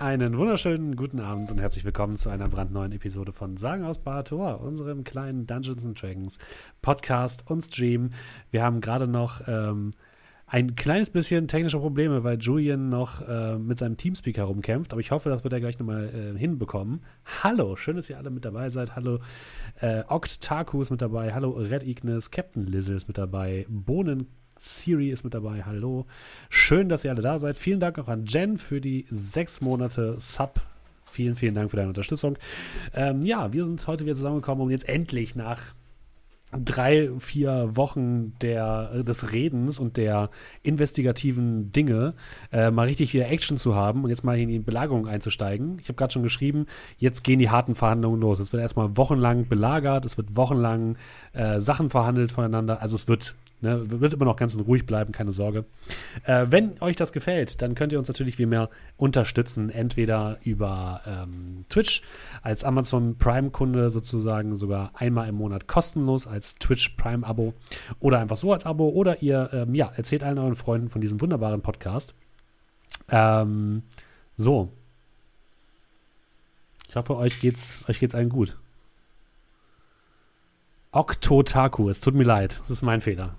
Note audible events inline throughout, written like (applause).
Einen wunderschönen guten Abend und herzlich willkommen zu einer brandneuen Episode von Sagen aus Barator, unserem kleinen Dungeons and Dragons Podcast und Stream. Wir haben gerade noch ähm, ein kleines bisschen technische Probleme, weil Julian noch äh, mit seinem Teamspeaker rumkämpft, aber ich hoffe, das wird er gleich nochmal äh, hinbekommen. Hallo, schön, dass ihr alle mit dabei seid. Hallo, äh, Oct Taku ist mit dabei. Hallo, Red Ignis, Captain Lizzle ist mit dabei. Bohnen Siri ist mit dabei. Hallo. Schön, dass ihr alle da seid. Vielen Dank auch an Jen für die sechs Monate Sub. Vielen, vielen Dank für deine Unterstützung. Ähm, ja, wir sind heute wieder zusammengekommen, um jetzt endlich nach drei, vier Wochen der, des Redens und der investigativen Dinge äh, mal richtig wieder Action zu haben und jetzt mal in die Belagerung einzusteigen. Ich habe gerade schon geschrieben, jetzt gehen die harten Verhandlungen los. Es wird erstmal wochenlang belagert, es wird wochenlang äh, Sachen verhandelt voneinander. Also es wird Ne, wird immer noch ganz ruhig bleiben, keine Sorge. Äh, wenn euch das gefällt, dann könnt ihr uns natürlich wie mehr unterstützen. Entweder über ähm, Twitch als Amazon Prime-Kunde sozusagen sogar einmal im Monat kostenlos als Twitch Prime-Abo oder einfach so als Abo. Oder ihr ähm, ja, erzählt allen euren Freunden von diesem wunderbaren Podcast. Ähm, so. Ich hoffe, euch geht's, euch geht's allen gut. Oktotaku, es tut mir leid, das ist mein Fehler.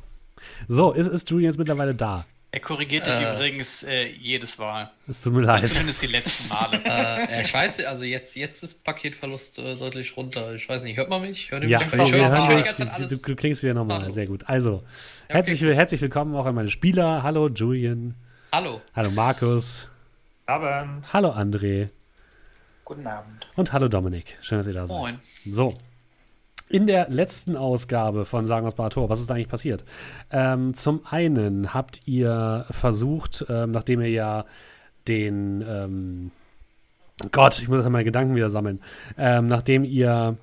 So, ist, ist Julian jetzt mittlerweile da? Er korrigiert dich äh, übrigens äh, jedes Mal. Es tut mir leid. Zumindest die letzten Male. (laughs) äh, ich weiß, also jetzt, jetzt ist Paketverlust äh, deutlich runter. Ich weiß nicht, hört man mich? Hört ja, mich? Wir, wir hören dich. Du, du, klingst wieder normal. Sehr gut. Also, okay. herzlich, herzlich willkommen auch an meine Spieler. Hallo Julian. Hallo. Hallo Markus. Abend. Hallo André. Guten Abend. Und hallo Dominik. Schön, dass ihr da seid. Moin. So, in der letzten Ausgabe von Sagen aus Barator, was ist eigentlich passiert? Ähm, zum einen habt ihr versucht, ähm, nachdem ihr ja den ähm, Gott, ich muss jetzt meine Gedanken wieder sammeln, ähm, nachdem ihr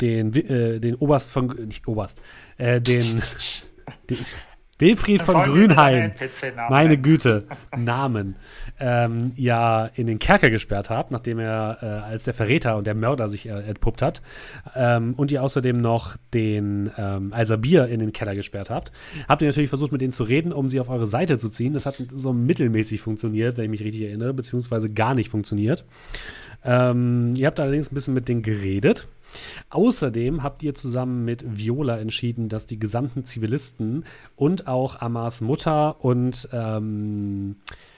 den, äh, den Oberst von, nicht Oberst, äh, den, (laughs) den Wilfried von Grünheim, meine Güte, (laughs) Namen, ähm, ja in den Kerker gesperrt habt, nachdem er äh, als der Verräter und der Mörder sich äh, entpuppt hat. Ähm, und ihr außerdem noch den ähm, Alsabir in den Keller gesperrt habt. Habt ihr natürlich versucht, mit denen zu reden, um sie auf eure Seite zu ziehen. Das hat so mittelmäßig funktioniert, wenn ich mich richtig erinnere, beziehungsweise gar nicht funktioniert. Ähm, ihr habt allerdings ein bisschen mit denen geredet. Außerdem habt ihr zusammen mit Viola entschieden, dass die gesamten Zivilisten und auch Amas Mutter und ähm,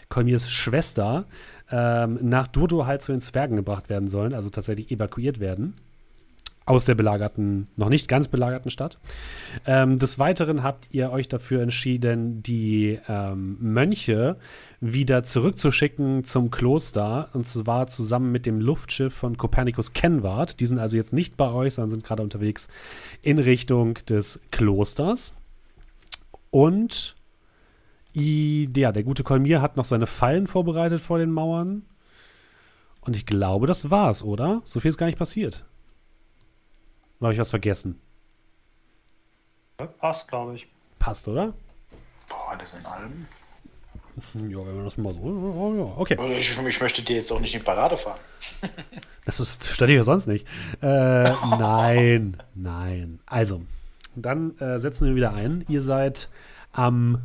Kolmirs Schwester ähm, nach Durdo halt zu den Zwergen gebracht werden sollen, also tatsächlich evakuiert werden aus der belagerten, noch nicht ganz belagerten Stadt. Ähm, des Weiteren habt ihr euch dafür entschieden, die ähm, Mönche wieder zurückzuschicken zum Kloster und zwar zusammen mit dem Luftschiff von Copernicus Kenward. Die sind also jetzt nicht bei euch, sondern sind gerade unterwegs in Richtung des Klosters. Und ja, der gute Kolmir hat noch seine Fallen vorbereitet vor den Mauern. Und ich glaube, das war's, oder? So viel ist gar nicht passiert. Oder habe ich was vergessen? passt, glaube ich. Passt, oder? Boah, alles in allem. Ja, wenn man das mal so. Oh, ja, okay. Ich, ich, möchte dir jetzt auch nicht in die Parade fahren. (laughs) das ist, stelle ich ja sonst nicht. Äh, nein, nein. Also, dann äh, setzen wir wieder ein. Ihr seid am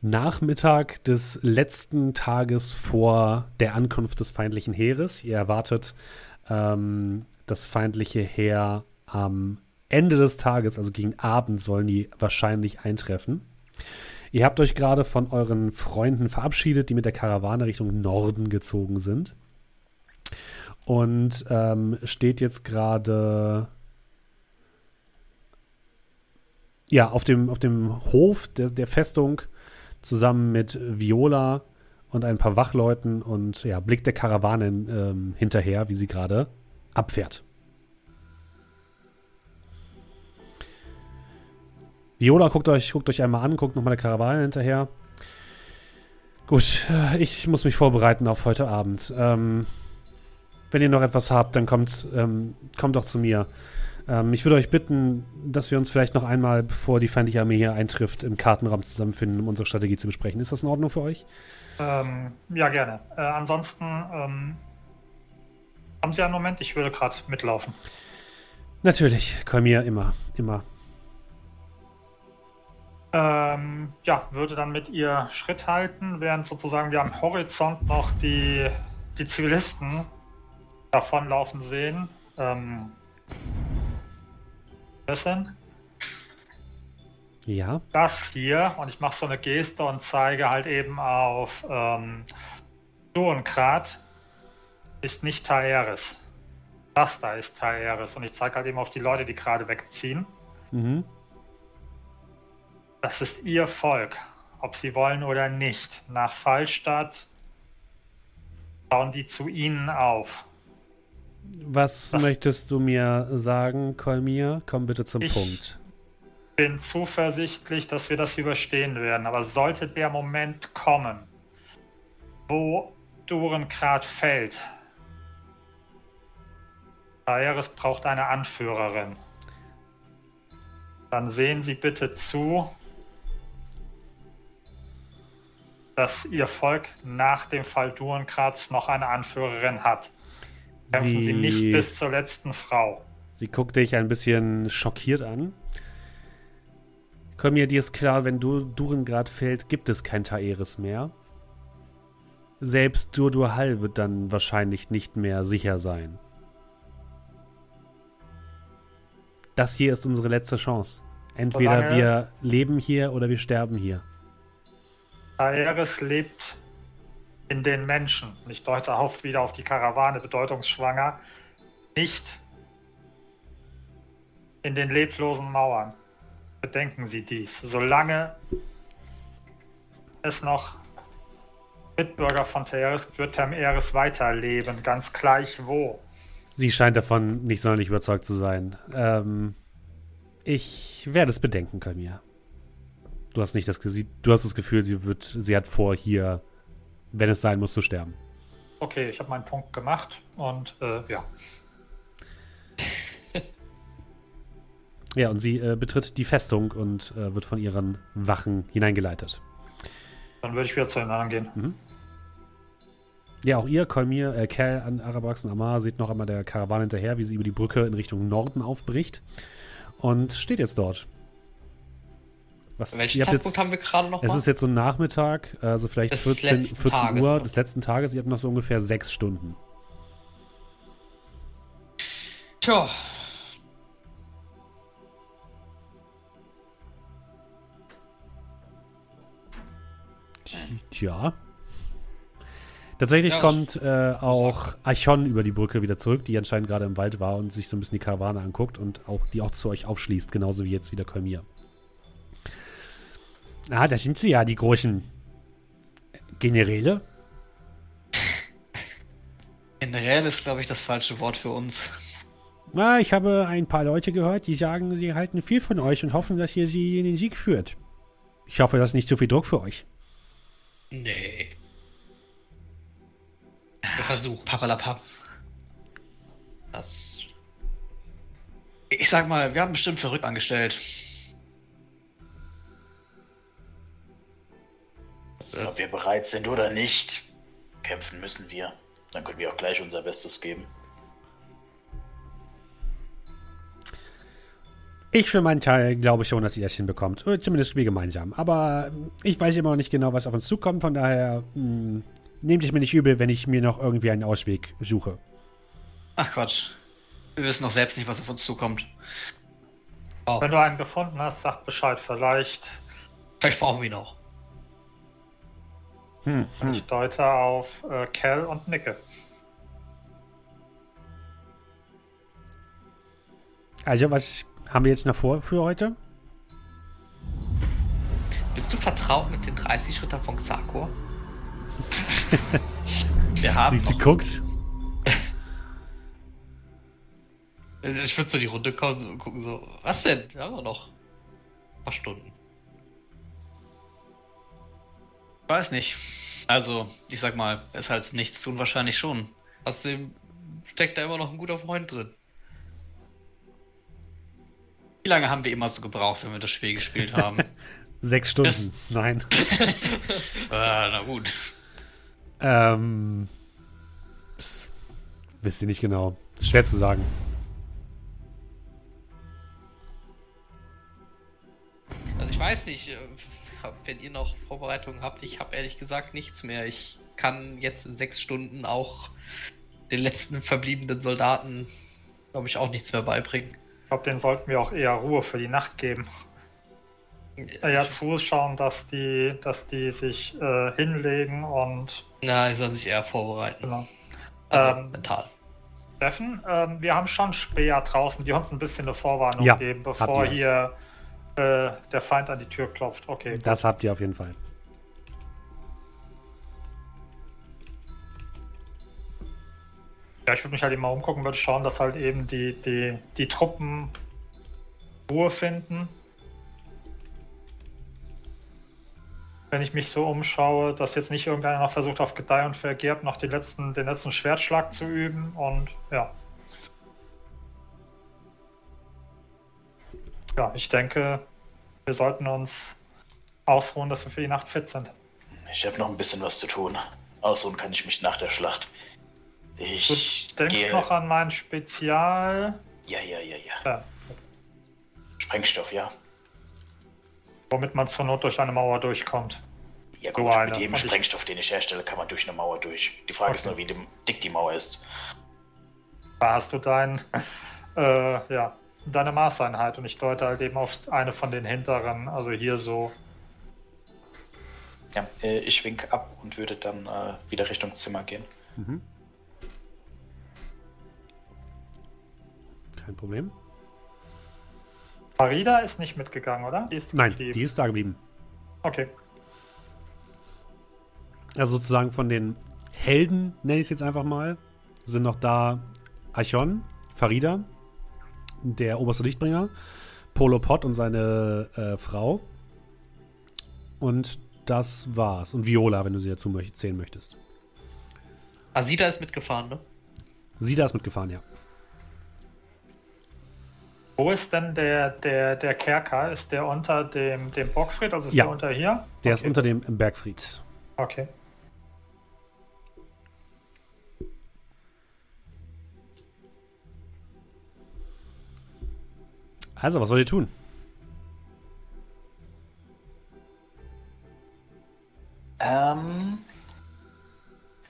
Nachmittag des letzten Tages vor der Ankunft des feindlichen Heeres. Ihr erwartet ähm, das feindliche Heer am Ende des Tages, also gegen Abend, sollen die wahrscheinlich eintreffen. Ihr habt euch gerade von euren Freunden verabschiedet, die mit der Karawane Richtung Norden gezogen sind. Und ähm, steht jetzt gerade ja, auf dem, auf dem Hof der, der Festung zusammen mit Viola und ein paar Wachleuten und ja, blickt der Karawane ähm, hinterher, wie sie gerade abfährt. Viola, guckt euch, guckt euch einmal an, guckt nochmal der Karawane hinterher. Gut, ich muss mich vorbereiten auf heute Abend. Ähm, wenn ihr noch etwas habt, dann kommt, ähm, kommt doch zu mir. Ähm, ich würde euch bitten, dass wir uns vielleicht noch einmal, bevor die feindliche Armee hier eintrifft, im Kartenraum zusammenfinden, um unsere Strategie zu besprechen. Ist das in Ordnung für euch? Ähm, ja, gerne. Äh, ansonsten ähm, haben Sie einen Moment, ich würde gerade mitlaufen. Natürlich, Kolmir, immer, immer. Ähm, ja, würde dann mit ihr Schritt halten, während sozusagen wir am Horizont noch die die Zivilisten davonlaufen sehen. Ähm, wissen? Ja. Das hier, und ich mache so eine Geste und zeige halt eben auf ähm, Durenkrat, ist nicht Taeris. Das da ist Taeris. Und ich zeige halt eben auf die Leute, die gerade wegziehen. Mhm. Das ist ihr Volk, ob sie wollen oder nicht. Nach Fallstadt bauen die zu ihnen auf. Was das möchtest du mir sagen, Kolmir? Komm bitte zum ich Punkt. Ich bin zuversichtlich, dass wir das überstehen werden. Aber sollte der Moment kommen, wo Durengrad fällt, Aeris braucht eine Anführerin. Dann sehen Sie bitte zu, dass Ihr Volk nach dem Fall Durengrads noch eine Anführerin hat. Kämpfen Sie, Sie nicht bis zur letzten Frau. Sie guckt dich ein bisschen schockiert an. Komm mir, dir ist klar, wenn du Durengrad fällt, gibt es kein Taeris mehr. Selbst Durduhal wird dann wahrscheinlich nicht mehr sicher sein. Das hier ist unsere letzte Chance. Entweder Solange wir leben hier oder wir sterben hier. Aeris lebt in den Menschen. Ich deute oft wieder auf die Karawane, bedeutungsschwanger. Nicht in den leblosen Mauern. Bedenken Sie dies. Solange es noch Mitbürger von Teres wird Temeris weiterleben, ganz gleich wo. Sie scheint davon nicht sonderlich überzeugt zu sein. Ähm, ich werde es bedenken, Kalmir. Du hast nicht das du hast das Gefühl, sie wird, sie hat vor, hier, wenn es sein muss, zu sterben. Okay, ich habe meinen Punkt gemacht und äh, ja. (laughs) ja, und sie äh, betritt die Festung und äh, wird von ihren Wachen hineingeleitet. Dann würde ich wieder zu den anderen gehen. Mhm. Ja, auch ihr, Kolmir, äh, Kel, an Arabax und Amar, seht noch einmal der Karawane hinterher, wie sie über die Brücke in Richtung Norden aufbricht. Und steht jetzt dort. Was, Welchen Zeitpunkt jetzt, haben wir gerade noch Es ist jetzt so ein Nachmittag, also vielleicht des 14, 14 Tages, Uhr des letzten Tages. Ihr habt noch so ungefähr sechs Stunden. Tja. Tja. Tatsächlich ja, kommt äh, auch Archon über die Brücke wieder zurück, die anscheinend gerade im Wald war und sich so ein bisschen die Karawane anguckt und auch die auch zu euch aufschließt, genauso wie jetzt wieder Kolmir. Ah, da sind sie ja, die großen Generäle. Generell ist, glaube ich, das falsche Wort für uns. Na, ich habe ein paar Leute gehört, die sagen, sie halten viel von euch und hoffen, dass ihr sie in den Sieg führt. Ich hoffe, das ist nicht zu viel Druck für euch. Nee. Der Versuch. Papalapap. Das. Ich sag mal, wir haben bestimmt verrückt angestellt. Ob wir bereit sind oder nicht, kämpfen müssen wir. Dann können wir auch gleich unser Bestes geben. Ich für meinen Teil glaube schon, dass ihr das hinbekommt. Zumindest wir gemeinsam. Aber ich weiß immer noch nicht genau, was auf uns zukommt. Von daher mh, hm, nehmt es mir nicht übel, wenn ich mir noch irgendwie einen Ausweg suche. Ach Quatsch. Wir wissen noch selbst nicht, was auf uns zukommt. Oh. Wenn du einen gefunden hast, sag Bescheid. Vielleicht. Vielleicht brauchen wir ihn noch. Hm, hm. Ich deute auf äh, Cal und nicke. Also, was haben wir jetzt noch vor für heute? Bist du vertraut mit den 30 Ritter von Xakor? (laughs) wir haben. Sie, sie guckt. (laughs) Ich würde so die Runde kommen und gucken so, was denn? Wir haben wir noch ein paar Stunden. Weiß nicht. Also, ich sag mal, es heißt nichts tun wahrscheinlich schon. Außerdem steckt da immer noch ein guter Freund drin. Wie lange haben wir immer so gebraucht, wenn wir das Spiel gespielt haben? (laughs) Sechs Stunden. Das... Nein. (laughs) ah, na gut. Ähm. Pss, wisst ihr nicht genau. Schwer zu sagen. Also ich weiß nicht, äh, wenn ihr noch Vorbereitungen habt, ich habe ehrlich gesagt nichts mehr. Ich kann jetzt in sechs Stunden auch den letzten verbliebenen Soldaten, glaube ich, auch nichts mehr beibringen. Ich glaube, denen sollten wir auch eher Ruhe für die Nacht geben. Ja, zuschauen, dass die, dass die sich äh, hinlegen und. Na, die sollen sich eher vorbereiten. Genau. Also ähm, mental. Steffen, ähm, wir haben schon Speer draußen, die uns ein bisschen eine Vorwarnung Ja, geben, habt bevor ihr. hier äh, der Feind an die Tür klopft. Okay. Das habt ihr auf jeden Fall. Ja, ich würde mich halt immer umgucken, würde schauen, dass halt eben die, die, die Truppen Ruhe finden. Wenn ich mich so umschaue, dass jetzt nicht irgendeiner noch versucht, auf Gedeih und Verderb noch den letzten, den letzten Schwertschlag zu üben und ja. Ja, ich denke, wir sollten uns ausruhen, dass wir für die Nacht fit sind. Ich habe noch ein bisschen was zu tun. Ausruhen kann ich mich nach der Schlacht. Du Ich denkst gehe. noch an mein Spezial, Ja, ja, ja, ja. ja, Sprengstoff, ja. womit man zur Not durch eine Mauer durchkommt. Ja So gut, einer. mit jedem Und Sprengstoff, den ich herstelle, kann man durch eine Mauer durch. Die Frage ist Okay. nur, wie dick die Mauer ist. Da hast du dein, (laughs) äh, ja, deine Maßeinheit und ich deute halt eben auf eine von den hinteren, also hier so. Ja, äh, ich wink ab und würde dann äh, wieder Richtung Zimmer gehen. Mhm. Kein Problem. Farida ist nicht mitgegangen, oder? Die ist Nein, geblieben. die ist da geblieben. Okay. Also sozusagen von den Helden, nenne ich es jetzt einfach mal, sind noch da Archon, Farida, der oberste Lichtbringer, Polo Pot und seine äh, Frau. Und das war's. Und Viola, wenn du sie dazu zählen möchtest. Asida ist mitgefahren, ne? Sie da ist mitgefahren, ja. Wo ist denn der, der, der Kerker? Ist der unter dem, dem Bockfried? Also ist Ja. der unter hier? Der okay. ist unter dem Bergfried. Okay. Also, was soll ihr tun? Ähm,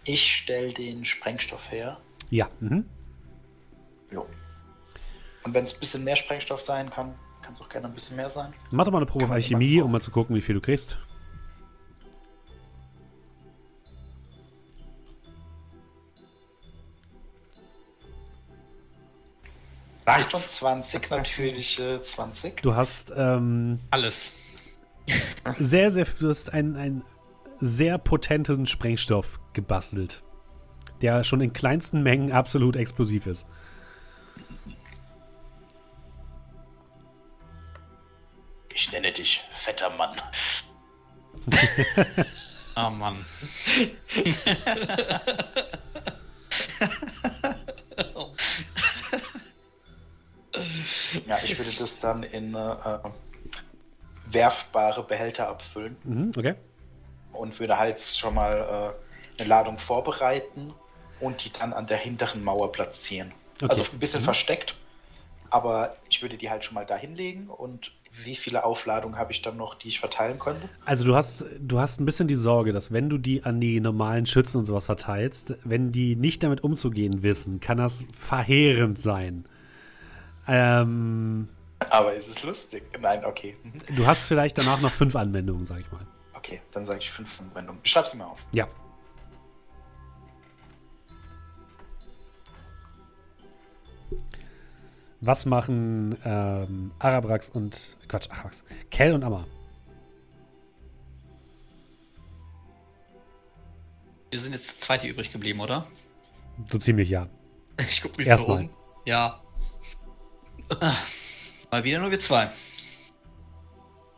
ich stelle den Sprengstoff her. Ja, mhm. Jo. Und wenn es ein bisschen mehr Sprengstoff sein kann, kann es auch gerne ein bisschen mehr sein. Mach doch mal eine Probe auf Kann man Alchemie, um mal zu gucken, wie viel du kriegst. 28 natürlich äh, 20. Du hast ähm, Alles. sehr, sehr, du hast einen, einen sehr potenten Sprengstoff gebastelt, der schon in kleinsten Mengen absolut explosiv ist. Ich nenne dich fetter Mann. Oh (laughs) Mann. (laughs) Ja, ich würde das dann in äh, werfbare Behälter abfüllen Mhm, okay. und würde halt schon mal äh, eine Ladung vorbereiten und die dann an der hinteren Mauer platzieren. Okay. Also ein bisschen Mhm. versteckt, aber ich würde die halt schon mal da hinlegen und wie viele Aufladungen habe ich dann noch, die ich verteilen könnte? Also du hast, du hast ein bisschen die Sorge, dass wenn du die an die normalen Schützen und sowas verteilst, wenn die nicht damit umzugehen wissen, kann das verheerend sein. Ähm, Aber ist es lustig? Nein, okay. Du hast vielleicht danach noch fünf Anwendungen, sag ich mal. Okay, dann sage ich fünf Anwendungen. Ich schreibe sie mal auf. Ja. Was machen ähm, Arabrax und Quatsch, Arabrax, Kel und Amma? Wir sind jetzt zweite übrig geblieben, oder? So ziemlich ja. (laughs) Ich guck mich Erstmal. so um. Ja. Ah, Mal wieder nur wir zwei.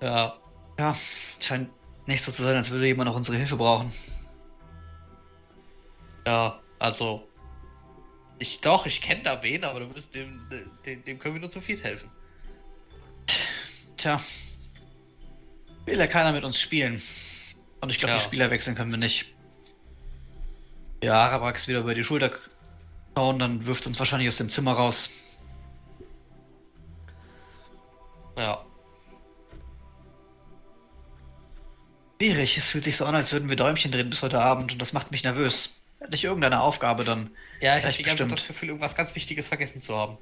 Ja. Ja, scheint nicht so zu sein, als würde jemand noch unsere Hilfe brauchen. Ja, also. Ich doch, ich kenne da wen, aber du wirst dem, dem, dem können wir nur zu viel helfen. Tja. Will ja keiner mit uns spielen. Und ich glaube, Ja. die Spieler wechseln können wir nicht. Ja, Arabrax wieder über die Schulter schauen, dann wirft uns wahrscheinlich aus dem Zimmer raus. Ja. Schwierig, es fühlt sich so an, als würden wir Däumchen drehen bis heute Abend und das macht mich nervös. Nicht irgendeine Aufgabe dann. Ja, ich habe die ganze Zeit das Gefühl, irgendwas ganz Wichtiges vergessen zu haben.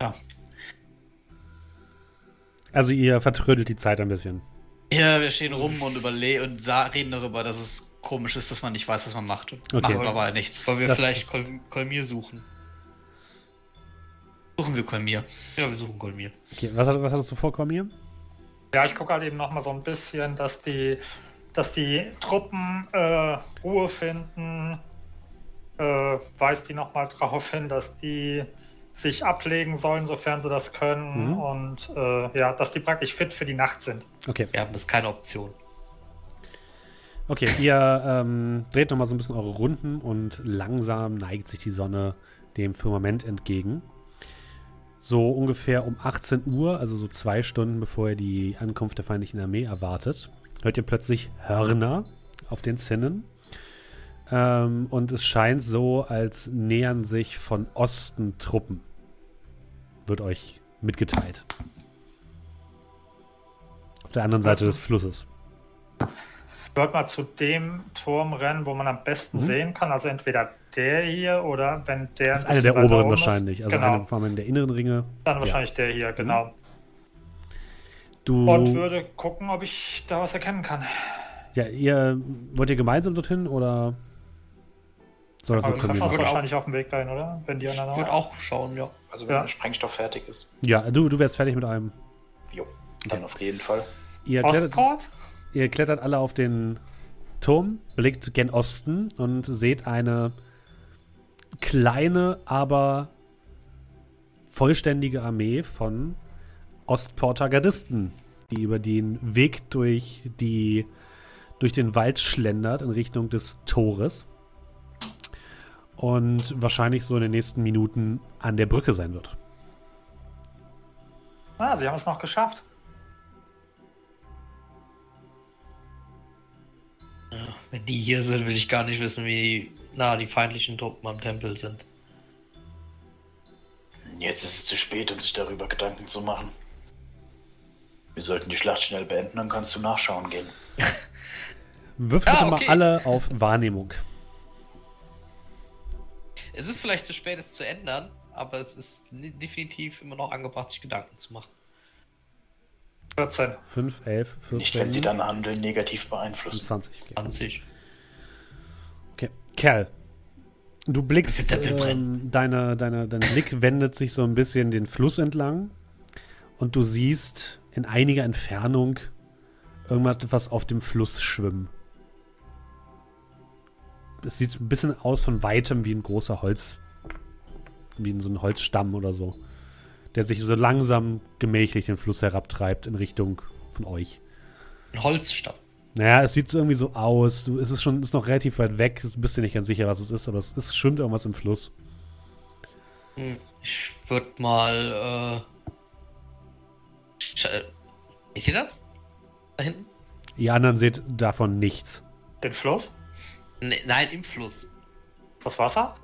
Ja. Also ihr vertrödelt die Zeit ein bisschen. Ja, wir stehen rum und überlegen und reden darüber, dass es komisch ist, dass man nicht weiß, was man macht. Und okay. machen aber nichts. Sollen wir das vielleicht Kol Kolmir suchen? Suchen wir Kolmir. Ja, wir suchen Kolmir. Okay, was, was hattest du vor, Kolmir? Ja, ich gucke halt eben nochmal so ein bisschen, dass die, dass die Truppen äh, Ruhe finden. Äh, weist die nochmal darauf hin, dass die sich ablegen sollen, sofern sie das können. Mhm. Und äh, ja, dass die praktisch fit für die Nacht sind. Okay. Wir haben das keine Option. Okay, ihr ähm, dreht nochmal so ein bisschen eure Runden und langsam neigt sich die Sonne dem Firmament entgegen. So ungefähr um 18 Uhr, also so zwei Stunden bevor ihr die Ankunft der feindlichen Armee erwartet, hört ihr plötzlich Hörner auf den Zinnen. Ähm, und es scheint so, als nähern sich von Osten Truppen. Wird euch mitgeteilt. Auf der anderen Seite des Flusses. Würde mal zu dem Turm rennen, wo man am besten mhm. sehen kann. Also entweder der hier oder wenn der. Das ist einer der oberen wahrscheinlich. Also genau. eine, vor allem in der inneren Ringe. Dann wahrscheinlich der hier, mhm. genau. Du. Und würde gucken, ob ich da was erkennen kann. Ja, ihr wollt ihr gemeinsam dorthin oder soll das so kommen? Wir wahrscheinlich auf dem Weg dahin, oder? Wenn die anderen. Ich würde auch schauen, ja. Also wenn ja. der Sprengstoff fertig ist. Ja, du, du wärst fertig mit einem. Jo, dann okay. auf jeden Fall. Ihr klettert, ihr klettert alle auf den Turm, blickt gen Osten und seht eine kleine, aber vollständige Armee von Ostporter Gardisten, die über den Weg durch, die, durch den Wald schlendert in Richtung des Tores und wahrscheinlich so in den nächsten Minuten an der Brücke sein wird. Ah, sie haben es noch geschafft. Ja, wenn die hier sind, will ich gar nicht wissen, wie nah die feindlichen Truppen am Tempel sind. Jetzt ist es zu spät, um sich darüber Gedanken zu machen. Wir sollten die Schlacht schnell beenden, dann kannst du nachschauen gehen. (laughs) Wirf bitte okay. mal alle auf Wahrnehmung. Es ist vielleicht zu spät, es zu ändern, aber es ist definitiv immer noch angebracht, sich Gedanken zu machen. 14. 5, 11, 14. Nicht, wenn sie dann Handeln negativ beeinflussen. 20. Okay. 20. Okay. Kerl, du blickst, ähm, deine, deine, dein Blick wendet sich so ein bisschen den Fluss entlang und du siehst in einiger Entfernung irgendwas auf dem Fluss schwimmen es sieht ein bisschen aus von weitem wie ein großer Holz, wie so ein Holzstamm oder so, der sich so langsam gemächlich den Fluss herabtreibt in Richtung von euch. Ein Holzstamm. Naja, es sieht irgendwie so aus. Es ist schon, ist noch relativ weit weg. Du bist dir nicht ganz sicher, was es ist, aber es ist, schwimmt irgendwas im Fluss. Hm, ich würde mal, äh, Seht ihr das? Da hinten? Ihr anderen seht davon nichts. Den Fluss? Ne, nein, im Fluss. Das Wasser?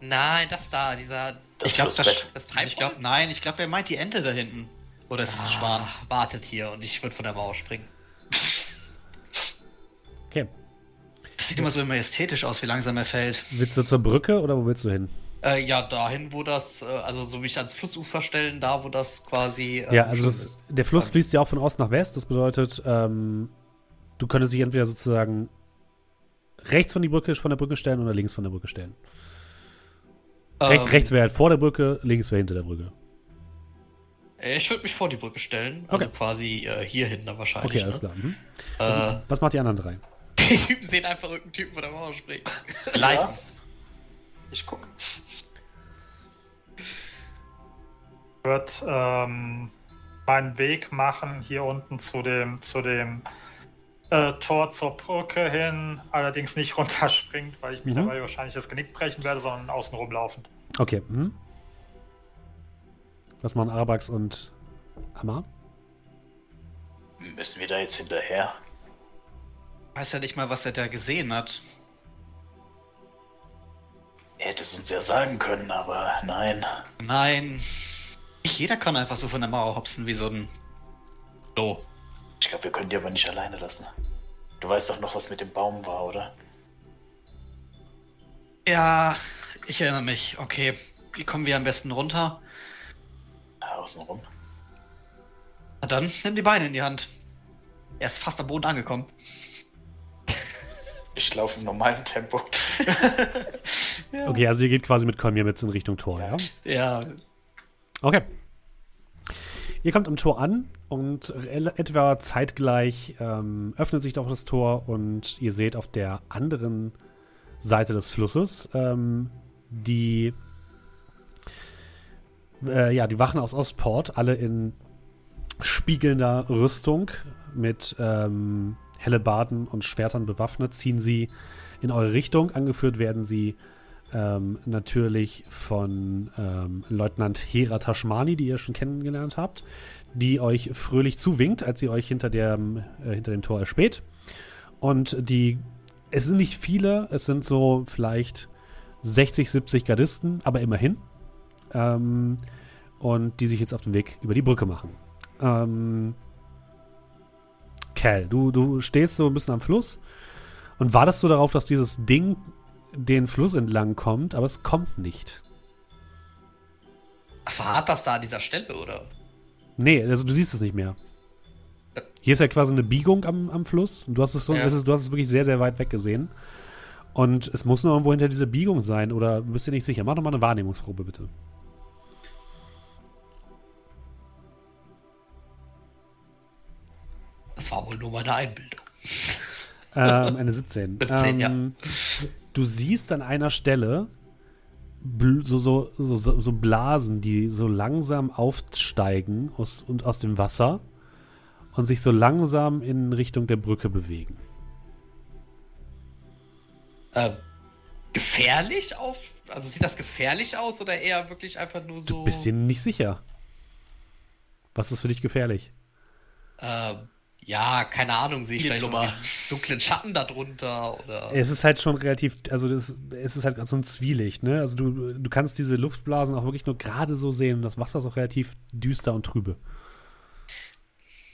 Nein, das da, dieser. Das ich glaube, das, das. Ich glaub, nein, ich glaube, er meint die Ente da hinten. Oder ist es ein ah, Schwan? Wartet hier und ich würde von der Mauer springen. Okay. Das sieht immer so majestätisch aus, wie langsam er fällt. Willst du zur Brücke oder wo willst du hin? Äh, ja, dahin, wo das, äh, also so wie ich ans Flussufer stellen, da, wo das quasi. Äh, ja, also das, der Fluss fließt ja auch von Ost nach West. Das bedeutet, ähm, du könntest dich entweder sozusagen rechts von, die Brücke, von der Brücke stellen oder links von der Brücke stellen? Rech, ähm, rechts wäre halt vor der Brücke, links wäre hinter der Brücke. Äh, ich würde mich vor die Brücke stellen, also okay. quasi äh, hier hinten wahrscheinlich. Okay, alles ne? klar. Mhm. Was, äh, was, macht die anderen drei? (laughs) Die Typen sehen einfach irgendeinen Typen von der Mauer springen. Ja. Ich guck. Ich würde ähm, meinen Weg machen hier unten zu dem, zu dem äh, Tor zur Brücke hin, allerdings nicht (laughs) runterspringt, weil ich mich mhm. dabei wahrscheinlich das Genick brechen werde, sondern außen rumlaufen. Okay. Mhm. Was machen Arabax und Amar? Müssen wir da jetzt hinterher? Weiß ja nicht mal, was er da gesehen hat. Er hätte es uns ja sagen können, aber nein. Nein. Nicht jeder kann einfach so von der Mauer hopsen wie so ein. So. Ich glaube, wir können die aber nicht alleine lassen. Du weißt doch noch, was mit dem Baum war, oder? Ja, ich erinnere mich. Okay, wie kommen wir am besten runter? Ja, außenrum. Na dann, nimm die Beine in die Hand. Er ist fast am Boden angekommen. Ich laufe im normalen Tempo. (laughs) Okay, also ihr geht quasi mit Kolmir mit in Richtung Tor, ja? Ja, Okay. Ihr kommt am Tor an und etwa zeitgleich ähm, öffnet sich doch das Tor und ihr seht auf der anderen Seite des Flusses ähm, die äh, ja die Wachen aus Ostport alle in spiegelnder Rüstung mit ähm, Hellebarden und Schwertern bewaffnet ziehen sie in eure Richtung. Angeführt werden sie ähm, natürlich von ähm, Leutnant Hera Tashmani, die ihr schon kennengelernt habt, die euch fröhlich zuwinkt, als ihr euch hinter, dem, äh, hinter dem Tor erspäht. Und die, es sind nicht viele, es sind so vielleicht 60, 70 Gardisten, aber immerhin. Ähm, und die sich jetzt auf den Weg über die Brücke machen. Ähm, Cal, du, du stehst so ein bisschen am Fluss und wartest so darauf, dass dieses Ding den Fluss entlang kommt, aber es kommt nicht. Verharrt das da an dieser Stelle, oder? Nee, also du siehst es nicht mehr. Hier ist ja quasi eine Biegung am, am Fluss. Und du hast es so, Ja. es ist, du hast es wirklich sehr, sehr weit weg gesehen. Und es muss noch irgendwo hinter dieser Biegung sein, oder bist du nicht sicher? Mach doch mal eine Wahrnehmungsprobe, bitte. Das war wohl nur meine Einbildung. (laughs) Ähm, eine 17. 17, ähm, Du siehst an einer Stelle so, so, so, so, Blasen, die so langsam aufsteigen aus, und aus dem Wasser und sich so langsam in Richtung der Brücke bewegen. Ähm, gefährlich auf. Also sieht das gefährlich aus oder eher wirklich einfach nur so. Du bist dir nicht sicher. Was ist für dich gefährlich? Ähm, ja, keine Ahnung, sehe ich Viel vielleicht noch Blubber. einen dunklen Schatten darunter oder. Es ist halt schon relativ, also das, es ist halt so ein Zwielicht, ne? Also du, du kannst diese Luftblasen auch wirklich nur gerade so sehen und das Wasser ist auch relativ düster und trübe.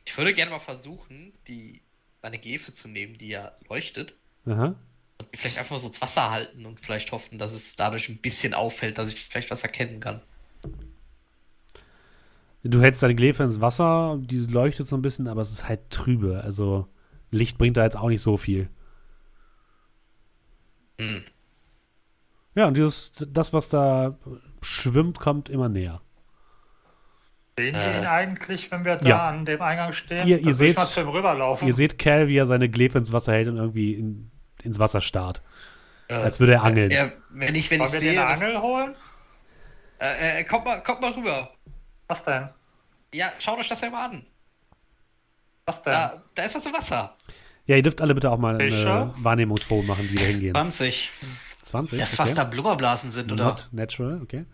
Ich würde gerne mal versuchen, die meine Glefe zu nehmen, die ja leuchtet. Aha. Und vielleicht einfach mal so ins Wasser halten und vielleicht hoffen, dass es dadurch ein bisschen auffällt, dass ich vielleicht was erkennen kann. Du hältst deine Glefe ins Wasser, die leuchtet so ein bisschen, aber es ist halt trübe. Also Licht bringt da jetzt auch nicht so viel. Hm. Ja, und dieses, das, was da schwimmt, kommt immer näher. Sehen wir Äh. ihn eigentlich, wenn wir da Ja. an dem Eingang stehen? Ihr- ihr seht-. Ihr seht Cal, wie er seine Glefe ins Wasser hält und irgendwie in, ins Wasser starrt. Äh, Als würde er angeln. Ja, wenn ich, wenn Wollen ich wir sehe. den Angel holen? Äh, äh, kommt mal, kommt mal rüber. Was denn? Ja, schaut euch das ja mal an. Was denn? Da, da ist was im Wasser. Ja, ihr dürft alle bitte auch mal eine? Wahrnehmungsprobe machen, die da hingehen. 20. 20? Das, was da Blubberblasen sind, oder? Not natural, okay.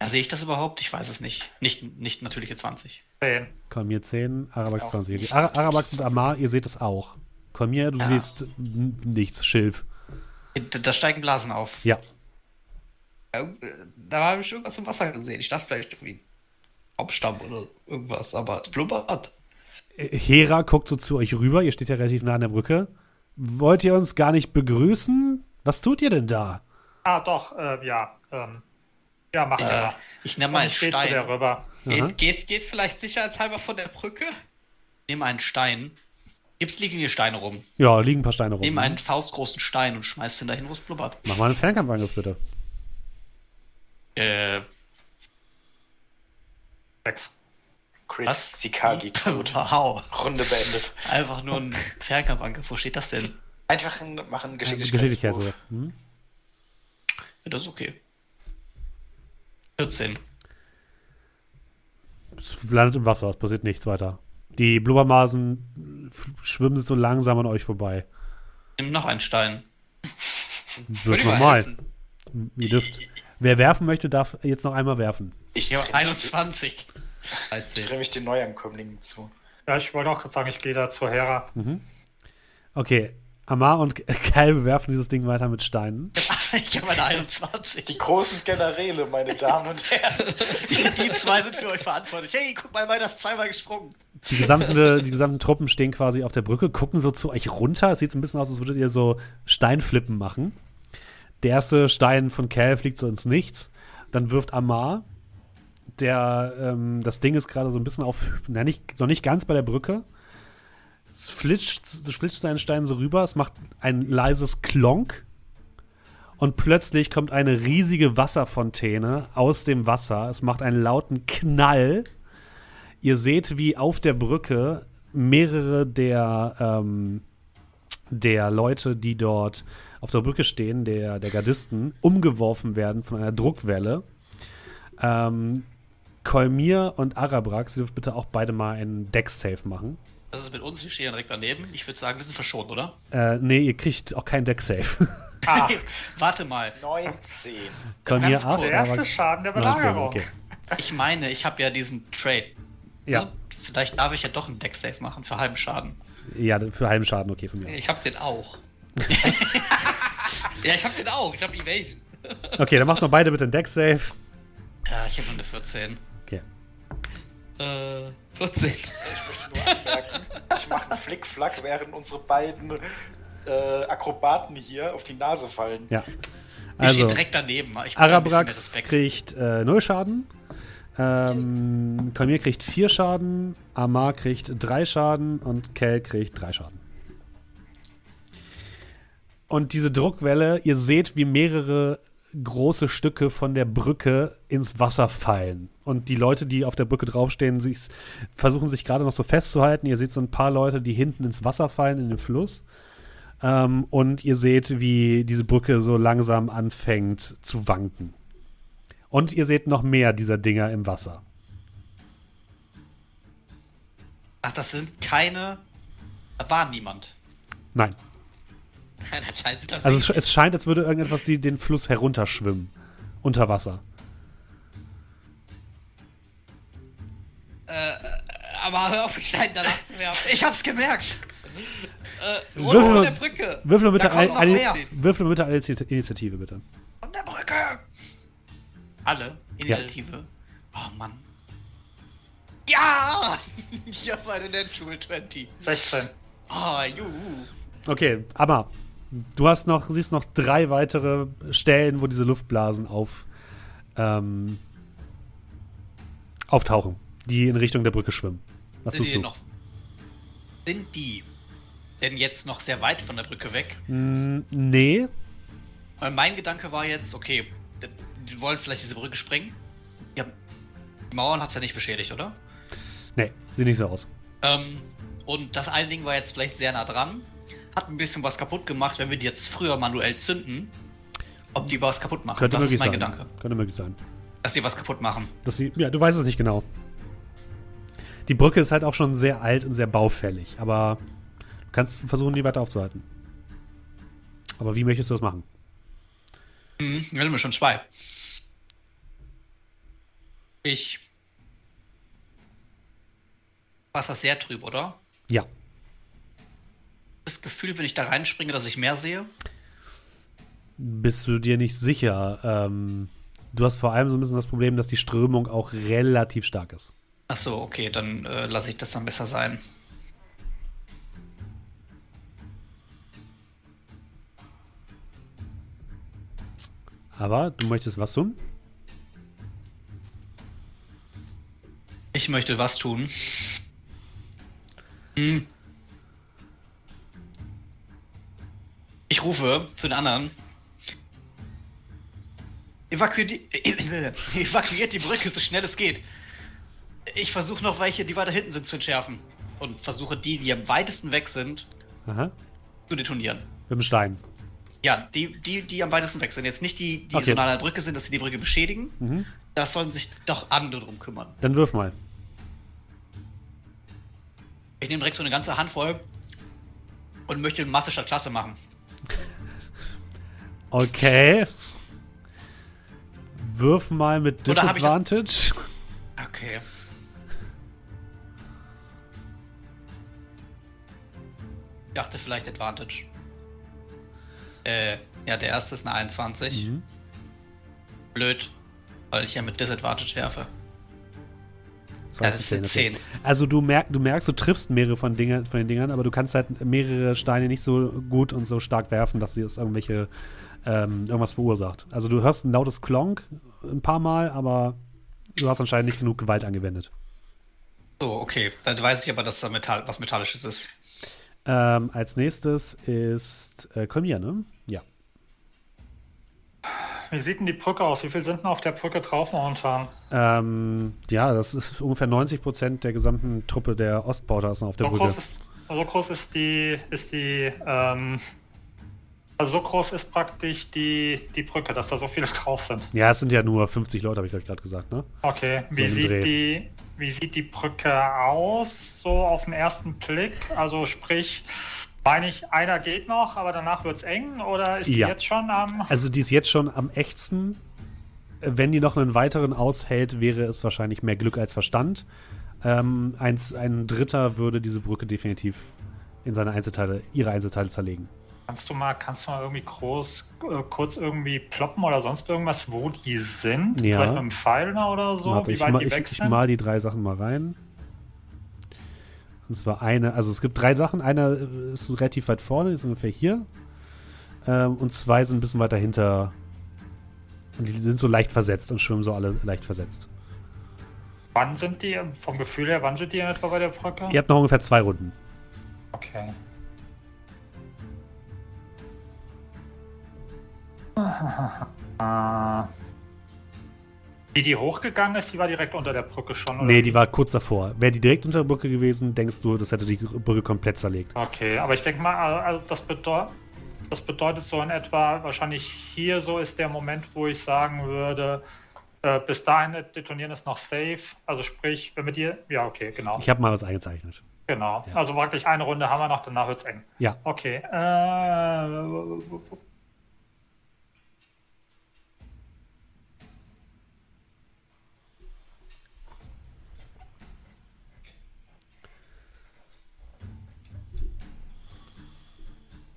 Ja, sehe ich das überhaupt? Ich weiß es nicht. Nicht, nicht natürliche 20. Zehn. Kolmir 10, Arabax Auch 20. nicht. Ar Arabax und Amar, ihr seht es auch. Kolmir, du Ja. siehst nichts, Schilf. Da, da steigen Blasen auf. Ja. Ja, äh, Da habe ich irgendwas im Wasser gesehen. Ich dachte vielleicht irgendwie Hauptstamm oder irgendwas, aber es blubbert. Hera guckt so zu euch rüber, ihr steht ja relativ nah an der Brücke. Wollt ihr uns gar nicht begrüßen? Was tut ihr denn da? Ah, doch, äh, ja. Ähm, ja, machen wir Äh, mal. Ich nehme Und einen gehe zu der Stein. rüber. Geht, geht, geht vielleicht sicherheitshalber von der Brücke? Nehme einen Stein. Gibt's liegen hier Steine rum. Ja, liegen ein paar Steine rum. Nehme einen faustgroßen Stein und schmeiß den dahin, wo es blubbert. Mach mal einen Fernkampfangriff, bitte. Äh, Sechs. Crit Was? Sikagi tot. (laughs) wow. Runde beendet. Einfach nur ein Fernkampfangriff. Wo steht das denn? Einfach ein, machen Geschicklichkeitswurf. Geschicklichkeitswurf. Hm? Ja, das ist okay. 14. Es landet im Wasser, es passiert nichts weiter. Die Blubbermasen schwimmen so langsam an euch vorbei. Nimm noch einen Stein. Mal normal. Ihr dürft. Wer werfen möchte, darf jetzt noch einmal werfen. Ich drehe 21. ich 13. dreh mich den Neuankömmlingen zu. Ja, ich wollte auch gerade sagen, ich gehe da zu Hera. Okay. Amar und Kyle bewerfen dieses Ding weiter mit Steinen. (laughs) ich habe eine 21. Die großen Generäle, meine Damen und Herren. Die zwei sind für euch verantwortlich. Hey, guck mal, meiner ist zweimal gesprungen. Die gesamten, die gesamten Truppen stehen quasi auf der Brücke, gucken so zu euch runter. Es sieht so ein bisschen aus, als würdet ihr so Steinflippen machen. Der erste Stein von Cal fliegt so ins Nichts. Dann wirft Amar. Der, ähm, das Ding ist gerade so ein bisschen auf, na, nicht, noch nicht ganz bei der Brücke. Es flitscht, flitscht seinen Stein so rüber. Es macht ein leises Klonk. Und plötzlich kommt eine riesige Wasserfontäne aus dem Wasser. Es macht einen lauten Knall. Ihr seht, wie auf der Brücke mehrere der, ähm, der Leute, die dort auf der Brücke stehen, der, der Gardisten, umgeworfen werden von einer Druckwelle. Ähm, Kolmir und Arabrax, ihr dürft bitte auch beide mal einen Deck-Safe machen. Das ist mit uns, wir stehen direkt daneben. Ich würde sagen, wir sind verschont, oder? Äh, nee, ihr kriegt auch keinen Deck-Safe. Ah, (laughs) warte mal. 19. Kolmir Ganz 8, kurz. Der erste Schaden der 19, Belagerung. okay. Ich meine, ich habe ja diesen Trade. Ja, Ne? Vielleicht darf ich ja doch einen Deck-Safe machen für halben Schaden. ja, für halben Schaden okay von mir. Ich hab den auch. (laughs) ja, ich hab den auch. Ich hab Evasion. (laughs) Okay, dann macht noch beide bitte einen Deck-Safe. Ja, ich habe nur eine 14. Okay. Äh, 14. Ich möchte nur anmerken, ich mache einen Flickflack, während unsere beiden äh, Akrobaten hier auf die Nase fallen. Ich Ja. stehe Also, direkt daneben. Ich Arabrax kriegt äh, 0 Schaden. Ähm, Kolmir kriegt 4 Schaden. Amar kriegt 3 Schaden. Und Kel kriegt 3 Schaden. Und diese Druckwelle, ihr seht, wie mehrere große Stücke von der Brücke ins Wasser fallen. Und die Leute, die auf der Brücke draufstehen, sich, versuchen sich gerade noch so festzuhalten. Ihr seht so ein paar Leute, die hinten ins Wasser fallen, in den Fluss. Ähm, und ihr seht, wie diese Brücke so langsam anfängt zu wanken. Und ihr seht noch mehr dieser Dinger im Wasser. Ach, das sind keine. Da war niemand. Nein. Nein, anscheinend sind das Also es, es scheint, als würde irgendetwas die, den Fluss herunterschwimmen. Unter Wasser. Äh, aber hör auf, Stein danach zu werfen. Ich hab's gemerkt. Äh, Würfel der Brücke. Würfel bitte, Da kommen ein, noch eine, mehr. würfel bitte eine Initiative, bitte. Von der Brücke. Alle. Initiative. Oh Mann. Ja! (laughs) Ich hab eine Natural 20. 16. Ah, juhu. Okay, aber du hast noch, siehst noch drei weitere Stellen, wo diese Luftblasen auf, ähm, auftauchen, die in Richtung der Brücke schwimmen. Was Sind die du? noch. Sind die denn jetzt noch sehr weit von der Brücke weg? Mm, nee, Weil mein Gedanke war jetzt, okay, die, wollen vielleicht diese Brücke sprengen. Ja, die Mauern hat's ja nicht beschädigt, oder? nee, sieht nicht so aus. Ähm, und das eine Ding war jetzt vielleicht sehr nah dran. Hat ein bisschen was kaputt gemacht, wenn wir die jetzt früher manuell zünden. Ob die was kaputt machen. Könnte das möglich ist mein sein. Gedanke. Könnte möglich sein. Dass sie was kaputt machen. Dass sie, ja, du weißt es nicht genau. Die Brücke ist halt auch schon sehr alt und sehr baufällig, aber du kannst versuchen, die weiter aufzuhalten. Aber wie möchtest du das machen? Mhm, wir haben schon zwei. Ich. Wasser sehr trüb, oder? Ja, Das Gefühl, wenn ich da reinspringe, dass ich mehr sehe. bist du dir nicht sicher. Ähm, du hast vor allem so ein bisschen das Problem, dass die Strömung auch relativ stark ist. Ach so, okay, dann äh, lasse ich das dann besser sein. Aber du möchtest was tun? Ich möchte was tun. Hm. Ich rufe zu den anderen. Evakuiert die, evakuiert die Brücke so schnell es geht. Ich versuche noch welche, die weiter hinten sind, zu entschärfen. Und versuche die, die am weitesten weg sind, Aha. zu detonieren. Mit dem Stein. Ja, die, die, die am weitesten weg sind. Jetzt nicht die, die Okay. so nah an der Brücke sind, dass sie die Brücke beschädigen. Mhm. Da sollen sich doch andere drum kümmern. Dann wirf mal. Ich nehme direkt so eine ganze Handvoll und möchte Masse statt Klasse machen. Okay. Wirf mal mit Disadvantage. Okay. Ich dachte vielleicht Advantage. Äh, ja, der erste ist eine 21. Mhm. Blöd, weil ich ja mit Disadvantage werfe. Ja, das ist 10. Also du, merk, du merkst, du triffst mehrere von, Dinge, von den Dingern, aber du kannst halt mehrere Steine nicht so gut und so stark werfen, dass sie das irgendwelche ähm, irgendwas verursacht. Also du hörst ein lautes Klonk ein paar Mal, aber du hast anscheinend nicht genug Gewalt angewendet. So, okay. Dann weiß ich aber, dass da Metall, was Metallisches ist. Ähm, als nächstes ist äh, Kolmir, ne? Ja. Wie sieht denn die Brücke aus? Wie viel sind denn auf der Brücke drauf momentan? Ähm, ja, das ist ungefähr 90 Prozent der gesamten Truppe der Ostbauter auf der so Brücke. Groß ist, so groß ist die, ist die, ähm, also so groß ist praktisch die, die Brücke, dass da so viele (laughs) drauf sind. Ja, es sind ja nur 50 Leute, habe ich glaube gerade gesagt, ne? Okay, so wie sieht die, wie sieht die Brücke aus, so auf den ersten Blick? Also sprich, meine ich, einer geht noch, aber danach wird es eng oder ist ja. die jetzt schon am. Also die ist jetzt schon am echtsten. Wenn die noch einen weiteren aushält, wäre es wahrscheinlich mehr Glück als Verstand. Ähm, eins, ein Dritter würde diese Brücke definitiv in seine Einzelteile, ihre Einzelteile zerlegen. Kannst du mal, kannst du mal irgendwie groß, äh, kurz irgendwie ploppen oder sonst irgendwas, wo die sind? Ja. Vielleicht mit einem Pfeil oder so? Warte, wie weit ich, die ich, ich mal die drei Sachen mal rein. Und zwar eine, also es gibt drei Sachen. Einer ist relativ weit vorne, ist ungefähr hier. Ähm, und zwei sind ein bisschen weiter hinter. Und die sind so leicht versetzt und schwimmen so alle leicht versetzt. Wann sind die, vom Gefühl her, wann sind die in etwa bei der Brücke? Ihr habt noch ungefähr zwei Runden. Okay. (laughs) Die, die hochgegangen ist, die war direkt unter der Brücke schon, oder? Nee, die war kurz davor. Wäre die direkt unter der Brücke gewesen, denkst du, das hätte die Brücke komplett zerlegt. Okay, aber ich denke mal, also das, bedeutet, das bedeutet so in etwa, wahrscheinlich hier so ist der Moment, wo ich sagen würde, äh, bis dahin detonieren ist noch safe. Also sprich, wenn wir dir. Ja, okay, genau. Ich habe mal was eingezeichnet. Genau. Ja. Also praktisch eine Runde haben wir noch, danach wird es eng. Ja. Okay. Äh,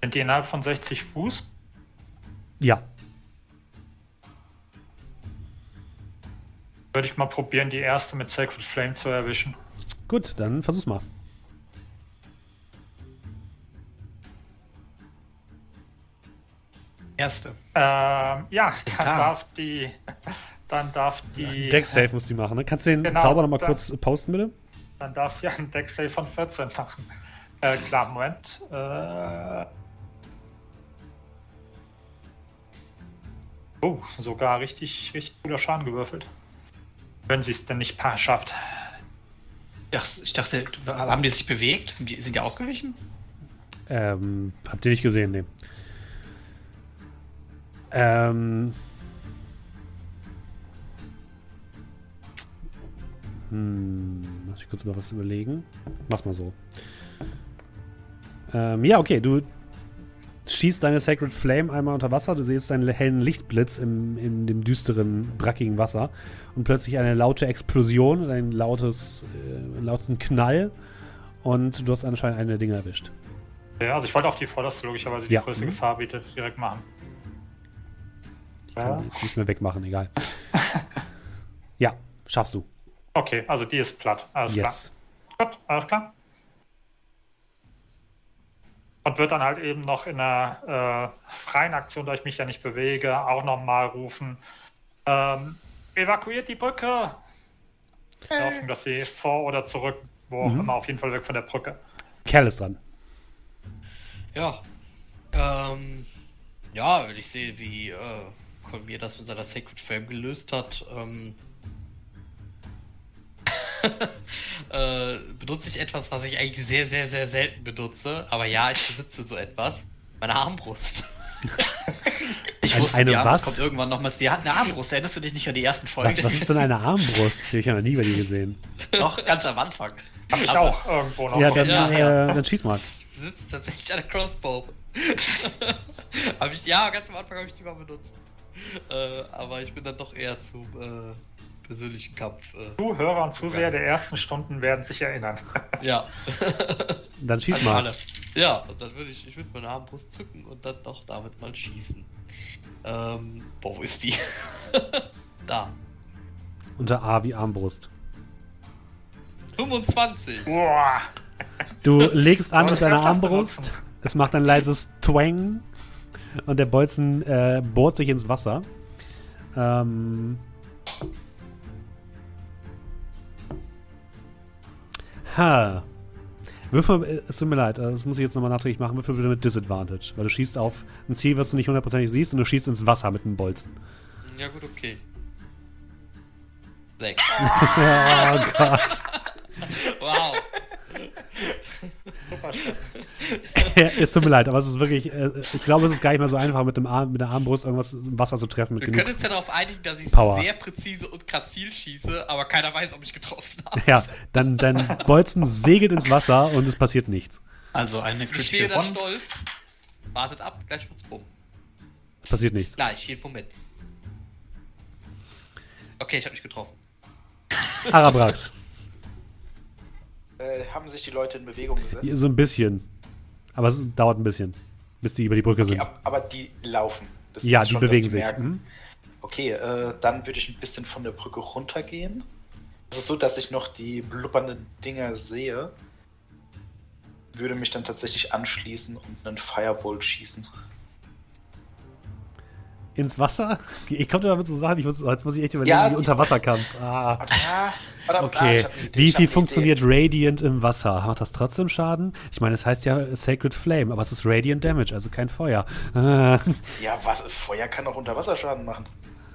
Sind die innerhalb von 60 Fuß? Ja. Würde ich mal probieren, die erste mit Sacred Flame zu erwischen. Gut, dann versuch's mal. Erste. Ähm, ja, dann Klar. darf die. (laughs) Dann darf die. Deck Save muss die machen, ne? Kannst du den genau, Zauber nochmal kurz posten, bitte? Dann darf sie einen Deck Save von 14 machen. Äh, klar, Moment. Äh, Oh, sogar richtig, richtig guter Schaden gewürfelt. Wenn sie es denn nicht paar schafft. Ich dachte, haben die sich bewegt? Sind die ausgewichen? Ähm, habt ihr nicht gesehen, ne. Ähm. Hm, muss ich kurz mal was überlegen. Mach's mal so. Ähm, ja, okay, du schießt deine Sacred Flame einmal unter Wasser, du siehst einen hellen Lichtblitz im, in dem düsteren, brackigen Wasser und plötzlich eine laute Explosion, ein lautes, äh, lauten Knall und du hast anscheinend eine der Dinge erwischt. Ja, also ich wollte auch die vorderste logischerweise die ja. größte mhm. Gefahr bietet, direkt machen. Ich kann ja. jetzt nicht mehr wegmachen, egal. (laughs) ja, schaffst du. Okay, also die ist platt. Alles yes. klar. Gut, alles klar und wird dann halt eben noch in einer äh, freien Aktion, da ich mich ja nicht bewege, auch nochmal rufen, ähm, evakuiert die Brücke. Wir hoffen, dass sie vor oder zurück, wo auch mhm. immer, auf jeden Fall weg von der Brücke. Kerl ist dran. Ja. Ähm, ja, ich sehe, wie äh, Colmier das mit seiner Sacred Flame gelöst hat, ähm, (laughs) äh, benutze ich etwas, was ich eigentlich sehr, sehr, sehr selten benutze. Aber ja, ich besitze so etwas. Meine Armbrust. (laughs) ich eine, wusste, eine die was? kommt irgendwann nochmals. Die hat eine Armbrust. Erinnerst du dich nicht an die ersten Folgen? Was, was ist denn eine Armbrust? Ich habe noch nie bei dir gesehen. Doch, ganz am Anfang. Hab ich auch irgendwo noch. Ja, dann, ja, äh, dann schieß mal. Ich besitze tatsächlich eine Crossbow. (laughs) hab ich, ja, ganz am Anfang habe ich die mal benutzt. Äh, aber ich bin dann doch eher zum äh, persönlichen Kampf. Äh, Zuhörer und Zuseher der ersten Stunden werden sich erinnern. (laughs) ja. Dann schieß mal. Alle. Ja, und dann würde ich, ich würde meine Armbrust zücken und dann doch damit mal schießen. Ähm, boah, wo ist die? (laughs) da. Unter A wie Armbrust. 25. Boah. Du legst an mit deiner Armbrust. Es macht ein leises Twang. Und der Bolzen äh, bohrt sich ins Wasser. Ähm. Ha. Würfel, äh, es tut mir leid, äh, das muss ich jetzt nochmal nachträglich machen. Würfel bitte mit Disadvantage. Weil du schießt auf ein Ziel, was du nicht hundertprozentig siehst, und du schießt ins Wasser mit einem Bolzen. Ja, gut, okay. (laughs) Sechs. (laughs) Oh Gott. Wow. (laughs) Es tut mir leid, aber es ist wirklich, äh, ich glaube, es ist gar nicht mehr so einfach, mit, dem Arm, mit der Armbrust irgendwas im Wasser zu treffen. Mit Wir genug können uns ja darauf einigen, dass ich Power. sehr präzise und grazil schieße, aber keiner weiß, ob ich getroffen habe. Ja, dann dein Bolzen segelt ins Wasser und es passiert nichts. Also eine Ich stehe da stolz. Wartet ab, gleich wird's bumm. Es passiert nichts. Gleich, jeden Moment. Okay, ich habe mich getroffen. Arabrax, Äh, haben sich die Leute in Bewegung gesetzt? so ein bisschen. Aber es dauert ein bisschen, bis die über die Brücke Okay, sind. ab, aber die laufen. Das Ja, die schon, bewegen sich. Mhm. Okay, äh, dann würde ich ein bisschen von der Brücke runtergehen. Es ist so, dass ich noch die blubbernden Dinger sehe. Würde mich dann tatsächlich anschließen und einen Firebolt schießen. Ins Wasser? Ich komme damit so Sachen, ich muss, jetzt muss ich echt überlegen, Ja, wie die- Unterwasserkampf. Ah. Ah, ah, Okay, Idee, wie viel funktioniert. Radiant im Wasser? Macht das trotzdem Schaden? Ich meine, es heißt ja Sacred Flame, aber es ist Radiant Damage, also kein Feuer. Äh, Ja, was, Feuer kann auch Unterwasserschaden machen.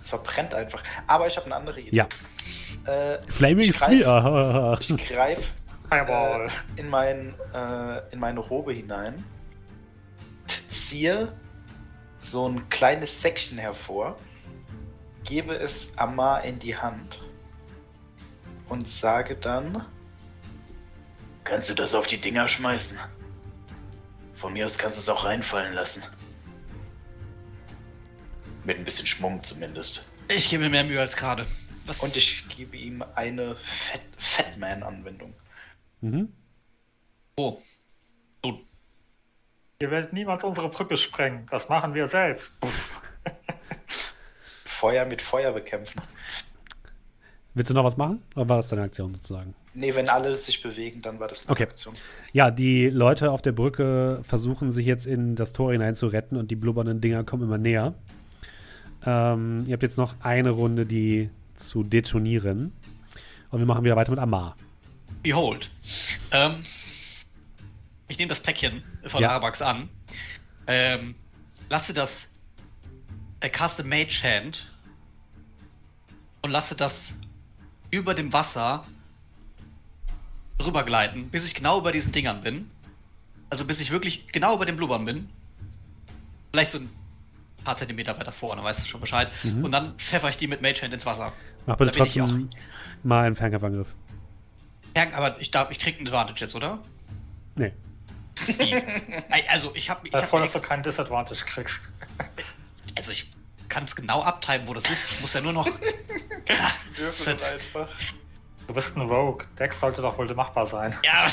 Es verbrennt einfach. Aber ich habe eine andere Idee. Ja. Äh, Flaming ich greif- Sphere. Ich (laughs) greife Fireball. äh, in, mein, äh, in meine Robe hinein, ziehe so ein kleines Säckchen hervor, gebe es Amar in die Hand und sage dann: Kannst du das auf die Dinger schmeißen? Von mir aus kannst du es auch reinfallen lassen. Mit ein bisschen Schmuck zumindest. Ich gebe mir mehr Mühe als gerade. Was? Und ich gebe ihm eine Fat Fatman-Anwendung. mhm. Oh. Ihr werdet niemals unsere Brücke sprengen. Das machen wir selbst. (laughs) Feuer mit Feuer bekämpfen. Willst du noch was machen? Oder war das deine Aktion sozusagen? Nee, wenn alle sich bewegen, dann war das meine Okay. Aktion. Ja, die Leute auf der Brücke versuchen sich jetzt in das Tor hinein zu retten und die blubbernden Dinger kommen immer näher. Ähm, ihr habt jetzt noch eine Runde, die zu detonieren. Und wir machen wieder weiter mit Amar. behold. Ähm, ich nehme das Päckchen von Ja. Arabax an. Ähm, lasse das. Äh, caste Mage Hand. Und lasse das über dem Wasser rübergleiten, bis ich genau über diesen Dingern bin. Also bis ich wirklich genau über den Blubbern bin. Vielleicht so ein paar Zentimeter weiter vorne, weißt du schon Bescheid. Mhm. Und dann pfeffer ich die mit Mage Hand ins Wasser. Mach bitte trotzdem mal einen Fernkampfangriff. Aber ich darf, ich krieg einen Advantage jetzt, oder? Nee. Also ich habe ich Davor, hab dass du keinen Disadvantage kriegst. also ich kann es genau abtreiben, wo das ist. Ich muss ja nur noch. (laughs) das einfach. Du bist ein Rogue. Dex sollte doch wohl machbar sein. ja,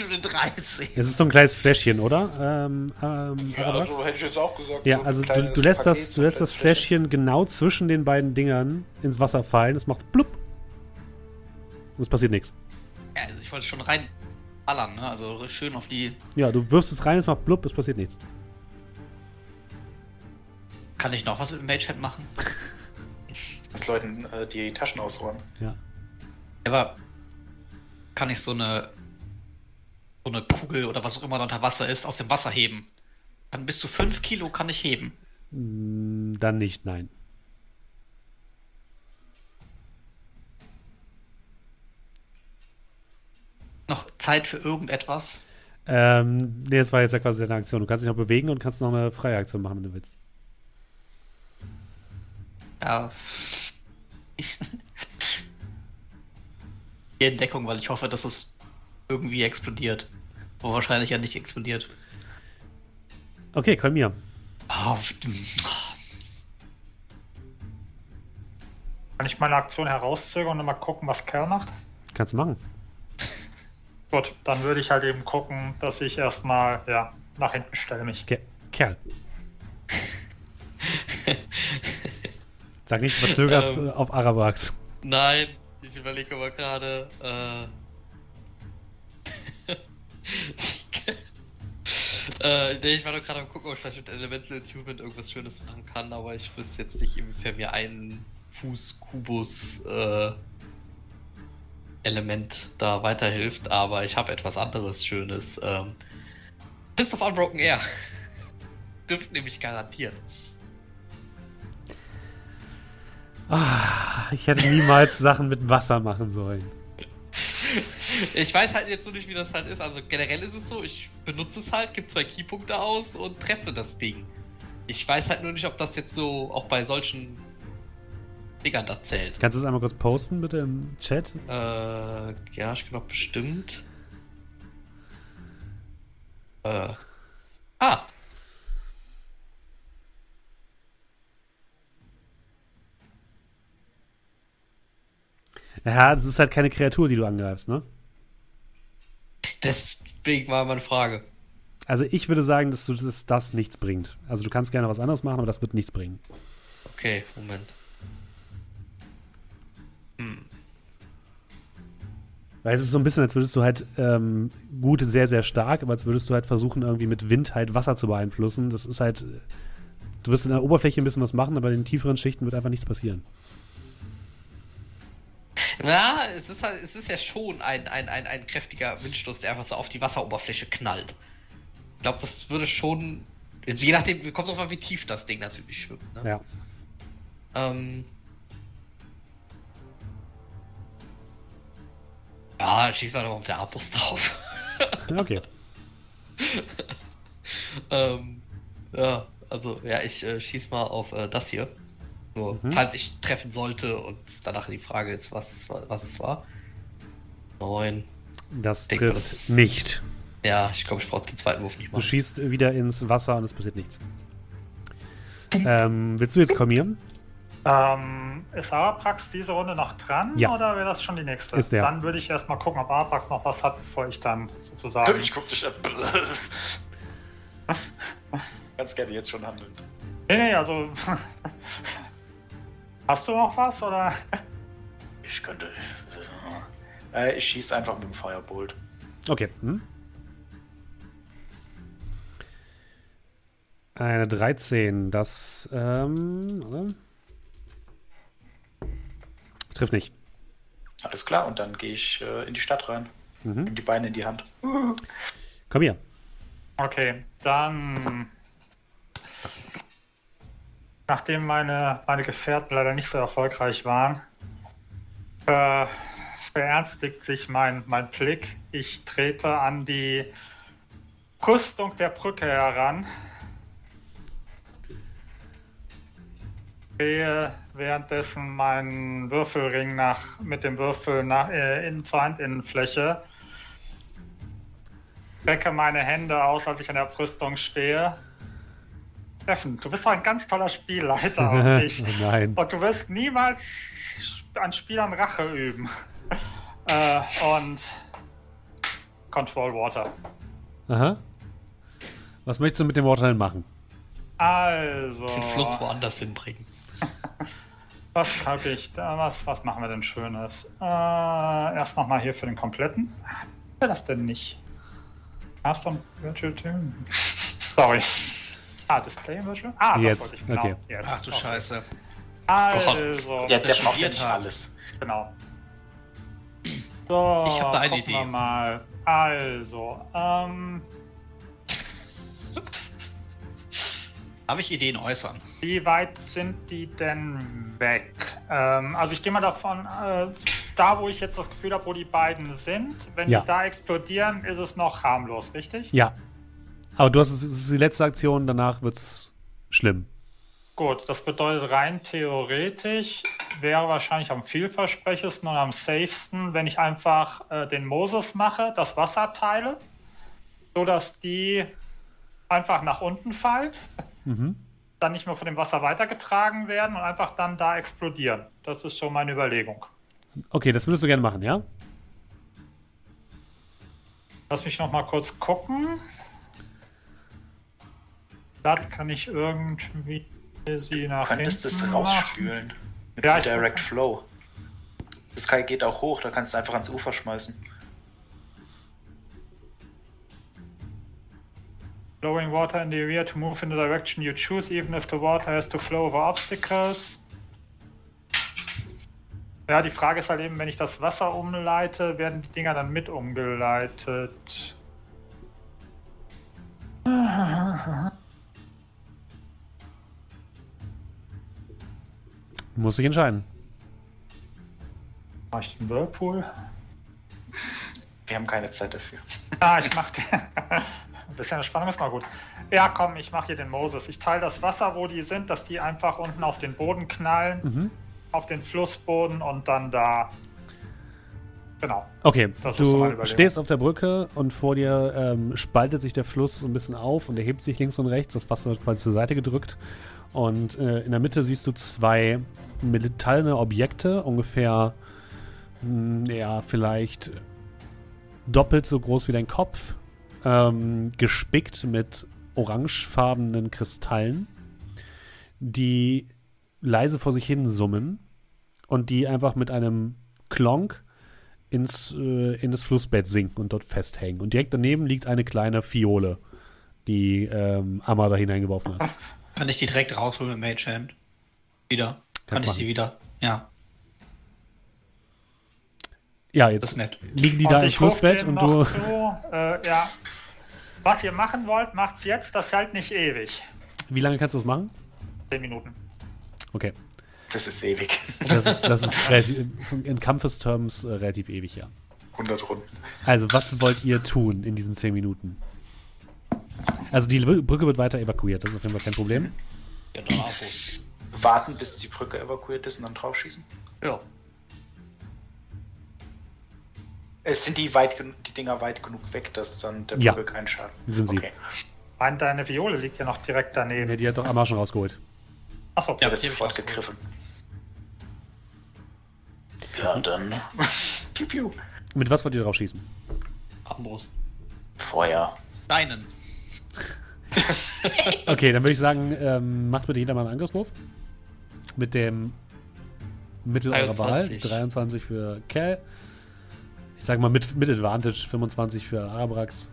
nur eine 13. Es ist so ein kleines Fläschchen, oder? Ähm, ähm, Ja, Arabrax? so hätte ich jetzt auch gesagt. Ja, so also du, du lässt das, du lässt das Fläschchen genau zwischen den beiden Dingern ins Wasser fallen. Es macht blub. Und es passiert nichts. Ja, also ich wollte schon rein ballern, ne? Also schön auf die. Ja, du wirfst es rein, es macht blub, es passiert nichts. Kann ich noch was mit dem Mage Hand machen? (laughs) Dass Leuten äh, die Taschen ausräumen. Ja. Aber kann ich so eine so eine Kugel oder was auch immer da unter Wasser ist, aus dem Wasser heben? Kann bis zu 5 Kilo kann ich heben. Mm, Dann nicht, nein. Noch Zeit für irgendetwas? Ähm, nee, das war jetzt ja quasi deine Aktion. Du kannst dich noch bewegen und kannst noch eine freie Aktion machen, wenn du willst. Ja. Ich. (laughs) Die Entdeckung, weil ich hoffe, dass es irgendwie explodiert. Wo wahrscheinlich ja nicht explodiert. Okay, komm mir. Oh, Kann ich meine Aktion herauszögern und mal gucken, was Kerl macht? Kannst du machen. Gut, dann würde ich halt eben gucken, dass ich erstmal, ja, nach hinten stelle mich. Ke Kerl. (laughs) Sag nicht, du verzögerst Ähm. auf Arabax. Nein, ich überlege aber gerade. Äh, (laughs) äh, nee, ich war doch gerade am gucken, ob ich vielleicht mit Elemental Attunement irgendwas Schönes machen kann, aber ich wüsste jetzt nicht, inwiefern mir ein Fuß-Kubus äh, Element da weiterhilft, aber ich habe etwas anderes Schönes. Ähm, Fist of Unbroken Air. (laughs) Dürfte nämlich garantiert. Ah, ich hätte niemals Sachen mit Wasser machen sollen. (laughs) Ich weiß halt jetzt nur nicht, wie das halt ist. Also generell ist es so, ich benutze es halt, gebe zwei Keypunkte aus und treffe das Ding. Ich weiß halt nur nicht, ob das jetzt so auch bei solchen Dingern da zählt. Kannst du es einmal kurz posten, bitte im Chat? Äh, ja, ich glaube bestimmt. Äh. Ah. Ja, das ist halt keine Kreatur, die du angreifst, ne? Deswegen war meine Frage. Also ich würde sagen, dass du das, das nichts bringt. Also du kannst gerne was anderes machen, aber das wird nichts bringen. Okay, Moment. Weil es ist so ein bisschen, als würdest du halt ähm, gut, sehr, sehr stark, aber als würdest du halt versuchen, irgendwie mit Wind halt Wasser zu beeinflussen. Das ist halt. Du wirst in der Oberfläche ein bisschen was machen, aber in den tieferen Schichten wird einfach nichts passieren. Ja, es ist, halt, es ist ja schon ein, ein, ein, ein kräftiger Windstoß, der einfach so auf die Wasseroberfläche knallt. Ich glaube, das würde schon. Je nachdem, kommt drauf an, wie tief das Ding natürlich schwimmt. Ne? Ja. Ähm. Ja, schieß mal doch mit der Armbrust drauf. Okay. (laughs) ähm, ja, also, ja, ich äh, schieß mal auf äh, das hier. Nur, Mhm. falls ich treffen sollte und danach die Frage ist, was, was es war. Neun. Das Denk trifft das ist- nicht. Ja, ich glaube, ich brauche den zweiten Wurf nicht Du machen. schießt wieder ins Wasser und es passiert nichts. Ähm, willst du jetzt kommieren? Ähm, ist Araprax diese Runde noch dran Ja. oder wäre das schon die nächste? Ist der. Dann würde ich erstmal gucken, ob Araprax noch was hat, bevor ich dann sozusagen. Ich guck dich an. (laughs) Ganz gerne jetzt schon handeln. Nee, nee, also. (laughs) Hast du noch was oder? Ich könnte. Äh, ich schieß einfach mit dem Firebolt. Okay. Hm? Eine 13, das ähm. Trifft nicht. Alles klar, und dann gehe ich äh, in die Stadt rein. Mhm. Nimm die Beine in die Hand. Komm hier. Okay, dann. Nachdem meine, meine Gefährten leider nicht so erfolgreich waren, äh, verernstigt sich mein, mein Blick. Ich trete an die Rüstung der Brücke heran. Drehe währenddessen meinen Würfelring nach, mit dem Würfel nach, äh, in, zur Handinnenfläche strecke meine Hände aus, als ich an der Brüstung stehe. Steffen, du bist doch ein ganz toller Spielleiter und, (laughs) ich, Oh nein. und du wirst niemals an Spielern Rache üben. (laughs) äh, und Control Water. Aha. Was möchtest du mit dem Waterline machen? Also, Den Fluss woanders hinbringen. Was habe ich da? Was, was machen wir denn Schönes? Äh, erst nochmal hier für den kompletten. Wer das denn nicht? Hast du ein Virtual Tune? (laughs) Sorry. Ah, Display in Virtual? Ah, das Jetzt, wollte ich genau. okay. Yes. Ach du Okay. Scheiße. Also, Ja, der braucht ja nicht alles. genau. So, Ich hab da eine Idee. Wir mal. Also, ähm, Darf ich Ideen äußern? wie weit sind die denn weg? Ähm, also ich gehe mal davon, äh, da wo ich jetzt das Gefühl habe, wo die beiden sind, wenn Ja. die da explodieren, ist es noch harmlos, richtig? Ja. Aber du hast es, es ist die letzte Aktion, danach wird's schlimm. Gut, das bedeutet rein theoretisch wäre wahrscheinlich am vielversprechendsten und am safesten, wenn ich einfach äh, den Moses mache, das Wasser teile, so dass die einfach nach unten fallen. (laughs) Mhm. dann nicht mehr von dem Wasser weitergetragen werden und einfach dann da explodieren. Das ist so meine Überlegung. Okay, das würdest du gerne machen, ja? Lass mich noch mal kurz gucken. Das kann ich irgendwie sie nach Du könntest das rausspülen. Mit Ja, Direct Flow. Das Sky geht auch hoch, da kannst du einfach ans Ufer schmeißen. Flowing water in the area to move in the direction you choose, even if the water has to flow over obstacles. Ja, die Frage ist halt eben, wenn ich das Wasser umleite, werden die Dinger dann mit umgeleitet. Muss sich entscheiden. Mach ich den Whirlpool? Wir haben keine Zeit dafür. Ja, ich mach den. (laughs) Ein bisschen Spannung ist mal gut. Ja, komm, ich mach hier den Moses. Ich teile das Wasser, wo die sind, dass die einfach unten auf den Boden knallen, Mhm. auf den Flussboden und dann da. Genau. Okay, Das so du Überlegung. stehst auf der Brücke und vor dir ähm, spaltet sich der Fluss so ein bisschen auf und erhebt sich links und rechts. Das Wasser wird quasi zur Seite gedrückt. Und äh, in der Mitte siehst du zwei metallene Objekte, ungefähr, mh, ja, vielleicht doppelt so groß wie dein Kopf, ähm, gespickt mit orangefarbenen Kristallen, die leise vor sich hin summen und die einfach mit einem Klonk ins, äh, in das Flussbett sinken und dort festhängen. Und direkt daneben liegt eine kleine Fiole, die ähm, Amma da hineingeworfen hat. Kann ich die direkt rausholen mit Mage Hand? Wieder. Kann Kannst ich die wieder? Ja, Ja, jetzt nett. liegen die Und da im Flussbett und du. Zu, äh, ja. Was ihr machen wollt, macht's jetzt. Das hält nicht ewig. Wie lange kannst du das machen? Zehn Minuten. Okay. Das ist ewig. Das ist, das ist (laughs) relativ, in Kampfesterms äh, relativ ewig, ja. 100 Runden. Also, was wollt ihr tun in diesen 10 Minuten? Also, die Brücke wird weiter evakuiert, das ist auf jeden Fall kein Problem. Ja, bravo. Warten, bis die Brücke evakuiert ist und dann draufschießen. Ja. Äh, sind die, weit, die Dinger weit genug weg, dass dann der Ja. Brücke keinen Schaden Sind sie. Okay. Mein, deine Viole liegt ja noch direkt daneben. Ja, die hat doch Amma schon rausgeholt. Achso, Ja, ich sofort gegriffen. Ja, dann. (laughs) piu, piu. Mit was wollt ihr drauf schießen? Armbrust. Feuer. Deinen. (laughs) Okay, dann würde ich sagen, ähm, macht bitte jeder mal einen Angriffswurf. Mit dem Mittel eurer Wahl. 23. 23 für Cal. Ich sag mal mit, mit Advantage, 25 für Arabrax.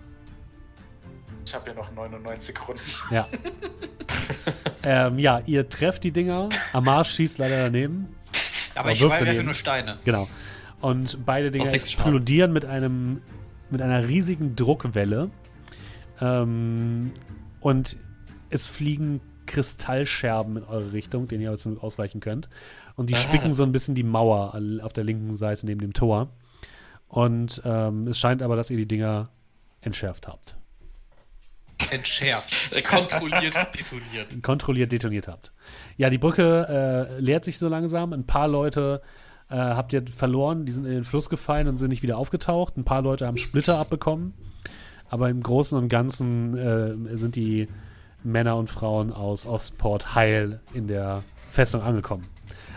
Ich habe ja noch 99 Runden. Ja. ähm, ja, ihr trefft die Dinger. Amar schießt leider daneben. Aber Aber ich wirf werfe daneben. nur Steine. Genau. Und beide Dinger explodieren mit einem mit einer riesigen Druckwelle. Ähm, und es fliegen Kristallscherben in eure Richtung, denen ihr also ausweichen könnt. Und die Ah. spicken so ein bisschen die Mauer auf der linken Seite neben dem Tor. Und ähm, es scheint aber, dass ihr die Dinger entschärft habt. Entschärft. Äh, Kontrolliert, detoniert. (laughs) kontrolliert detoniert habt. Ja, die Brücke äh, leert sich so langsam. Ein paar Leute äh, habt ihr verloren, die sind in den Fluss gefallen und sind nicht wieder aufgetaucht. Ein paar Leute haben Splitter abbekommen. Aber im Großen und Ganzen äh, sind die Männer und Frauen aus Ostport heil in der Festung angekommen.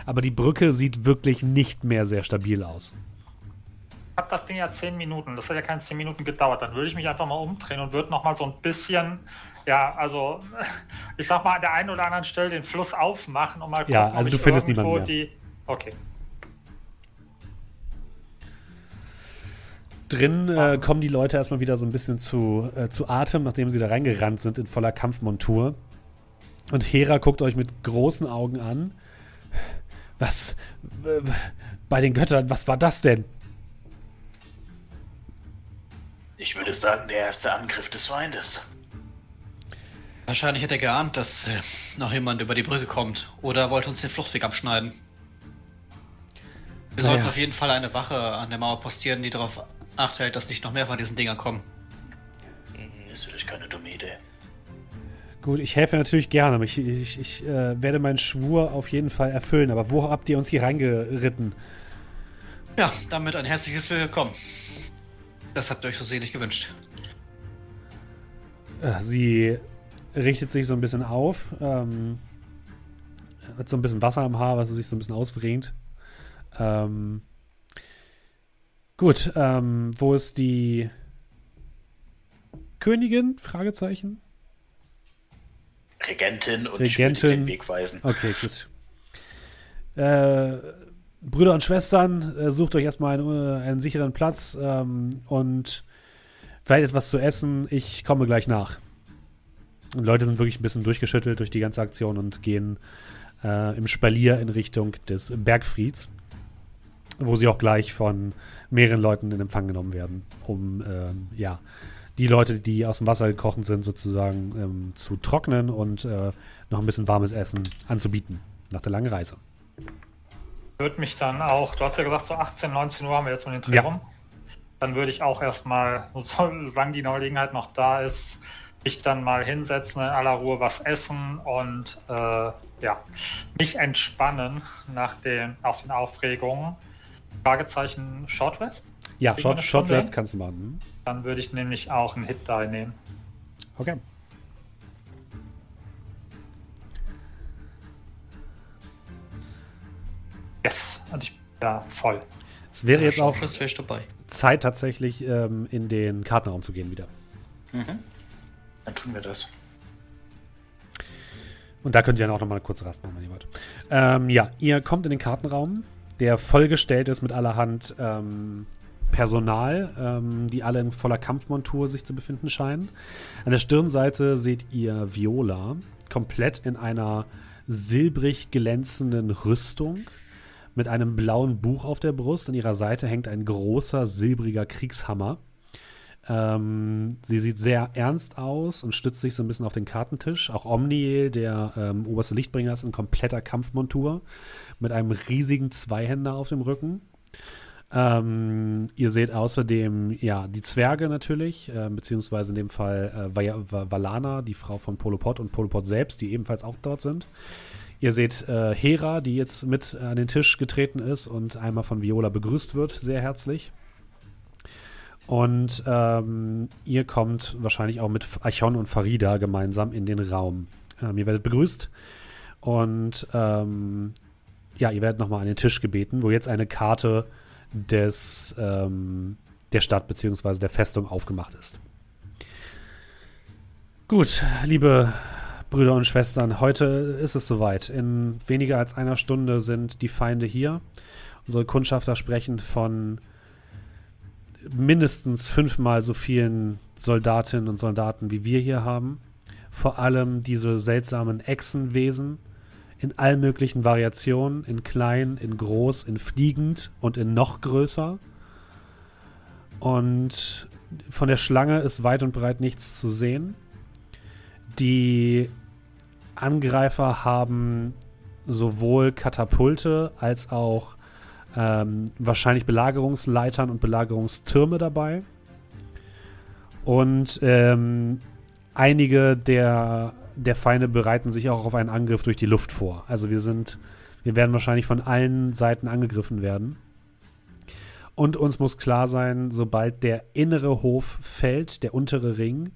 Aber die Brücke sieht wirklich nicht mehr sehr stabil aus. Ich habe das Ding ja 10 Minuten. Das hat ja keine 10 Minuten gedauert. Dann würde ich mich einfach mal umdrehen und würde noch mal so ein bisschen, ja, also (laughs) ich sag mal an der einen oder anderen Stelle den Fluss aufmachen und mal gucken, Ja, also du findest niemanden mehr. die. Okay. Drin äh, kommen die Leute erstmal wieder so ein bisschen zu, äh, zu Atem, nachdem sie da reingerannt sind in voller Kampfmontur. Und Hera guckt euch mit großen Augen an. Was? Äh, bei den Göttern, was war das denn? Ich würde sagen, der erste Angriff des Feindes. Wahrscheinlich hat er geahnt, dass äh, noch jemand über die Brücke kommt. Oder wollte uns den Fluchtweg abschneiden. Wir Naja. sollten auf jeden Fall eine Wache an der Mauer postieren, die darauf Acht hält, dass nicht noch mehr von diesen Dingern kommen. Das ist vielleicht keine dumme Idee. Gut, ich helfe natürlich gerne, aber ich, ich, ich äh, werde meinen Schwur auf jeden Fall erfüllen. Aber wo habt ihr uns hier reingeritten? Ja, damit ein herzliches Willkommen. Das habt ihr euch so sehnlich gewünscht. Äh, sie richtet sich so ein bisschen auf, ähm, hat so ein bisschen Wasser am Haar, was sich so ein bisschen auswringt. Ähm, gut, ähm, wo ist die Königin? Fragezeichen. Regentin und Regentin. den Weg weisen. Okay, gut. Äh, Brüder und Schwestern, äh, sucht euch erstmal einen, äh, einen sicheren Platz ähm, und vielleicht etwas zu essen. Ich komme gleich nach. Und Leute sind wirklich ein bisschen durchgeschüttelt durch die ganze Aktion und gehen äh, im Spalier in Richtung des Bergfrieds, wo sie auch gleich von mehreren Leuten in Empfang genommen werden, um ähm, ja die Leute, die aus dem Wasser gekrochen sind, sozusagen ähm, zu trocknen und äh, noch ein bisschen warmes Essen anzubieten nach der langen Reise. Würde mich dann auch, du hast ja gesagt, so 18, 19 Uhr haben wir jetzt mit den Dreh Ja. rum. Dann würde ich auch erstmal, (laughs) solange die Gelegenheit noch da ist, mich dann mal hinsetzen, in aller Ruhe was essen und äh, ja, mich entspannen nach den, auf den Aufregungen. Fragezeichen Shortwest? Ja, Short, das Short schon Rest hin? kannst du machen. Dann würde ich nämlich auch einen Hit die nehmen. Okay. Yes. Und ich bin da voll. Es wäre jetzt auch dabei. Zeit tatsächlich ähm, in den Kartenraum zu gehen wieder. Mhm. Dann tun wir das. Und da könnt ihr dann auch nochmal eine kurze Rast machen, wenn ihr wollt. Ähm, ja, ihr kommt in den Kartenraum, der vollgestellt ist mit allerhand ähm, Personal, ähm, die alle in voller Kampfmontur sich zu befinden scheinen. An der Stirnseite seht ihr Viola, komplett in einer silbrig glänzenden Rüstung, mit einem blauen Buch auf der Brust. An ihrer Seite hängt ein großer silbriger Kriegshammer. Ähm, sie sieht sehr ernst aus und stützt sich so ein bisschen auf den Kartentisch. Auch Omniel, der ähm, oberste Lichtbringer, ist in kompletter Kampfmontur mit einem riesigen Zweihänder auf dem Rücken. Ähm, ihr seht außerdem ja die Zwerge natürlich, äh, beziehungsweise in dem Fall äh, Val- Val- Valana, die Frau von Polopod und Polopod selbst, die ebenfalls auch dort sind. Ihr seht äh, Hera, die jetzt mit an den Tisch getreten ist und einmal von Viola begrüßt wird, sehr herzlich. Und ähm, ihr kommt wahrscheinlich auch mit Archon und Farida gemeinsam in den Raum. Ähm, ihr werdet begrüßt und ähm, ja, ihr werdet nochmal an den Tisch gebeten, wo jetzt eine Karte des, ähm, der Stadt bzw. der Festung aufgemacht ist. Gut, liebe Brüder und Schwestern, heute ist es soweit. In weniger als einer Stunde sind die Feinde hier. Unsere Kundschafter sprechen von mindestens fünfmal so vielen Soldatinnen und Soldaten, wie wir hier haben. Vor allem diese seltsamen Echsenwesen in allen möglichen Variationen, in klein, in groß, in fliegend und in noch größer. Und von der Schlange ist weit und breit nichts zu sehen. Die Angreifer haben sowohl Katapulte als auch ähm, wahrscheinlich Belagerungsleitern und Belagerungstürme dabei. Und ähm, einige der, der Feinde bereiten sich auch auf einen Angriff durch die Luft vor. Also wir sind, wir werden wahrscheinlich von allen Seiten angegriffen werden. Und uns muss klar sein, sobald der innere Hof fällt, der untere Ring,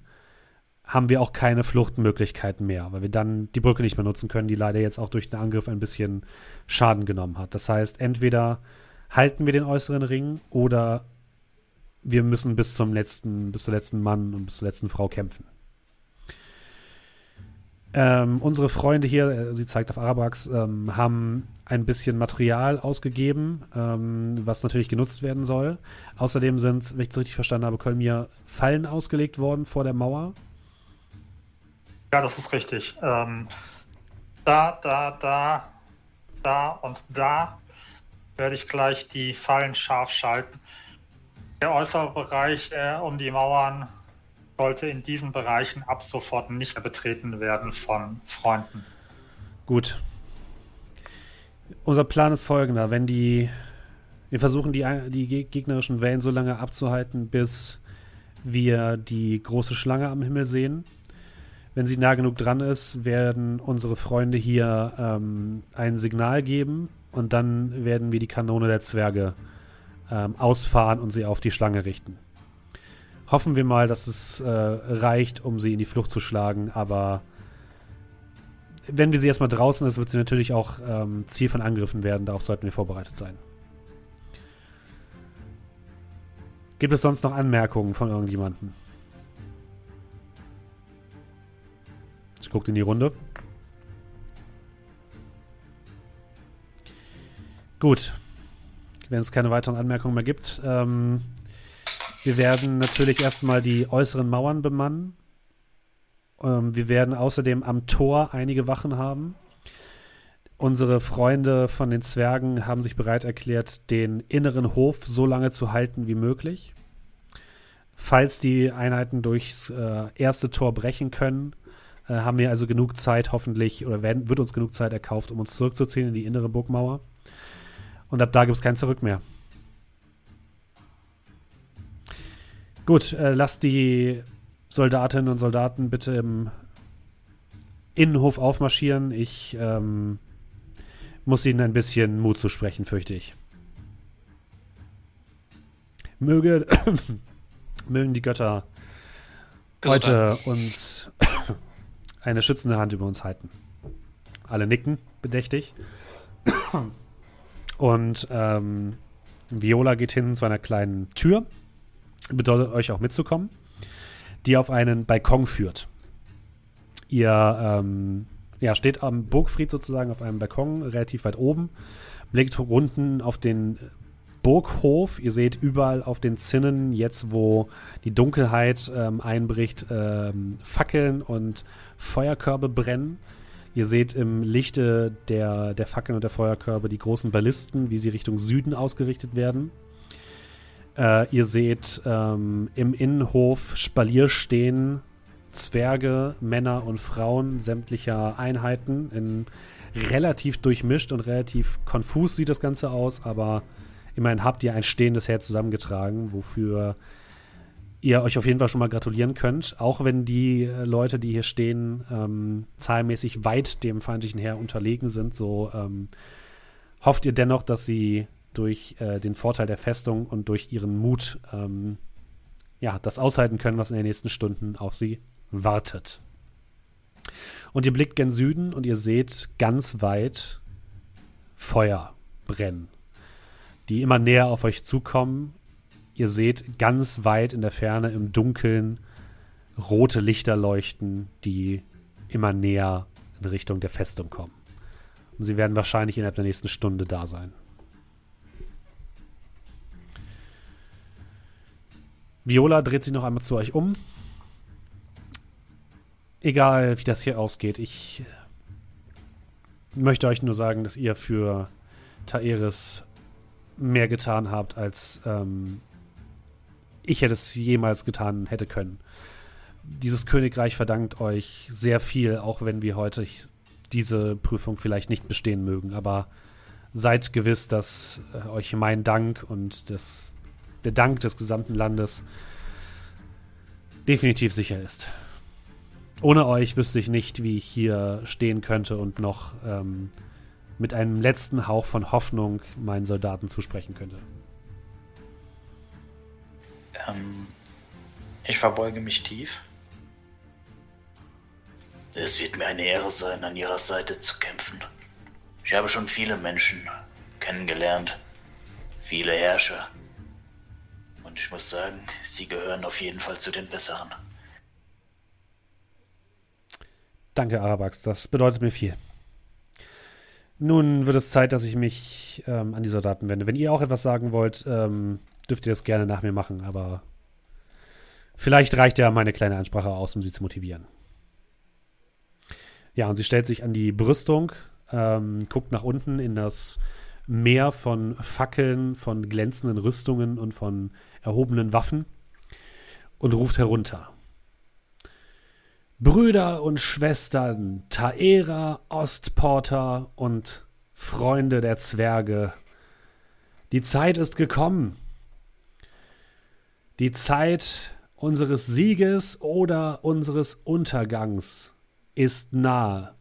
haben wir auch keine Fluchtmöglichkeiten mehr, weil wir dann die Brücke nicht mehr nutzen können, die leider jetzt auch durch den Angriff ein bisschen Schaden genommen hat. Das heißt, entweder halten wir den äußeren Ring oder wir müssen bis zum letzten, bis zur letzten Mann und bis zur letzten Frau kämpfen. Ähm, unsere Freunde hier, äh, sie zeigt auf Arabax, ähm, haben ein bisschen Material ausgegeben, ähm, was natürlich genutzt werden soll. Außerdem sind, wenn ich es richtig verstanden habe, Kolmir Fallen ausgelegt worden vor der Mauer. Ja, das ist richtig. Ähm, da, da, da, da und da werde ich gleich die Fallen scharf schalten. Der äußere Bereich äh, um die Mauern sollte in diesen Bereichen ab sofort nicht mehr betreten werden von Freunden. Gut. Unser Plan ist folgender. Wenn die. Wir versuchen, die, die geg- gegnerischen Wellen so lange abzuhalten, bis wir die große Schlange am Himmel sehen. Wenn sie nah genug dran ist, werden unsere Freunde hier ähm, ein Signal geben und dann werden wir die Kanone der Zwerge ähm, ausfahren und sie auf die Schlange richten. Hoffen wir mal, dass es äh, reicht, um sie in die Flucht zu schlagen, aber wenn wir sie erstmal draußen ist, wird sie natürlich auch ähm, Ziel von Angriffen werden. Darauf sollten wir vorbereitet sein. Gibt es sonst noch Anmerkungen von irgendjemandem? Ich gucke in die Runde. Gut. Wenn es keine weiteren Anmerkungen mehr gibt. Ähm, wir werden natürlich erstmal die äußeren Mauern bemannen. Ähm, wir werden außerdem am Tor einige Wachen haben. Unsere Freunde von den Zwergen haben sich bereit erklärt, den inneren Hof so lange zu halten wie möglich. Falls die Einheiten durchs äh, erste Tor brechen können, äh, haben wir also genug Zeit, hoffentlich, oder werden, wird uns genug Zeit erkauft, um uns zurückzuziehen in die innere Burgmauer. Und ab da gibt es kein Zurück mehr. Gut, äh, lasst die Soldatinnen und Soldaten bitte im Innenhof aufmarschieren. Ich ähm, muss ihnen ein bisschen Mut zu sprechen, fürchte ich. Möge, (coughs) mögen die Götter heute uns eine schützende Hand über uns halten. Alle nicken bedächtig. Und ähm, Viola geht hin zu einer kleinen Tür, bedeutet euch auch mitzukommen, die auf einen Balkon führt. Ihr ähm, ja, steht am Burgfried sozusagen auf einem Balkon, relativ weit oben, blickt unten auf den Burghof. Ihr seht überall auf den Zinnen, jetzt wo die Dunkelheit ähm, einbricht, ähm, Fackeln und Feuerkörbe brennen. Ihr seht im Lichte der, der Fackeln und der Feuerkörbe die großen Ballisten, wie sie Richtung Süden ausgerichtet werden. Äh, ihr seht ähm, im Innenhof Spalier stehen Zwerge, Männer und Frauen sämtlicher Einheiten. In relativ durchmischt und relativ konfus sieht das Ganze aus, aber immerhin habt ihr ein stehendes Heer zusammengetragen, wofür ihr euch auf jeden Fall schon mal gratulieren könnt, auch wenn die äh, Leute, die hier stehen, ähm, zahlenmäßig weit dem feindlichen Heer unterlegen sind, so ähm, hofft ihr dennoch, dass sie durch äh, den Vorteil der Festung und durch ihren Mut ähm, ja, das aushalten können, was in den nächsten Stunden auf sie wartet. Und ihr blickt gen Süden und ihr seht ganz weit Feuer brennen, die immer näher auf euch zukommen Ihr seht ganz weit in der Ferne im Dunkeln rote Lichter leuchten, die immer näher in Richtung der Festung kommen. Und sie werden wahrscheinlich innerhalb der nächsten Stunde da sein. Viola dreht sich noch einmal zu euch um. Egal, wie das hier ausgeht, ich möchte euch nur sagen, dass ihr für Taeris mehr getan habt, als ähm, ich hätte es jemals getan hätte können. Dieses Königreich verdankt euch sehr viel, auch wenn wir heute diese Prüfung vielleicht nicht bestehen mögen. Aber seid gewiss, dass äh, euch mein Dank und das, der Dank des gesamten Landes definitiv sicher ist. Ohne euch wüsste ich nicht, wie ich hier stehen könnte und noch ähm, mit einem letzten Hauch von Hoffnung meinen Soldaten zusprechen könnte. Ähm, ich verbeuge mich tief. Es wird mir eine Ehre sein, an Ihrer Seite zu kämpfen. Ich habe schon viele Menschen kennengelernt, viele Herrscher. Und ich muss sagen, Sie gehören auf jeden Fall zu den Besseren. Danke, Arabax, das bedeutet mir viel. Nun wird es Zeit, dass ich mich ähm, an die Soldaten wende. Wenn ihr auch etwas sagen wollt, ähm, dürft ihr das gerne nach mir machen, aber vielleicht reicht ja meine kleine Ansprache aus, um sie zu motivieren. Ja, und sie stellt sich an die Brüstung, ähm, guckt nach unten in das Meer von Fackeln, von glänzenden Rüstungen und von erhobenen Waffen und ruft herunter. Brüder und Schwestern, Taera, Ostporter und Freunde der Zwerge, die Zeit ist gekommen, die Zeit unseres Sieges oder unseres Untergangs ist nahe.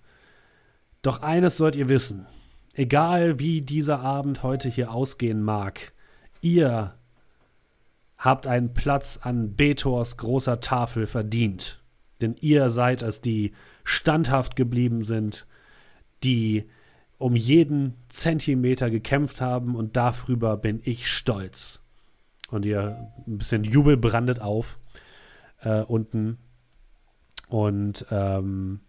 Doch eines sollt ihr wissen, egal wie dieser Abend heute hier ausgehen mag, ihr habt einen Platz an Betors großer Tafel verdient. Denn ihr seid es, die standhaft geblieben sind, die um jeden Zentimeter gekämpft haben und darüber bin ich stolz. Und ihr ein bisschen Jubel brandet auf äh, unten. Und ähm,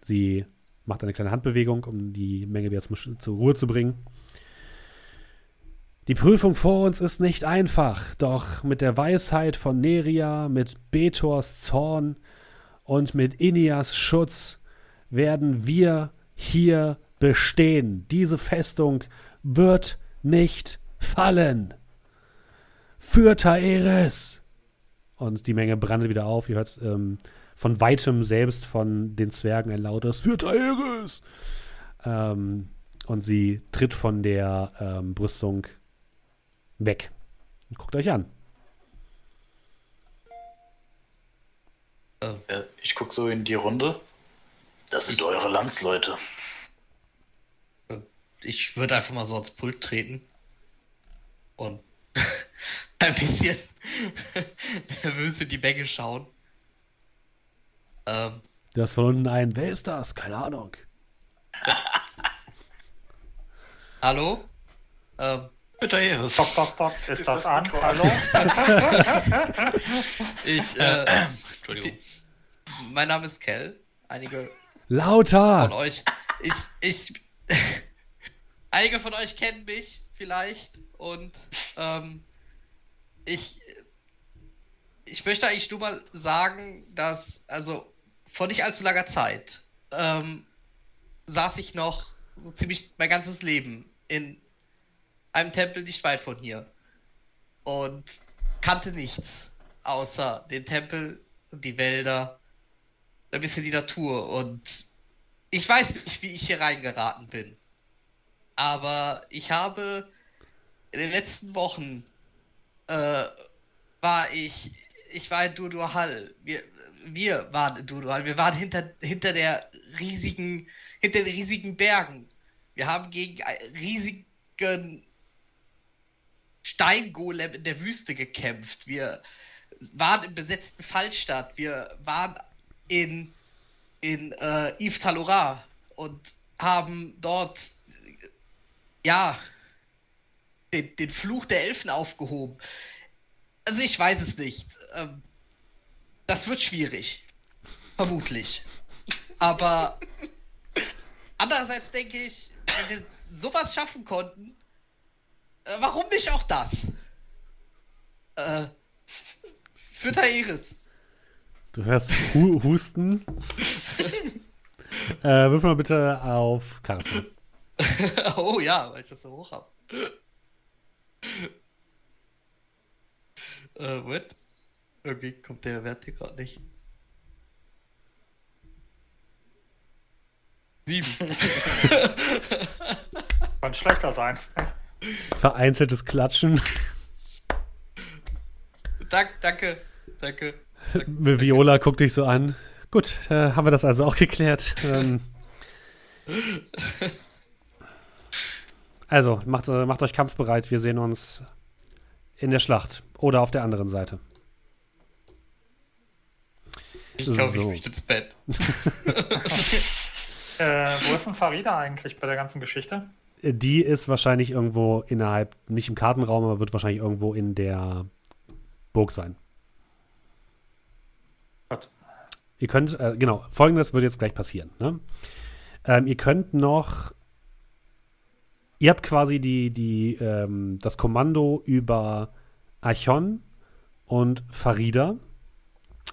sie macht eine kleine Handbewegung, um die Menge wieder zum, zur Ruhe zu bringen. Die Prüfung vor uns ist nicht einfach, doch mit der Weisheit von Neria, mit Betors Zorn und mit Inias Schutz werden wir hier bestehen. Diese Festung wird nicht fallen. Für Taeris! Und die Menge brandet wieder auf. Ihr hört ähm, von weitem selbst von den Zwergen ein lautes Für Taeris! Ähm, und sie tritt von der ähm, Brüstung weg. Guckt euch an. Äh, ich gucke so in die Runde. Das sind eure Landsleute. Äh, ich würde einfach mal so ans Pult treten und (laughs) ein bisschen (laughs) nervös in die Menge schauen. Ähm, du hast von unten ein, wer ist das? Keine Ahnung. (laughs) Hallo? Ähm, Bitte hier. Stopp, stopp, stopp. Ist, ist das, das an? Hallo? (laughs) ich, äh, Entschuldigung. Mein Name ist Kell. Einige Lauter! von euch. Ich, ich. (laughs) einige von euch kennen mich vielleicht und ähm, ich. Ich möchte eigentlich nur mal sagen, dass, also vor nicht allzu langer Zeit ähm, saß ich noch so ziemlich mein ganzes Leben in einem Tempel nicht weit von hier. Und kannte nichts außer den Tempel und die Wälder, ein bisschen die Natur. Und ich weiß nicht, wie ich hier reingeraten bin. Aber ich habe in den letzten Wochen äh, war ich, ich war in Durduhal. Wir, wir waren in Durduhal. Wir waren hinter, hinter der riesigen, hinter den riesigen Bergen. Wir haben gegen riesigen Steingolem in der Wüste gekämpft. Wir waren im besetzten Fallstadt. Wir waren in, in äh, Yves Talora und haben dort, ja, den, den Fluch der Elfen aufgehoben. Also ich weiß es nicht. Ähm, das wird schwierig. Vermutlich. Aber andererseits denke ich, wenn wir sowas schaffen konnten, äh, warum nicht auch das? Äh, (laughs) für Tairis. Du hörst Hu Husten. (laughs) äh, wirf mal bitte auf Charisma. (laughs) oh ja, weil ich das so hoch habe. äh, what? Irgendwie kommt der Wert hier gerade nicht. Sieben. Kann schlechter sein. Vereinzeltes Klatschen. Dank, danke, danke. Viola guckt dich so an. Gut, äh, haben wir das also auch geklärt. Ähm, also, macht, äh, macht euch kampfbereit. Wir sehen uns in der Schlacht oder auf der anderen Seite. Ich glaube, so. ich möchte ins Bett. (laughs) (laughs) äh, wo ist denn Farida eigentlich bei der ganzen Geschichte? Die ist wahrscheinlich irgendwo innerhalb, nicht im Kartenraum, aber wird wahrscheinlich irgendwo in der Burg sein. Gott. Ihr könnt, äh, genau, folgendes wird jetzt gleich passieren. Ne? Ähm, ihr könnt noch, ihr habt quasi die, die, ähm, das Kommando über Archon und Farida.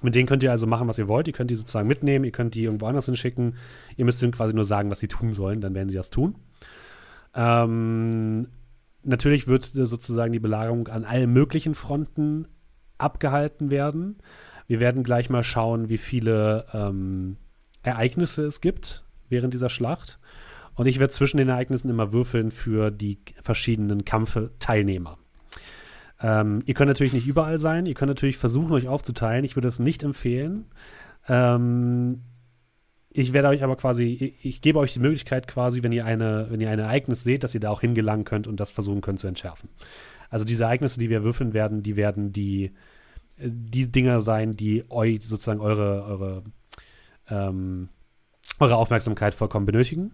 Mit denen könnt ihr also machen, was ihr wollt. Ihr könnt die sozusagen mitnehmen, ihr könnt die irgendwo anders hinschicken. Ihr müsst ihnen quasi nur sagen, was sie tun sollen, dann werden sie das tun. Ähm, natürlich wird sozusagen die Belagerung an allen möglichen Fronten abgehalten werden. Wir werden gleich mal schauen, wie viele ähm, Ereignisse es gibt während dieser Schlacht. Und ich werde zwischen den Ereignissen immer würfeln für die verschiedenen Kampfteilnehmer. Ähm, ihr könnt natürlich nicht überall sein. Ihr könnt natürlich versuchen, euch aufzuteilen. Ich würde es nicht empfehlen. Ähm, ich werde euch aber quasi, ich, ich, gebe euch die Möglichkeit quasi, wenn ihr eine, wenn ihr ein Ereignis seht, dass ihr da auch hingelangen könnt und das versuchen könnt zu entschärfen. Also diese Ereignisse, die wir würfeln werden, die werden die, die Dinger sein, die euch sozusagen eure, eure, ähm, eure Aufmerksamkeit vollkommen benötigen.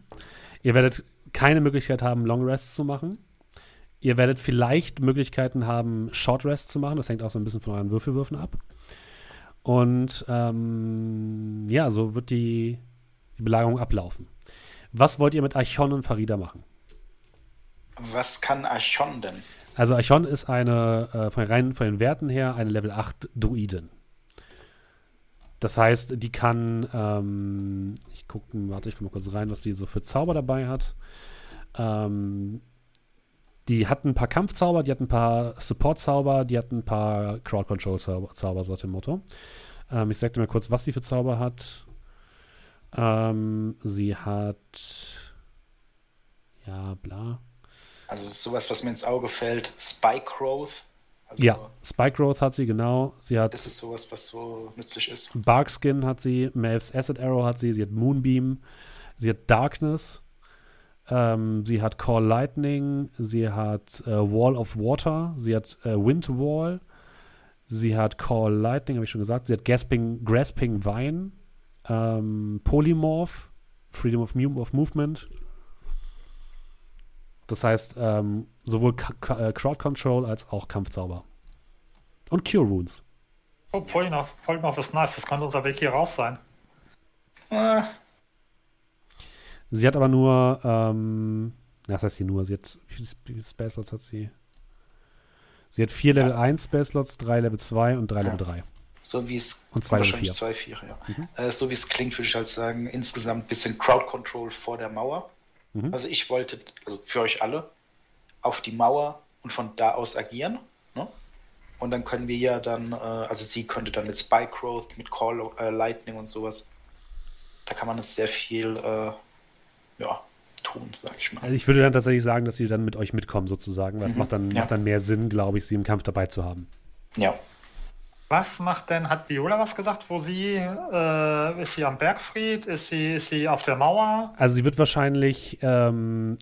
Ihr werdet keine Möglichkeit haben, Long Rests zu machen. Ihr werdet vielleicht Möglichkeiten haben, Short Rests zu machen. Das hängt auch so ein bisschen von euren Würfelwürfen ab. Und ähm, ja, so wird die, die Belagerung ablaufen. Was wollt ihr mit Archon und Farida machen? Was kann Archon denn? Also Archon ist eine, äh, von, rein von den Werten her, eine Level 8 Druidin. Das heißt, die kann, ähm, ich gucke, warte, ich gucke mal kurz rein, was die so für Zauber dabei hat. Ähm, die hat ein paar Kampfzauber, die hat ein paar Support-Zauber, die hat ein paar Crowd-Control-Zauber, so dem Motto. Ähm, ich sag dir mal kurz, was sie für Zauber hat. Ähm, sie hat. Ja, bla. Also sowas, was mir ins Auge fällt, Spike Growth. Also ja, Spike Growth hat sie, genau. Sie hat. Das ist sowas, was so nützlich ist. Barkskin hat sie, Melv's Acid Arrow hat sie, sie hat Moonbeam, sie hat Darkness, ähm, sie hat Call Lightning, sie hat äh, Wall of Water, sie hat äh, Wind Wall, sie hat Call Lightning, habe ich schon gesagt, sie hat Gasping, Grasping Vine, ähm, Polymorph, Freedom of, of Movement, das heißt, ähm, sowohl K äh, Crowd Control als auch Kampfzauber. Und Cure Wounds. Oh, Polymorph, Polymorph ist nice. Das könnte unser Weg hier raus sein. Äh. Sie hat aber nur, ähm, das heißt sie nur, sie hat, wie viele Spellslots hat sie? Sie hat vier Level ja. 1 Spellslots, drei Level 2 und drei ja. Level 3. So wie es und zwei Level 4. Zwei, vier, ja. Mhm. Äh, so wie es klingt, würde ich halt sagen, insgesamt ein bisschen Crowd Control vor der Mauer. Mhm. Also ich wollte, also für euch alle, auf die Mauer und von da aus agieren. Ne? Und dann können wir ja dann, äh, also sie könnte dann mit Spike Growth, mit Call äh, Lightning und sowas, da kann man es sehr viel, äh, ja, tun, sag ich mal. Also ich würde dann tatsächlich sagen, dass sie dann mit euch mitkommen sozusagen, weil es mhm. macht, dann, ja. macht dann mehr Sinn, glaube ich, sie im Kampf dabei zu haben. Ja. Was macht denn, hat Viola was gesagt, wo sie, äh, ist sie am Bergfried, ist sie, ist sie auf der Mauer? Also sie wird wahrscheinlich ähm,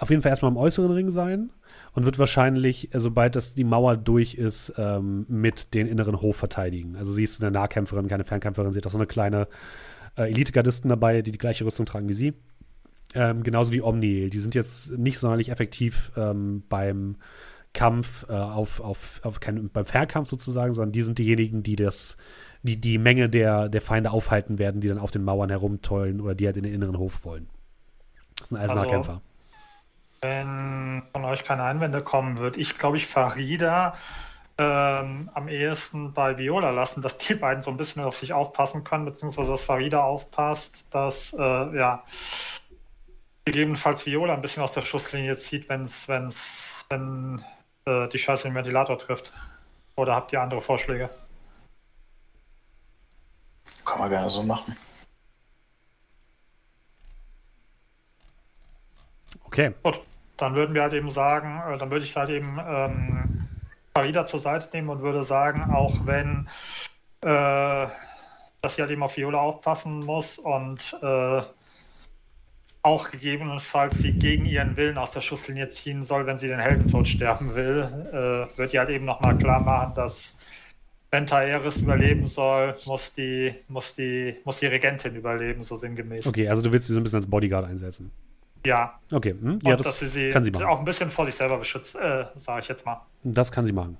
auf jeden Fall erstmal im äußeren Ring sein und wird wahrscheinlich, äh, sobald das die Mauer durch ist, ähm, mit den inneren Hof verteidigen. Also sie ist eine Nahkämpferin, keine Fernkämpferin, sie hat auch so eine kleine äh, Elite-Gardisten dabei, die die gleiche Rüstung tragen wie sie. Ähm, genauso wie Omniel. Die sind jetzt nicht sonderlich effektiv ähm, beim Kampf, äh, auf, auf, auf kein, beim Fernkampf sozusagen, sondern die sind diejenigen, die das, die die Menge der, der Feinde aufhalten werden, die dann auf den Mauern herumtollen oder die halt in den inneren Hof wollen. Das sind alles Nahkämpfer. Wenn von euch keine Einwände kommen, würde ich, glaube ich, Farida ähm, am ehesten bei Viola lassen, dass die (laughs) beiden so ein bisschen auf sich aufpassen können, beziehungsweise dass Farida aufpasst, dass äh, ja gegebenenfalls Viola ein bisschen aus der Schusslinie zieht, wenn's, wenn's, wenn äh, die Scheiße im Ventilator trifft. Oder habt ihr andere Vorschläge? Kann man gerne so machen. Okay. Gut, dann würden wir halt eben sagen, äh, dann würde ich halt eben ähm, Farida zur Seite nehmen und würde sagen, auch wenn äh, dass sie halt eben auf Viola aufpassen muss und äh, auch gegebenenfalls sie gegen ihren Willen aus der Schusslinie ziehen soll, wenn sie den Heldentod sterben will, äh, wird ihr halt eben nochmal klar machen, dass wenn Taeris überleben soll, muss die, muss die, muss die Regentin überleben, so sinngemäß. Okay, also du willst sie so ein bisschen als Bodyguard einsetzen. Ja. Okay, hm? ja, das dass sie, sie kann sie machen. auch ein bisschen vor sich selber beschützt, äh, sage ich jetzt mal. Das kann sie machen.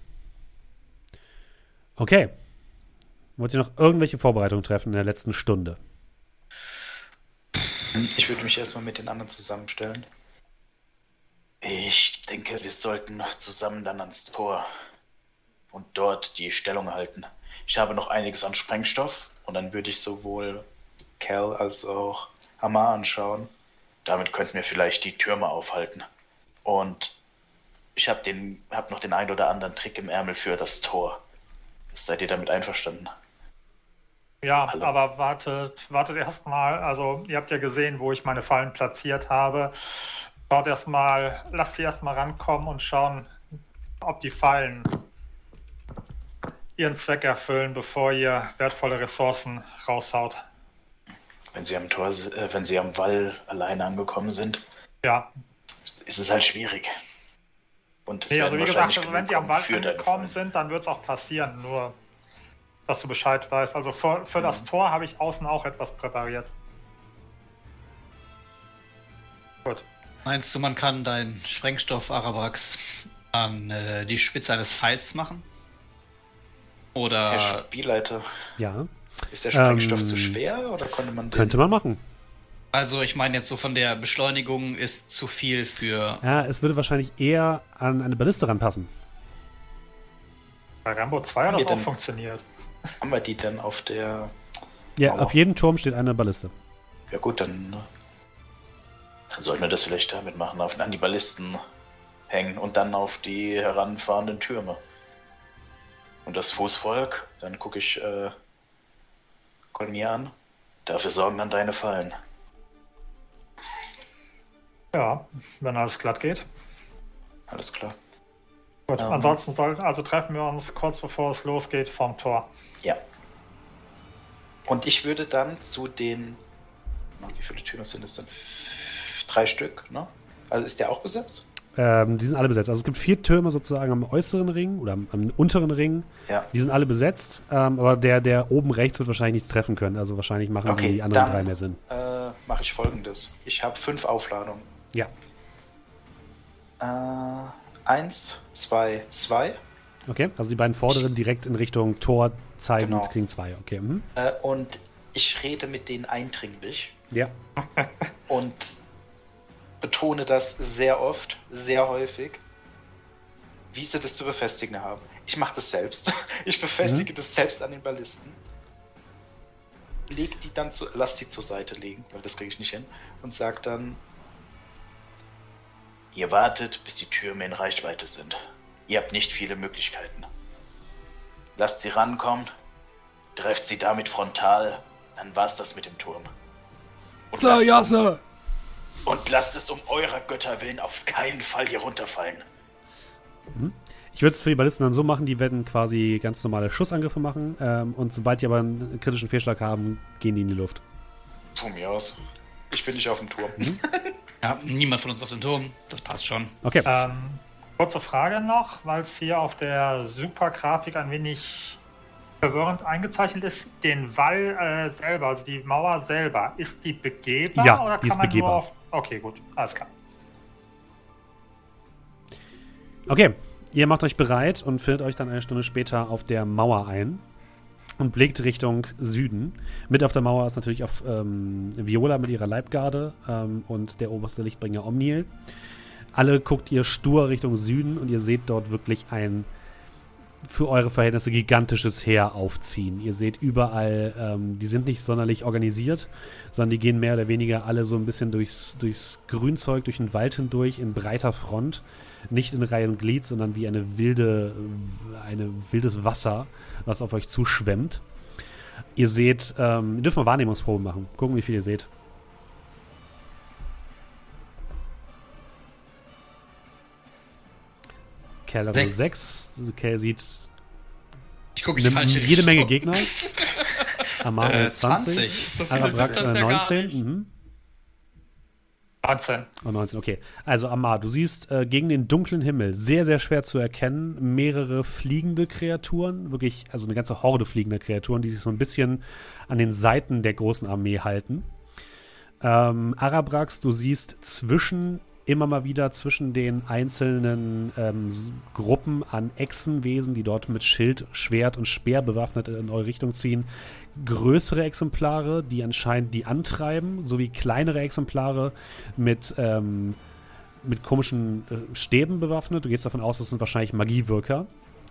Okay. Wollt ihr noch irgendwelche Vorbereitungen treffen in der letzten Stunde? Ich würde mich erstmal mit den anderen zusammenstellen. Ich denke, wir sollten zusammen dann ans Tor und dort die Stellung halten. Ich habe noch einiges an Sprengstoff und dann würde ich sowohl Cal als auch Hammer anschauen. Damit könnten wir vielleicht die Türme aufhalten. Und ich habe hab noch den ein oder anderen Trick im Ärmel für das Tor. Seid ihr damit einverstanden? Ja, Hallo. aber wartet, wartet erstmal. Also, ihr habt ja gesehen, wo ich meine Fallen platziert habe. Schaut erstmal, lasst sie erstmal rankommen und schauen, ob die Fallen ihren Zweck erfüllen, bevor ihr wertvolle Ressourcen raushaut. Wenn sie am Tor, äh, wenn sie am Wall alleine angekommen sind, Ja. ist es halt schwierig. Und es Nee, also wie gesagt, also wenn sie am deine angekommen sind, dann wird es auch passieren. Nur, dass du Bescheid weißt. Also für, für das Mhm. Tor habe ich außen auch etwas präpariert. Gut. Meinst du, man kann deinen Sprengstoff Arabrax an äh, die Spitze eines Pfeils machen? Herr Oder Spielleiter, Ja, ist der Sprengstoff Ähm, zu schwer oder konnte man den könnte man machen. also ich meine jetzt so von der Beschleunigung ist zu viel für Ja, es würde wahrscheinlich eher an eine Balliste ranpassen. Bei Rambo 2 hat das auch denn- funktioniert. Haben wir die denn auf der. Ja, Mauer. auf jedem Turm steht eine Balliste. Ja, gut, dann. äh, Dann sollten wir das vielleicht damit machen, auf, an die Ballisten hängen und dann auf die heranfahrenden Türme. Und das Fußvolk, dann gucke ich äh, Kolmir an. Dafür sorgen dann deine Fallen. Ja, wenn alles glatt geht. Alles klar. Gut, Ähm. ansonsten sollten, also treffen wir uns kurz bevor es losgeht vom Tor. Ja. Und ich würde dann zu den. Wie viele Türme sind es denn? Drei Stück, ne? Also ist der auch besetzt? Ähm, die sind alle besetzt. Also es gibt vier Türme sozusagen am äußeren Ring oder am, am unteren Ring. Ja. Die sind alle besetzt, ähm, aber der, der oben rechts wird wahrscheinlich nichts treffen können. Also wahrscheinlich machen Okay, die anderen dann- drei mehr Sinn. Äh, mache ich folgendes. Ich habe fünf Aufladungen. Ja. Äh, eins, zwei, zwei. Okay, also die beiden vorderen direkt in Richtung Tor zeigend Genau. kriegen zwei. Okay. Mhm. Äh, und ich rede mit denen eindringlich Ja. (laughs) und betone das sehr oft, sehr häufig, wie sie das zu befestigen haben. Ich mache das selbst. (laughs) Ich befestige Mhm. das selbst an den Ballisten. Leg die dann zu, lass die zur Seite legen, weil das kriege ich nicht hin. Und sag dann, ihr wartet, bis die Türme in Reichweite sind. Ihr habt nicht viele Möglichkeiten. Lasst sie rankommen, trefft sie damit frontal, dann war's das mit dem Turm. Und Sir, lasst ja, um- Sir. und lasst es um eurer Götter willen auf keinen Fall hier runterfallen. Ich würde es für die Ballisten dann so machen, die werden quasi ganz normale Schussangriffe machen. Ähm, und sobald die aber einen kritischen Fehlschlag haben, gehen die in die Luft. Von mir aus. Ich bin nicht auf dem Turm. (laughs) ja, niemand von uns auf dem Turm. Das passt schon. Okay. Ähm, kurze Frage noch, weil es hier auf der Supergrafik ein wenig verwirrend eingezeichnet ist. Den Wall äh, selber, also die Mauer selber, ist die begehbar Ja, oder die kann ist man begehbar. nur auf. Okay, gut, alles klar. Okay, ihr macht euch bereit und findet euch dann eine Stunde später auf der Mauer ein und blickt Richtung Süden. Mit auf der Mauer ist natürlich auf ähm, Viola mit ihrer Leibgarde ähm, und der oberste Lichtbringer Omniel. Alle guckt ihr stur Richtung Süden und ihr seht dort wirklich ein für eure Verhältnisse gigantisches Heer aufziehen. Ihr seht überall, ähm, die sind nicht sonderlich organisiert, sondern die gehen mehr oder weniger alle so ein bisschen durchs, durchs Grünzeug, durch den Wald hindurch in breiter Front. Nicht in Reihe und Glied, sondern wie eine wilde, eine wildes Wasser, was auf euch zuschwemmt. Ihr seht, ähm, ihr dürft mal Wahrnehmungsproben machen. Gucken, wie viel ihr seht. Kerl Sechs. 6. Kerl sieht Ich gucke falsche jede Menge. Gegner. (laughs) Amaro Äh, 20. 20. So viele Arabrax äh, ja gar 19. nicht. Mhm. 19. Oh, 19, okay. Also Amar, du siehst äh, gegen den dunklen Himmel sehr, sehr schwer zu erkennen mehrere fliegende Kreaturen, wirklich, also eine ganze Horde fliegender Kreaturen, die sich so ein bisschen an den Seiten der großen Armee halten. Ähm, Arabrax, du siehst zwischen, immer mal wieder zwischen den einzelnen ähm, Gruppen an Echsenwesen, die dort mit Schild, Schwert und Speer bewaffnet in eure Richtung ziehen, größere Exemplare, die anscheinend die antreiben, sowie kleinere Exemplare mit, ähm, mit komischen äh, Stäben bewaffnet. Du gehst davon aus, das sind wahrscheinlich Magiewirker.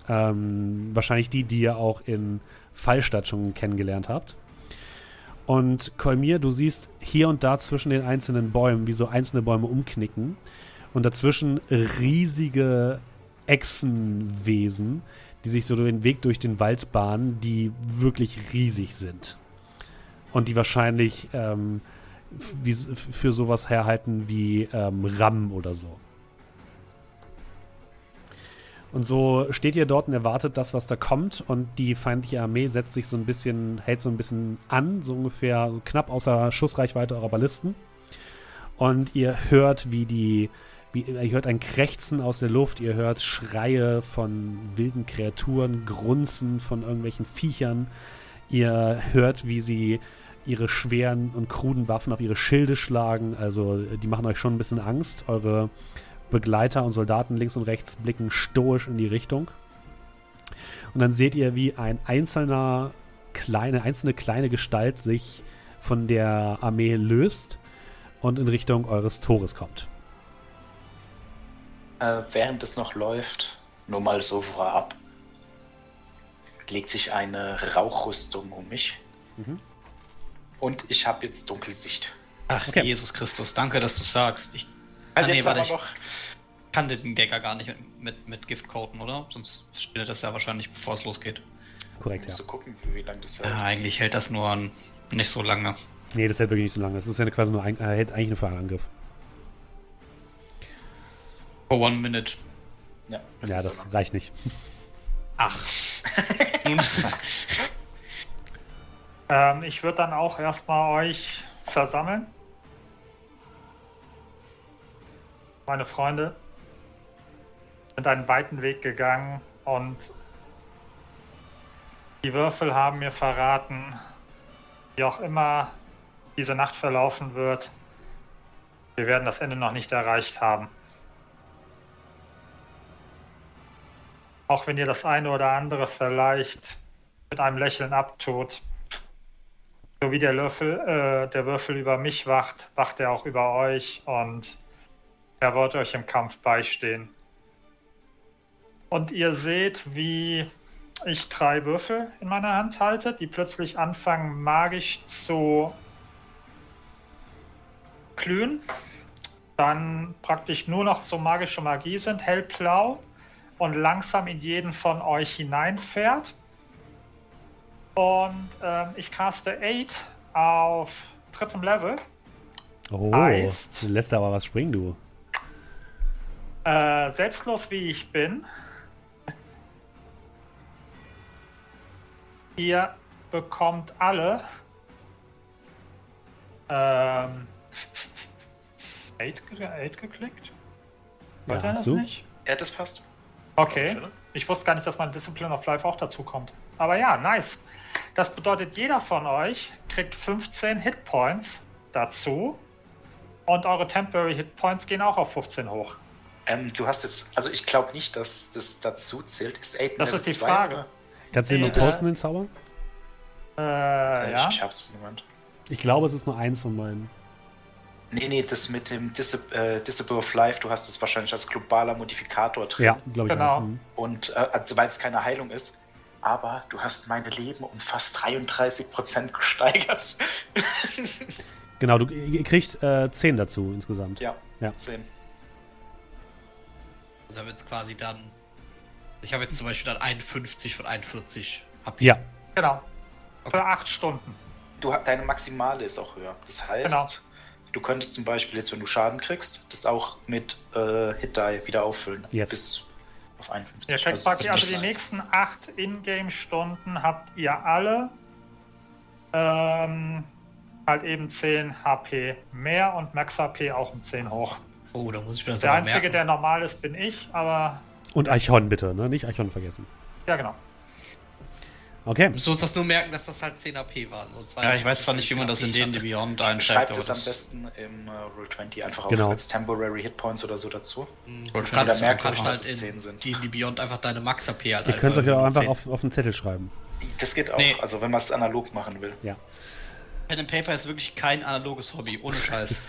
Ähm, wahrscheinlich die, die ihr auch in Fallstadt schon kennengelernt habt. Und Kolmir, du siehst hier und da zwischen den einzelnen Bäumen, wie so einzelne Bäume umknicken. Und dazwischen riesige Echsenwesen, die sich so den Weg durch den Wald bahnen, die wirklich riesig sind. Und die wahrscheinlich ähm, für sowas herhalten wie ähm, Ram oder so. Und so steht ihr dort und erwartet das, was da kommt. Und die feindliche Armee setzt sich so ein bisschen, hält so ein bisschen an, so ungefähr so knapp außer Schussreichweite eurer Ballisten. Und ihr hört, wie die, wie, ihr hört ein Krächzen aus der Luft, ihr hört Schreie von wilden Kreaturen, Grunzen von irgendwelchen Viechern. Ihr hört, wie sie ihre schweren und kruden Waffen auf ihre Schilde schlagen. Also die machen euch schon ein bisschen Angst. Eure Begleiter und Soldaten links und rechts blicken stoisch in die Richtung. Und dann seht ihr, wie ein einzelner kleine, einzelne kleine Gestalt sich von der Armee löst und in Richtung eures Tores kommt. Äh, während es noch läuft, nur mal so vorab, legt sich eine Rauchrüstung um mich. Mhm. Und ich habe jetzt Dunkelsicht. Ach, okay. Jesus Christus, danke, dass du sagst. Ich also nee, warte, ich noch... kann den Decker gar nicht mit, mit, mit Gift coaten, oder? Sonst stillt das ja wahrscheinlich, bevor es losgeht. Korrekt, ja. Du gucken, wie, wie lange das hält. Ja, eigentlich hält das nur an, nicht so lange. Nee, das hält wirklich nicht so lange. Das ist ja quasi nur ein, äh, hält eigentlich nur für einen Angriff. For one minute. Ja, das, ja, das so reicht nicht. Ach. (laughs) ähm, ich würde dann auch erstmal euch versammeln. Meine Freunde sind einen weiten Weg gegangen und die Würfel haben mir verraten, wie auch immer diese Nacht verlaufen wird, wir werden das Ende noch nicht erreicht haben. Auch wenn ihr das eine oder andere vielleicht mit einem Lächeln abtut, so wie der Würfel, äh, der Würfel über mich wacht, wacht er auch über euch und er wird euch im Kampf beistehen. Und ihr seht, wie ich drei Würfel in meiner Hand halte, die plötzlich anfangen magisch zu glühen. Dann praktisch nur noch so magische Magie sind, hellblau und langsam in jeden von euch hineinfährt. Und ähm, ich caste 8 auf drittem Level. Oh, heißt, du lässt aber was springen, du. Äh, selbstlos wie ich bin, ihr bekommt alle ähm, 8, 8 geklickt? Wollte ja, er das du? nicht? Ja, das passt. Okay. Ich wusste gar nicht, dass mein Discipline of Life auch dazu kommt. Aber ja, nice. Das bedeutet, jeder von euch kriegt 15 Hitpoints dazu. Und eure Temporary Hitpoints gehen auch auf 15 hoch. Ähm, du hast jetzt, also ich glaube nicht, dass das dazu zählt. Ist 8 Das ist die Frage. Oder? Kannst du den mal posten, den Zauber? Äh, ja. Ich hab's im Moment. Ich glaube, es ist nur eins von meinen. Nee, nee, das mit dem Disab äh, Disable of Life, du hast es wahrscheinlich als globaler Modifikator drin. Ja, glaube ich genau. auch. Mhm. Und äh, also, weil es keine Heilung ist, aber du hast meine Leben um fast 33% gesteigert. (laughs) genau, du kriegst äh, 10 dazu insgesamt. Ja, ja. 10. Also haben wir jetzt quasi dann. Ich habe jetzt zum Beispiel dann 51 von 41 HP. Ja. Genau. Okay. Für 8 Stunden. Du, deine Maximale ist auch höher. Das heißt, genau. du könntest zum Beispiel jetzt, wenn du Schaden kriegst, das auch mit äh, Hit Die wieder auffüllen. Yes. Bis auf 51. Ihr kriegt praktisch, also die nächsten 8 Ingame-Stunden habt ihr alle ähm, halt eben 10 HP mehr und Max HP auch um 10 hoch. Oh, da muss ich mir das Der Einzige, merken. der normal ist, bin ich, aber. Und Eichhorn bitte, ne? Nicht Eichhorn vergessen. Ja, genau. Okay. Du musst das nur merken, dass das halt 10 AP waren. ja, ich weiß zwar nicht, wie man das in D&D Beyond einschreibt. Schreibt es am besten im uh, Roll20 einfach genau. als Temporary Hitpoints oder so dazu. Mhm. Kannst, merkt, kannst halt in D&D Beyond einfach deine Max AP halt Ihr könnt es euch ja auch einfach auf, auf einen Zettel schreiben. Das geht auch, nee. also wenn man es analog machen will. Ja. Pen and Paper ist wirklich kein analoges Hobby, ohne Scheiß.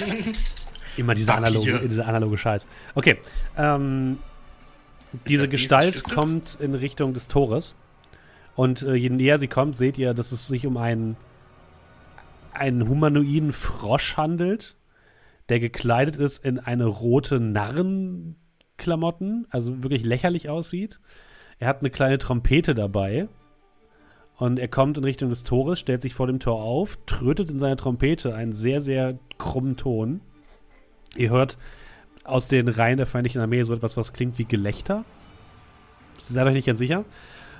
(laughs) (laughs) Immer dieser analoge, diese analoge Scheiß. Okay. Ähm, diese Gestalt kommt in Richtung des Tores. Und äh, je näher sie kommt, seht ihr, dass es sich um einen, einen humanoiden Frosch handelt, der gekleidet ist in eine rote Narrenklamotten, also wirklich lächerlich aussieht. Er hat eine kleine Trompete dabei. Und er kommt in Richtung des Tores, stellt sich vor dem Tor auf, trötet in seiner Trompete einen sehr, sehr krummen Ton. Ihr hört aus den Reihen der feindlichen Armee so etwas, was klingt wie Gelächter. Seid euch nicht ganz sicher.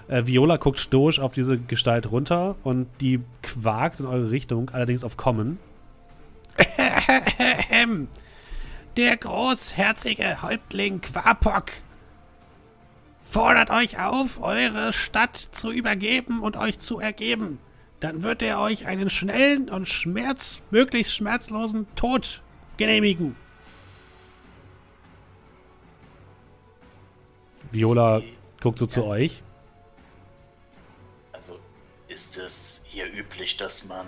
Äh, Viola guckt stoisch auf diese Gestalt runter und die quakt in eure Richtung, allerdings auf Common. (laughs) Der großherzige Häuptling Quapok fordert euch auf, eure Stadt zu übergeben und euch zu ergeben. Dann wird er euch einen schnellen und schmerz, möglichst schmerzlosen Tod genehmigen. Viola guckt so zu euch. Also ist es hier üblich, dass man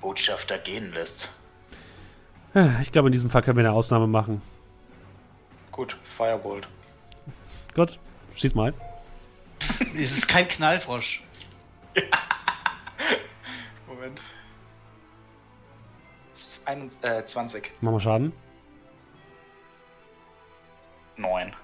Botschafter gehen lässt? Ich glaube, in diesem Fall können wir eine Ausnahme machen. Gut, Firebolt. Gut, schieß mal. (laughs) Es ist kein Knallfrosch. (laughs) Moment. Das ist ein, äh, 20. Mach mal Schaden. 9.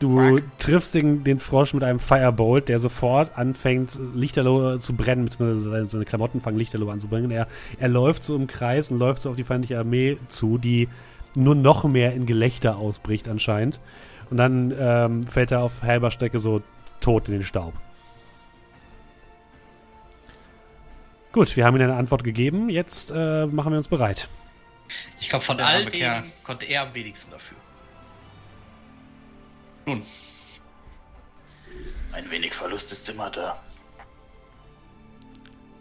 Du triffst den, den Frosch mit einem Firebolt, der sofort anfängt, Lichterloh zu brennen, beziehungsweise seine Klamotten fangen Lichterloh an zu brennen. Er, er läuft so im Kreis und läuft so auf die feindliche Armee zu, die nur noch mehr in Gelächter ausbricht anscheinend. Und dann ähm, fällt er auf halber Strecke so tot in den Staub. Gut, wir haben ihm eine Antwort gegeben. Jetzt äh, machen wir uns bereit. Ich glaube, von Kerl. eben konnte er am wenigsten dafür. Nun, Ein wenig Verlust ist immer da.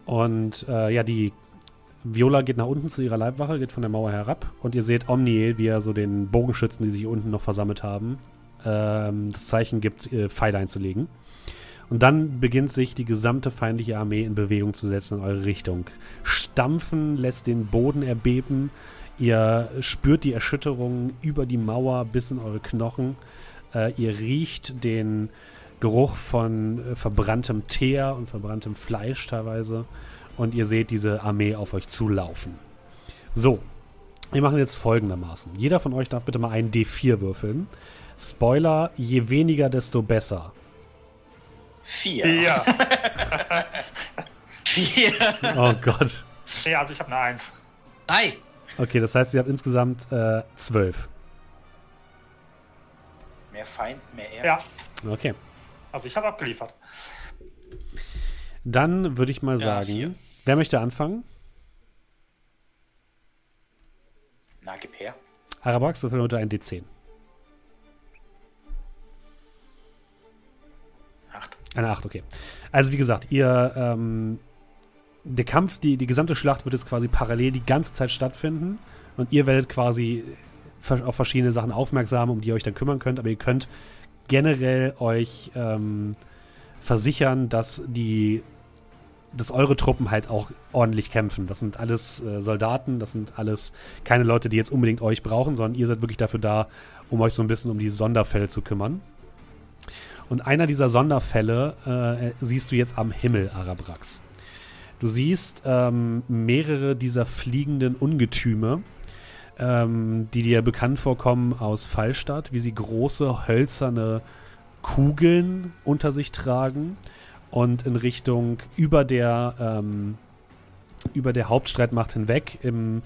Und äh, ja, die Viola geht nach unten zu ihrer Leibwache, geht von der Mauer herab und ihr seht Omniel, wie er so den Bogenschützen, die sich hier unten noch versammelt haben, ähm, das Zeichen gibt, äh, Pfeile einzulegen. Und dann beginnt sich die gesamte feindliche Armee in Bewegung zu setzen in eure Richtung. Stampfen lässt den Boden erbeben. Ihr spürt die Erschütterung über die Mauer bis in eure Knochen. Äh, ihr riecht den Geruch von äh, verbranntem Teer und verbranntem Fleisch teilweise. Und ihr seht diese Armee auf euch zulaufen. So, wir machen jetzt folgendermaßen. Jeder von euch darf bitte mal einen D4 würfeln. Spoiler, je weniger, desto besser. 4. Ja. (laughs) vier. Oh Gott. nee, also ich habe eine 1. Drei. Okay, das heißt, ihr habt insgesamt äh, zwölf. Mehr Feind, mehr er. Ja, Okay. also ich habe abgeliefert. Dann würde ich mal Ja, sagen, vier. wer möchte anfangen? Na, gib her. Arabax, würfel unter ein D10. 8. Eine 8, okay. Also wie gesagt, ihr, ähm, der Kampf, die, die gesamte Schlacht wird jetzt quasi parallel die ganze Zeit stattfinden und ihr werdet quasi auf verschiedene Sachen aufmerksam, um die ihr euch dann kümmern könnt, aber ihr könnt generell euch ähm, versichern, dass die dass eure Truppen halt auch ordentlich kämpfen. Das sind alles äh, Soldaten, das sind alles keine Leute, die jetzt unbedingt euch brauchen, sondern ihr seid wirklich dafür da, um euch so ein bisschen um die Sonderfälle zu kümmern. Und einer dieser Sonderfälle äh, siehst du jetzt am Himmel, Arabrax. Du siehst ähm, mehrere dieser fliegenden Ungetüme, ähm, die dir bekannt vorkommen aus Fallstadt, wie sie große hölzerne Kugeln unter sich tragen und in Richtung über der ähm, über der Hauptstreitmacht hinweg im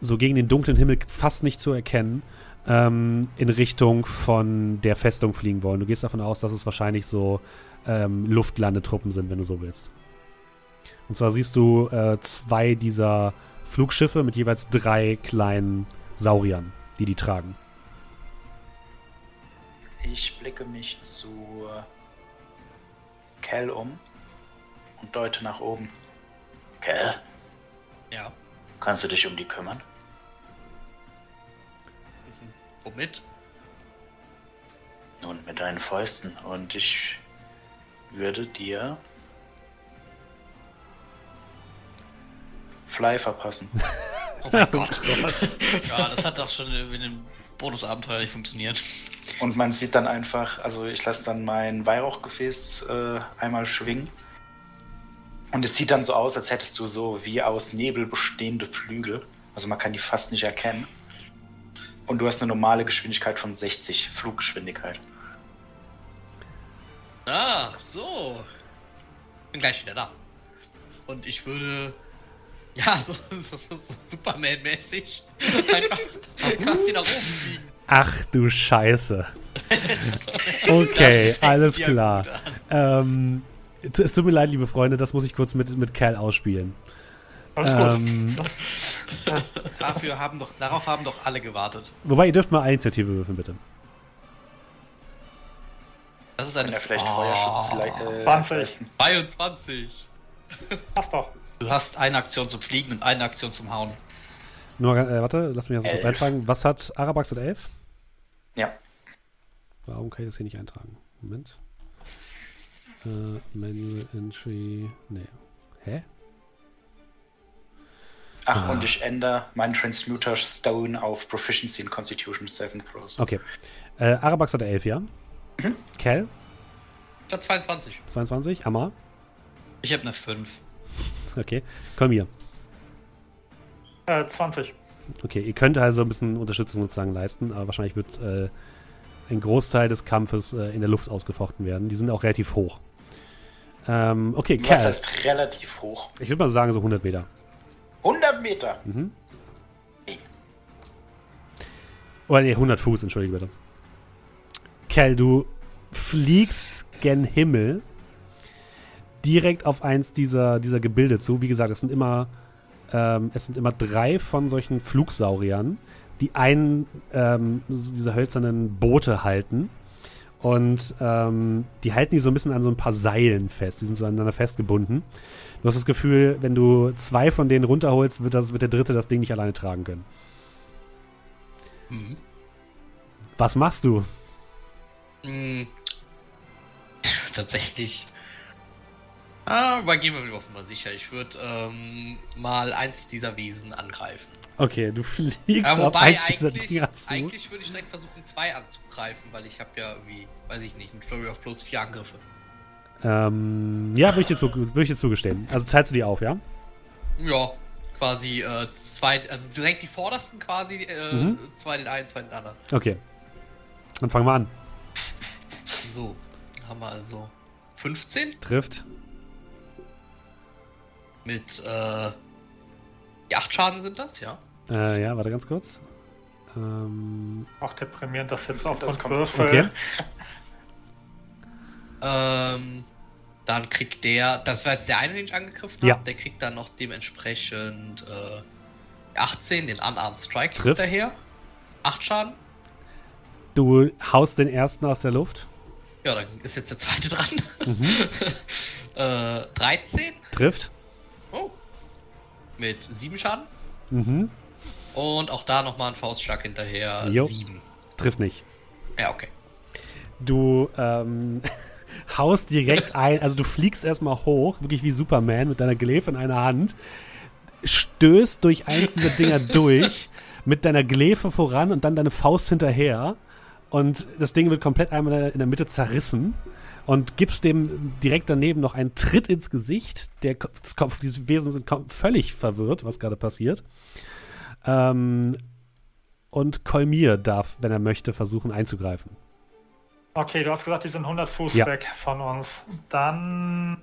so gegen den dunklen Himmel fast nicht zu erkennen ähm, in Richtung von der Festung fliegen wollen. Du gehst davon aus, dass es wahrscheinlich so ähm, Luftlandetruppen sind, wenn du so willst. Und zwar siehst du äh, zwei dieser Flugschiffe mit jeweils drei kleinen Sauriern, die die tragen. Ich blicke mich zu Cal um und deute nach oben. Cal, Ja. kannst du dich um die kümmern? Womit? Nun, mit deinen Fäusten. Und ich würde dir Fly verpassen. (laughs) Oh mein Gott. (laughs) Ja, das hat doch schon in dem Bonusabenteuer nicht funktioniert. Und man sieht dann einfach, also ich lasse dann mein Weihrauchgefäß äh, einmal schwingen. Und es sieht dann so aus, als hättest du so wie aus Nebel bestehende Flügel. Also man kann die fast nicht erkennen. Und du hast eine normale Geschwindigkeit von 60, Fluggeschwindigkeit. Ach so. Bin gleich wieder da. Und ich würde. (laughs) Ja, so, so, so, so Superman-mäßig. Einfach (laughs) quasi nach oben fliegen. Ach du Scheiße. (laughs) Okay, alles klar. Ähm, es tut mir leid, liebe Freunde, das muss ich kurz mit, mit Cal ausspielen. Ähm, Dafür haben doch, darauf haben doch alle gewartet. wobei, ihr dürft mal Initiative würfeln, bitte. Das ist Wenn eine er vielleicht Oh. Feuerschutz äh, 20. leisten. 22. Passt doch. Du hast eine Aktion zum Fliegen und eine Aktion zum Hauen. Nur, äh, warte, lass mich das kurz eintragen. Was hat Arabax at 11? Ja. Warum kann ich das hier nicht eintragen? Moment. Äh, Manual Entry. Nee. Hä? Ach, Ah. und ich ändere meinen Transmuter Stone auf Proficiency in Constitution 7 Throws. Okay. Äh, Arabax hat 11, ja? Cal, Ich hab 22. 22. Amma. Ich habe eine 5. Okay. Komm hier. Äh, 20. Okay, ihr könnt also ein bisschen Unterstützung sozusagen leisten, aber wahrscheinlich wird äh, ein Großteil des Kampfes äh, in der Luft ausgefochten werden. Die sind auch relativ hoch. Ähm, okay, Was Cal. heißt relativ hoch? Ich würde mal sagen so 100 Meter. 100 Meter! Mhm. Oder nee, 100 Fuß, entschuldige bitte. Cal, du fliegst gen Himmel direkt auf eins dieser, dieser Gebilde zu. Wie gesagt, es sind immer, ähm, es sind immer drei von solchen Flugsauriern, die einen ähm, dieser hölzernen Boote halten. Und ähm, die halten die so ein bisschen an so ein paar Seilen fest. Die sind so aneinander festgebunden. Du hast das Gefühl, wenn du zwei von denen runterholst, wird, das, wird der dritte das Ding nicht alleine tragen können. Mhm. Was machst du? Hm. Tatsächlich. Ah, aber gehen wir auf Nummer sicher. Ich würde ähm, mal eins dieser Wesen angreifen. Okay, du (laughs) fliegst Ja, auf wobei eins dieser eigentlich, Dinger zu. eigentlich würde ich direkt versuchen, zwei anzugreifen, weil ich habe ja irgendwie, weiß ich nicht, ein Flurry of plus vier Angriffe. Ähm, ja, würde ich, dir zu- würd ich dir zugestehen. Also teilst du die auf, ja? Ja, quasi äh, zwei, also direkt die vordersten quasi, äh, Mhm. zwei den einen, zwei den anderen. Okay. Dann fangen wir an. So, haben wir also 15 Trifft. Mit äh, die 8 Schaden sind das, ja. Äh, ja, warte ganz kurz. Ähm, Auch deprimierend, dass jetzt Das aufgrund kommt- Würfel. okay. Ähm, dann kriegt der, das war jetzt der eine, den ich angegriffen habe, Ja. der kriegt dann noch dementsprechend äh, 18, den Unarmed Strike Trifft. hinterher. 8 Schaden. Du haust den ersten aus der Luft. Ja, dann ist jetzt der zweite dran. Mhm. (laughs) äh, 13. Trifft. Oh. Mit 7 Schaden. Mhm. Und auch da nochmal ein Faustschlag hinterher. Jo. 7. Trifft nicht. Ja, okay. Du ähm, (laughs) haust direkt ein, also du fliegst erstmal hoch, wirklich wie Superman mit deiner Glefe in einer Hand, stößt durch eins dieser Dinger (laughs) durch, mit deiner Glefe voran und dann deine Faust hinterher. Und das Ding wird komplett einmal in der Mitte zerrissen. Und gibst dem direkt daneben noch einen Tritt ins Gesicht. Der Kopf, diese Wesen sind völlig verwirrt, was gerade passiert. Ähm, und Kolmir darf, wenn er möchte, versuchen einzugreifen. Okay, du hast gesagt, die sind 100 Fuß Ja. weg von uns. Dann.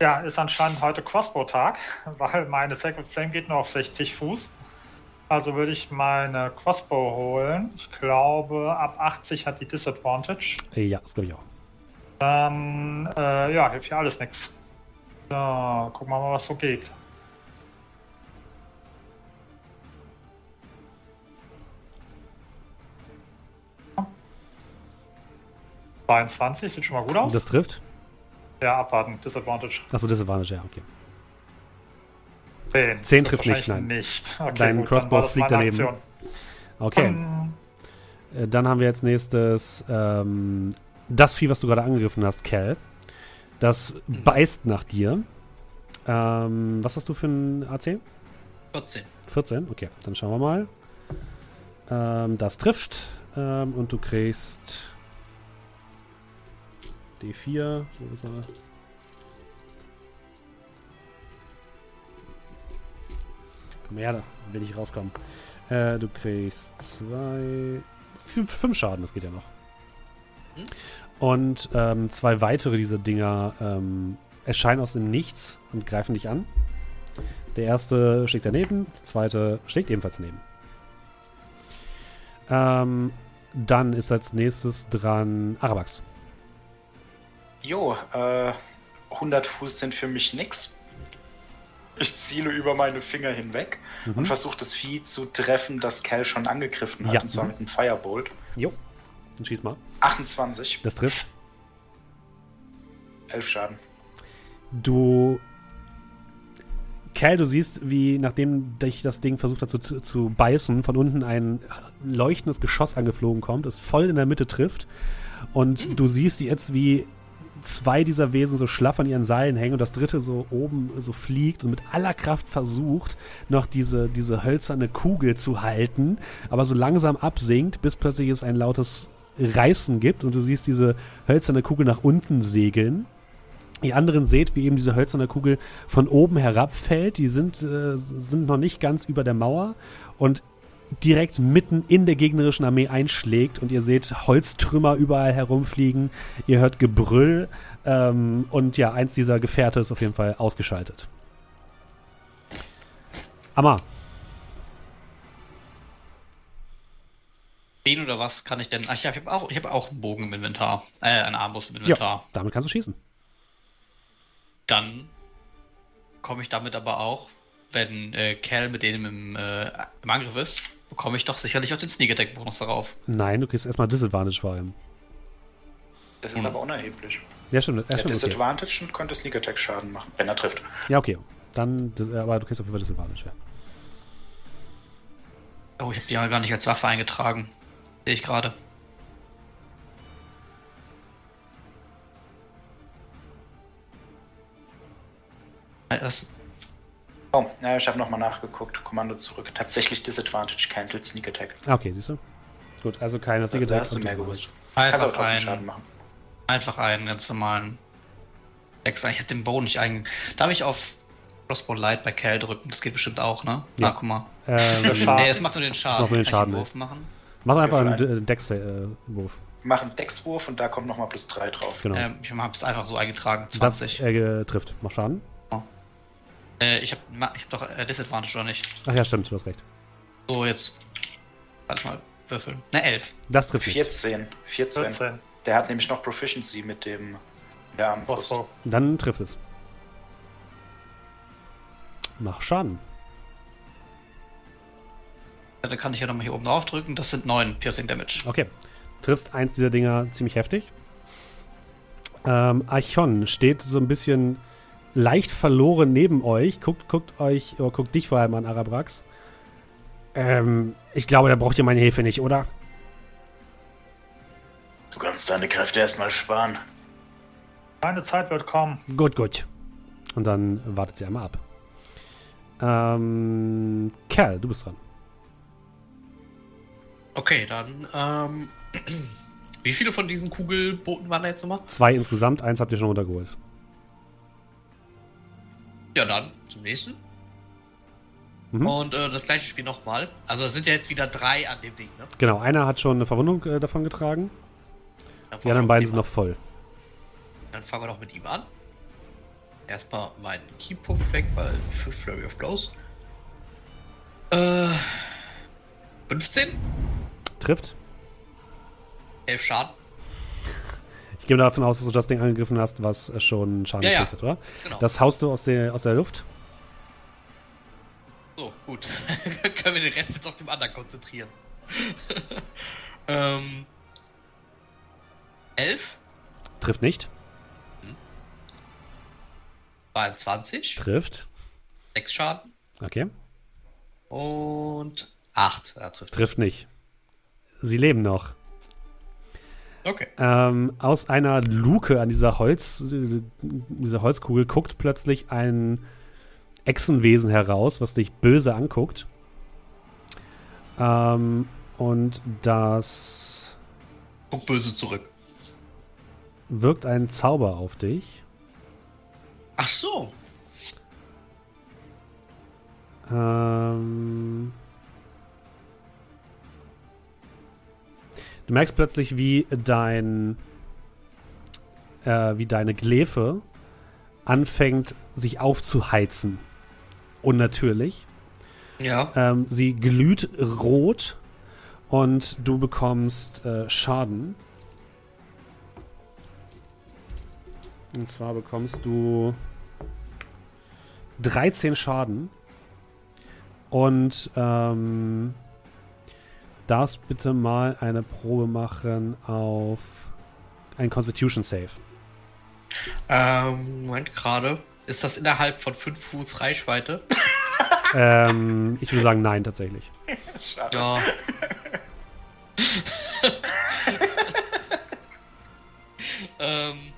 Ja, ist anscheinend heute Crossbow-Tag, (laughs) weil meine Sacred Flame geht nur auf 60 Fuß. Also würde ich meine Crossbow holen. Ich glaube, ab 80 hat die Disadvantage. Ja, das glaube ich auch. Dann, äh, ja, hilft ja alles nix. So, gucken wir mal, was so geht. Ja. 22, sieht schon mal gut aus. Das trifft. ja, abwarten, Disadvantage. Achso, Disadvantage, ja, okay. 10. 10 Das trifft nicht, nein. nicht. Okay, Dein gut, Crossbow fliegt daneben. Aktion. Okay. Ähm, Äh, Dann haben wir jetzt nächstes ähm, das Vieh, was du gerade angegriffen hast, Cal. Das beißt nach dir. Ähm, was hast du für ein AC? 14. 14? Okay, dann schauen wir mal. Ähm, das trifft. Ähm, und du kriegst D4. Wo ist er? Komm her, da will ich rauskommen. Äh, du kriegst zwei. Fünf, fünf Schaden, das geht ja noch. Hm. Und ähm, zwei weitere dieser Dinger ähm, erscheinen aus dem Nichts und greifen dich an. Der erste schlägt daneben, der zweite schlägt ebenfalls daneben. Ähm, dann ist als nächstes dran Arabax. Jo, äh, 100 Fuß sind für mich nix. Ich ziele über meine Finger hinweg Mhm. und versuche das Vieh zu treffen, das Cal schon angegriffen hat, Ja. und zwar mit einem Firebolt. Jo. Dann schieß mal. 28, Das trifft. 11 Schaden. Du. Cal, du siehst, wie nachdem dich das Ding versucht hat zu, zu beißen, von unten ein leuchtendes Geschoss angeflogen kommt, es voll in der Mitte trifft. Und du siehst jetzt, wie zwei dieser Wesen so schlaff an ihren Seilen hängen und das dritte so oben so fliegt und mit aller Kraft versucht, noch diese, diese hölzerne Kugel zu halten, aber so langsam absinkt, bis plötzlich es ein lautes Reißen gibt und du siehst diese hölzerne Kugel nach unten segeln. Ihr anderen seht, wie eben diese hölzerne Kugel von oben herabfällt. Die sind, äh, sind noch nicht ganz über der Mauer und direkt mitten in der gegnerischen Armee einschlägt und ihr seht Holztrümmer überall herumfliegen. Ihr hört Gebrüll ähm, und ja, eins dieser Gefährte ist auf jeden Fall ausgeschaltet. Amma, Wen oder was kann ich denn? Ach, ich habe auch, ich hab auch einen Bogen im Inventar. Äh, einen Armbrust im Inventar. damit kannst du schießen. Dann komme ich damit aber auch, wenn äh, Cal mit denen im, äh, im Angriff ist, bekomme ich doch sicherlich auch den Sneak Attack Bonus darauf. Nein, du kriegst erstmal Disadvantage vor allem. Das ist Hm. aber unerheblich. Ja, stimmt. Ja, stimmt okay. Disadvantage und könnte Sneak Attack Schaden machen, wenn er trifft. ja, okay. Dann, das- aber du kriegst auf jeden Fall Disadvantage, ja. Oh, ich habe die ja gar nicht als Waffe eingetragen. Sehe ich gerade. Äh, Das, Oh, ja, ich habe nochmal nachgeguckt. Kommando zurück. Tatsächlich Disadvantage, cancelled Sneak Attack. Okay, siehst du? Gut, also keine Sneak Da Attack hast du und mehr gewusst. Kannst einfach, trotzdem Schaden ein, machen. einfach einen ganz normalen Dex. Ich hätte den Bow nicht einge... Darf ich auf Crossbow Light bei Cal drücken? Das geht bestimmt auch, ne? Ja. Ah, guck mal. (laughs) Ähm, Schaden. Nee, es macht nur den Schaden. macht nur den Schaden, einen Wurf machen? mach einfach Ja, einen Dex-Wurf. Mach einen Deckswurf und da kommt nochmal plus 3 drauf. Genau. Ähm, ich habe es einfach so eingetragen. das 20. äh, trifft. Mach Schaden. Äh, ich habe ich hab doch äh, Disadvantage oder nicht? Ach ja, stimmt, du hast recht. So, jetzt. Warte mal, würfeln. Ne, 11. Das trifft nicht. 14. 14. 14. Der hat nämlich noch Proficiency mit dem der Armbrust. Dann trifft es. Mach Schaden. Da kann ich ja nochmal hier oben drauf drücken. Das sind 9 Piercing Damage. Okay. Triffst eins dieser Dinger ziemlich heftig. Ähm, Archon steht so ein bisschen leicht verloren neben euch. Guckt, guckt euch, oder guckt dich vor allem an, Arabrax. Ähm, ich glaube, da braucht ihr meine Hilfe nicht, oder? Du kannst deine Kräfte erstmal sparen. Meine Zeit wird kommen. Gut, gut. Und dann wartet sie einmal ab. Ähm, Kerl, du bist dran. Okay, dann, ähm, (clears throat) wie viele von diesen Kugelbooten waren da jetzt nochmal? Zwei insgesamt, eins habt ihr schon runtergeholt. Ja, dann zum nächsten. Mhm. Und äh, das gleiche Spiel nochmal. Also es sind ja jetzt wieder drei an dem Ding, ne? Genau, einer hat schon eine Verwundung äh, davon getragen. Dann Die anderen beiden sind noch voll. an. Dann fangen wir doch mit ihm an. Erstmal meinen Keypunkt weg, weil für Flurry of Blows. Äh, 15, Trifft. 11 Schaden. Ich gehe davon aus, dass du das Ding angegriffen hast, was äh, schon Schaden Ja, gekriegt hat, oder? Genau. Das haust du aus der, aus der Luft. So, gut. (laughs) Können wir den Rest jetzt auf dem anderen konzentrieren. (laughs) ähm, 11, Trifft nicht. 22, Trifft. 6 Schaden Okay. und 8. Ja, trifft. Trifft nicht. Sie leben noch. Okay. Ähm, aus einer Luke an dieser Holz, dieser Holzkugel guckt plötzlich ein Echsenwesen heraus, was dich böse anguckt. Ähm, und das Guck böse zurück. wirkt einen Zauber auf dich. Ach so. Ähm, du merkst plötzlich, wie dein, äh, wie deine Glefe anfängt, sich aufzuheizen. Unnatürlich. Ja. Ähm, sie glüht rot Und du bekommst äh, Schaden. Und zwar bekommst du 13 Schaden. Und ähm, darfst bitte mal eine Probe machen auf ein Constitution Save. Ähm, Moment, gerade. Ist das innerhalb von 5 Fuß Reichweite? ähm, ich würde sagen, nein, tatsächlich. Schade. Ja. (laughs) ähm.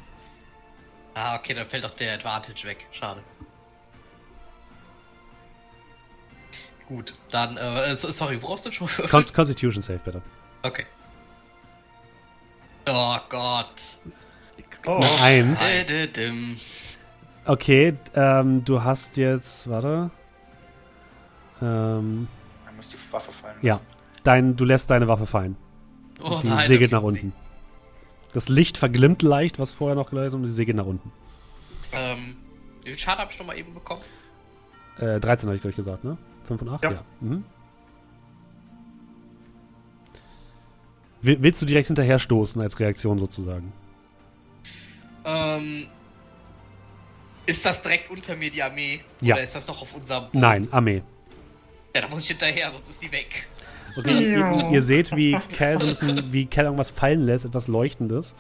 Ah, okay, dann fällt doch der Advantage weg. Schade. Gut, dann, äh, sorry, worauf du schon? Con Constitution Save, bitte. Okay. Oh Gott. Oh. Eine Eins. Okay, ähm, du hast jetzt, warte. Ähm. Dann muss die Waffe fallen. Ja, dein, du lässt deine Waffe fallen. Oh, die nein, segelt nach unten. Das Licht verglimmt leicht, was vorher noch geleuchtet und sie segelt nach unten. Ähm, wie viel Schaden habe ich noch mal eben bekommen? Äh, 13 habe ich, glaube ich, gesagt, ne? 5 und 8? Ja. ja. Mhm. Willst du direkt hinterher stoßen als Reaktion sozusagen? Ähm, ist das direkt unter mir die Armee? Ja. Oder ist das noch auf unserem Boden? Nein, Armee. Ja, da muss ich hinterher, sonst ist die weg. Okay, ja. ihr, ihr, seht, wie (laughs) Cal so ein bisschen, wie Cal irgendwas fallen lässt, etwas Leuchtendes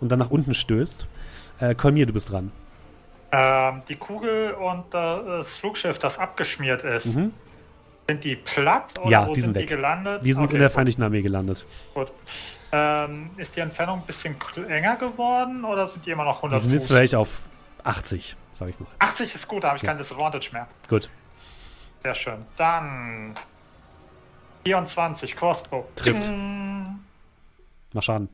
und dann nach unten stößt. Äh, Kolmir, du bist dran. Ähm, die Kugel und das Flugschiff, das abgeschmiert ist, mhm. Sind die platt oder ja, wo die sind, sind die gelandet? Die sind okay, in der feindlichen Armee gelandet. Gut. Ähm, ist die Entfernung ein bisschen enger geworden oder sind die immer noch 100 Die sind jetzt vielleicht auf 80, sag ich mal. 80 ist gut, da habe ich ja. kein Disadvantage mehr. Gut. Sehr schön. Dann 24, Crossbow. Trifft. Ding. Mach Schaden.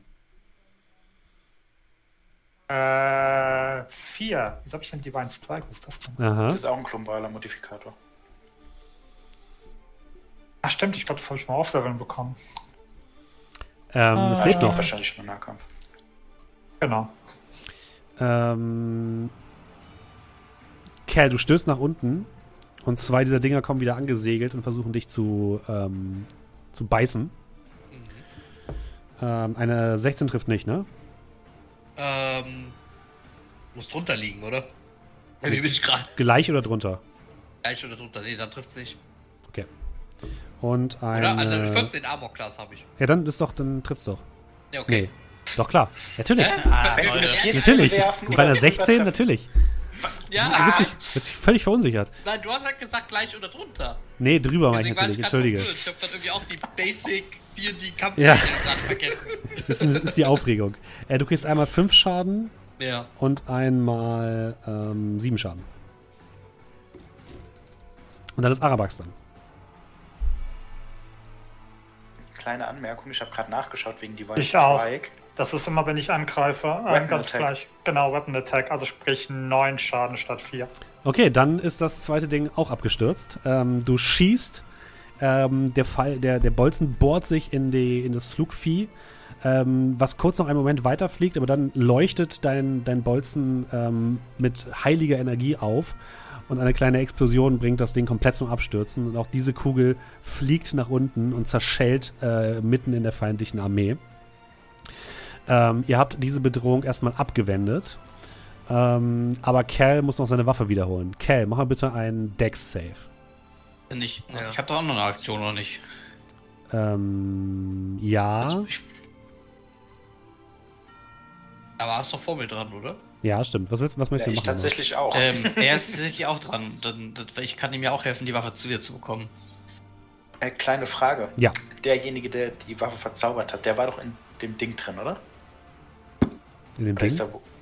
Äh, 4. Wieso habe ich denn Divine Strike? Was ist das denn? Aha. Das ist auch ein globaler Modifikator. Ach stimmt, ich glaube, das habe ich mal aufleveln bekommen. Ähm, ah, das lebt noch. Wahrscheinlich nur Nahkampf. Genau. Ähm, Kerl, du stößt nach unten und zwei dieser Dinger kommen wieder angesegelt und versuchen dich zu, ähm, zu beißen. Mhm. Ähm, eine 16 trifft nicht, ne? Ähm, muss drunter liegen, oder? Wie bin ich gerade? Gleich oder drunter? Gleich oder drunter, nee, dann trifft's nicht. Und ein. Oder? Also 14 Armor Class habe ich. Ja, dann ist doch, dann trifft's doch. Ja, okay. Nee. Doch klar. Natürlich. Äh? Ah, natürlich. Bei einer 16, natürlich. Ja. Mich, bist mich völlig verunsichert. Nein, du hast halt gesagt gleich oder drunter. Nee, drüber meine ich natürlich. Entschuldige. Ich hab dann irgendwie auch die Basic die, die Kampf ja. vergessen. Das (laughs) ist, das ist die Aufregung. Äh, du kriegst einmal 5 Schaden. Ja. Und einmal 7 ähm, Schaden. Und dann ist Arabax dann. Kleine Anmerkung, ich habe gerade nachgeschaut wegen Device ich Strike. Auch. Das ist immer, wenn ich angreife, äh, ganz Attack. gleich. Genau, Weapon Attack, also sprich 9 Schaden statt 4. Okay, dann ist das zweite Ding auch abgestürzt. Ähm, du schießt, ähm, der, Fall, der, der Bolzen bohrt sich in, die, in das Flugvieh, ähm, was kurz noch einen Moment weiterfliegt, aber dann leuchtet dein, dein Bolzen ähm, mit heiliger Energie auf und eine kleine Explosion bringt das Ding komplett zum Abstürzen. Und auch diese Kugel fliegt nach unten und zerschellt äh, mitten in der feindlichen Armee. Ähm, ihr habt diese Bedrohung erstmal abgewendet. Ähm, aber Cal muss noch seine Waffe wiederholen. Cal, mach mal bitte einen Dex-Save. Ich, ja. ich habe doch auch noch eine Aktion, oder nicht? Ähm, ja. Also ich, da war es doch vor mir dran, oder? Ja, stimmt. Was, willst, was möchtest ja, du machen? tatsächlich auch. Ähm, er ist tatsächlich auch dran. Dann, das, ich kann ihm ja auch helfen, die Waffe zu dir zu bekommen. Äh, kleine Frage. Ja. Derjenige, der die Waffe verzaubert hat, der war doch in dem Ding drin, oder? In dem Ding?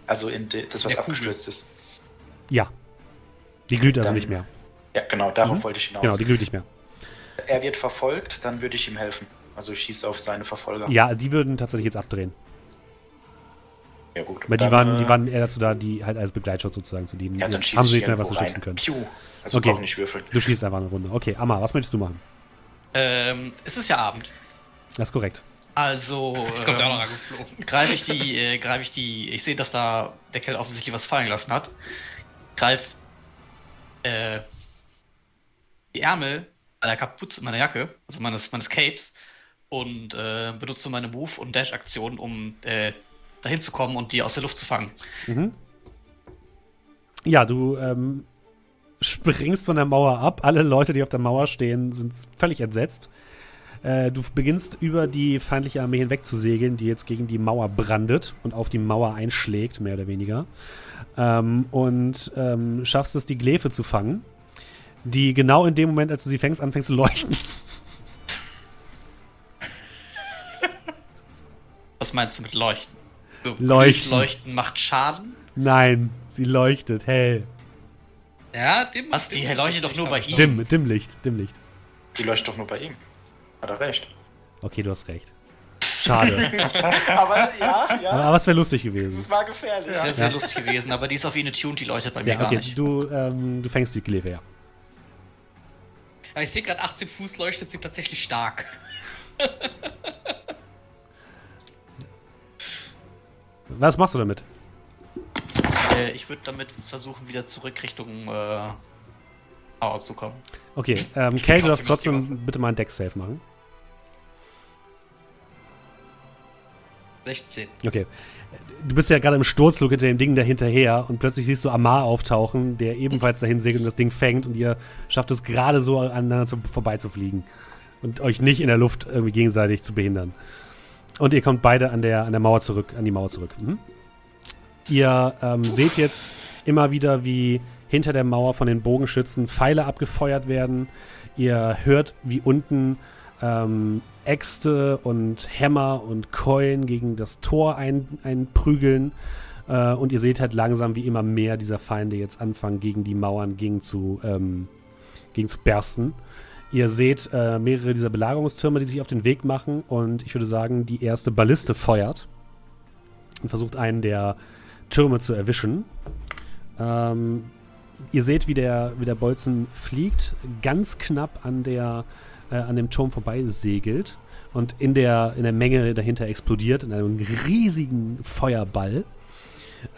also in de, das, was abgestürzt ist. Ja. Die glüht also dann, nicht mehr. Ja, genau, darauf mhm. wollte ich hinaus. Genau, die glüht nicht mehr. Er wird verfolgt, dann würde ich ihm helfen. Also ich schieße auf seine Verfolger. Ja, die würden tatsächlich jetzt abdrehen. Ja, gut. Weil die, dann, waren, die äh, waren eher dazu da, die halt als Begleitschutz sozusagen zu dienen. Ja, dann Jetzt haben sie mehr, was sie schießen können. Piu. Also okay. nicht würfeln. Du schießt einfach eine Runde. Okay, Amma, was möchtest du machen? Ähm, es ist ja Abend. Das ist korrekt. Also (laughs) ähm, greife ich die, (laughs) äh, greife ich die, ich sehe, dass da der Kerl offensichtlich was fallen gelassen hat. Greif äh, die Ärmel meiner Kapuze, meiner Jacke, also meines, meines Capes, und äh, benutze meine Move- und Dash-Aktion, um äh, dahin zu kommen und die aus der Luft zu fangen. Mhm. Ja, du ähm, springst von der Mauer ab. Alle Leute, die auf der Mauer stehen, sind völlig entsetzt. Äh, du beginnst über die feindliche Armee hinweg zu segeln, die jetzt gegen die Mauer brandet und auf die Mauer einschlägt, mehr oder weniger. Ähm, und ähm, schaffst es, die Glefe zu fangen, die genau in dem Moment, als du sie fängst, anfängt zu leuchten. Was meinst du mit leuchten? So, leuchten. Leuchten macht Schaden? Nein, sie leuchtet hell. Ja, dim. Was, die leuchtet doch nur bei ihm. Dim, Dimmlicht, Dimmlicht. Die leuchtet doch nur bei ihm. Hat er recht. Okay, du hast recht. Schade. (laughs) aber ja, ja. Aber, aber es wäre lustig gewesen. Das war gefährlich. Ja, das wäre lustig gewesen, aber die ist auf ihn tuned, die leuchtet bei mir ja, okay, gar nicht. Du, ähm, du fängst die Glefe, ja. ja ich sehe gerade 18 Fuß leuchtet sie tatsächlich stark. (laughs) Was machst du damit? Äh, ich würde damit versuchen, wieder zurück Richtung äh, Power zu kommen. Okay, ähm, Kay, du darfst trotzdem bitte mal ein Deck-Safe machen. 16. Okay. Du bist ja gerade im Sturzflug hinter dem Ding dahinterher und plötzlich siehst du Amar auftauchen, der ebenfalls dahin segelt und das Ding fängt und ihr schafft es gerade so aneinander zu, vorbeizufliegen und euch nicht in der Luft irgendwie gegenseitig zu behindern. Und ihr kommt beide an der, an der Mauer zurück, an die Mauer zurück. Mhm. Ihr ähm, seht jetzt immer wieder, wie hinter der Mauer von den Bogenschützen Pfeile abgefeuert werden. Ihr hört, wie unten ähm, Äxte und Hämmer und Keulen gegen das Tor ein, einprügeln. Äh, und ihr seht halt langsam, wie immer mehr dieser Feinde jetzt anfangen, gegen die Mauern gegen zu, ähm, gegen zu bersten. Ihr seht äh, mehrere dieser Belagerungstürme, die sich auf den Weg machen. Und ich würde sagen, die erste Balliste feuert und versucht einen der Türme zu erwischen. Ähm, ihr seht, wie der, wie der Bolzen fliegt, ganz knapp an, der, äh, an dem Turm vorbei segelt und in der, in der Menge dahinter explodiert, in einem riesigen Feuerball.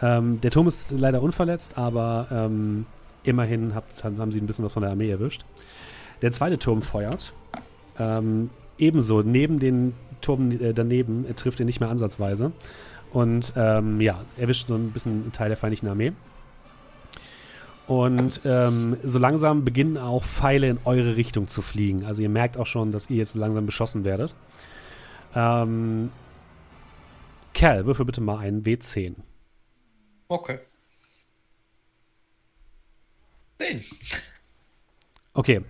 Ähm, der Turm ist leider unverletzt, aber ähm, immerhin habt, haben sie ein bisschen was von der Armee erwischt. Der zweite Turm feuert. Ähm, ebenso, neben den Turm äh, daneben, er trifft ihn nicht mehr ansatzweise. Und ähm, ja, erwischt so ein bisschen einen Teil der feindlichen Armee. Und ähm, so langsam beginnen auch Pfeile in eure Richtung zu fliegen. Also ihr merkt auch schon, dass ihr jetzt langsam beschossen werdet. Ähm, Kerl, würfel bitte mal einen W10. Okay. 10. Okay.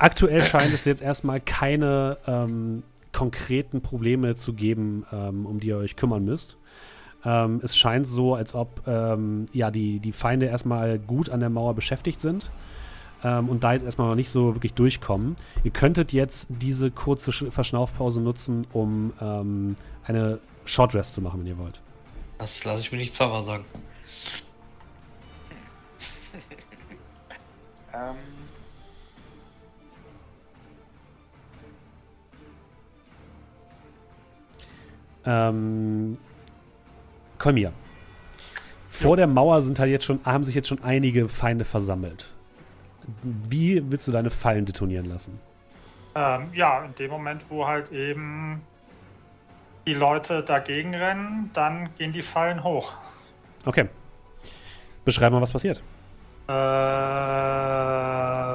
Aktuell scheint es jetzt erstmal keine ähm, konkreten Probleme zu geben, ähm, um die ihr euch kümmern müsst. Ähm, es scheint so, als ob ähm, ja, die, die Feinde erstmal gut an der Mauer beschäftigt sind ähm, und da jetzt erstmal noch nicht so wirklich durchkommen. Ihr könntet jetzt diese kurze Verschnaufpause nutzen, um ähm, eine Short Rest zu machen, wenn ihr wollt. Das lasse ich mir nicht zweimal sagen. (laughs) ähm. Ähm, Komm hier. Vor ja. der Mauer sind halt jetzt schon, haben sich jetzt schon einige Feinde versammelt. Wie willst du deine Fallen detonieren lassen? Ähm, ja, in dem Moment, wo halt eben die Leute dagegen rennen, dann gehen die Fallen hoch. Okay. Beschreib mal, was passiert. Äh,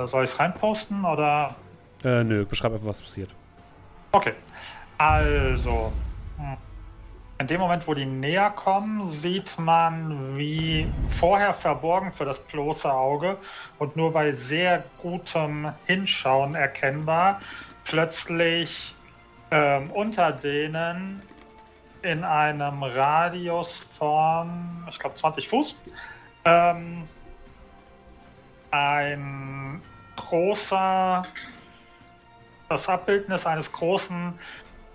soll ich es reinposten oder? Äh, nö, beschreib einfach, was passiert. Okay. Also. In dem Moment, wo die näher kommen, sieht man, wie vorher verborgen für das bloße Auge und nur bei sehr gutem Hinschauen erkennbar, plötzlich ähm, unter denen in einem Radius von, ich glaube, 20 Fuß, ähm, ein großer, das Abbildnis eines großen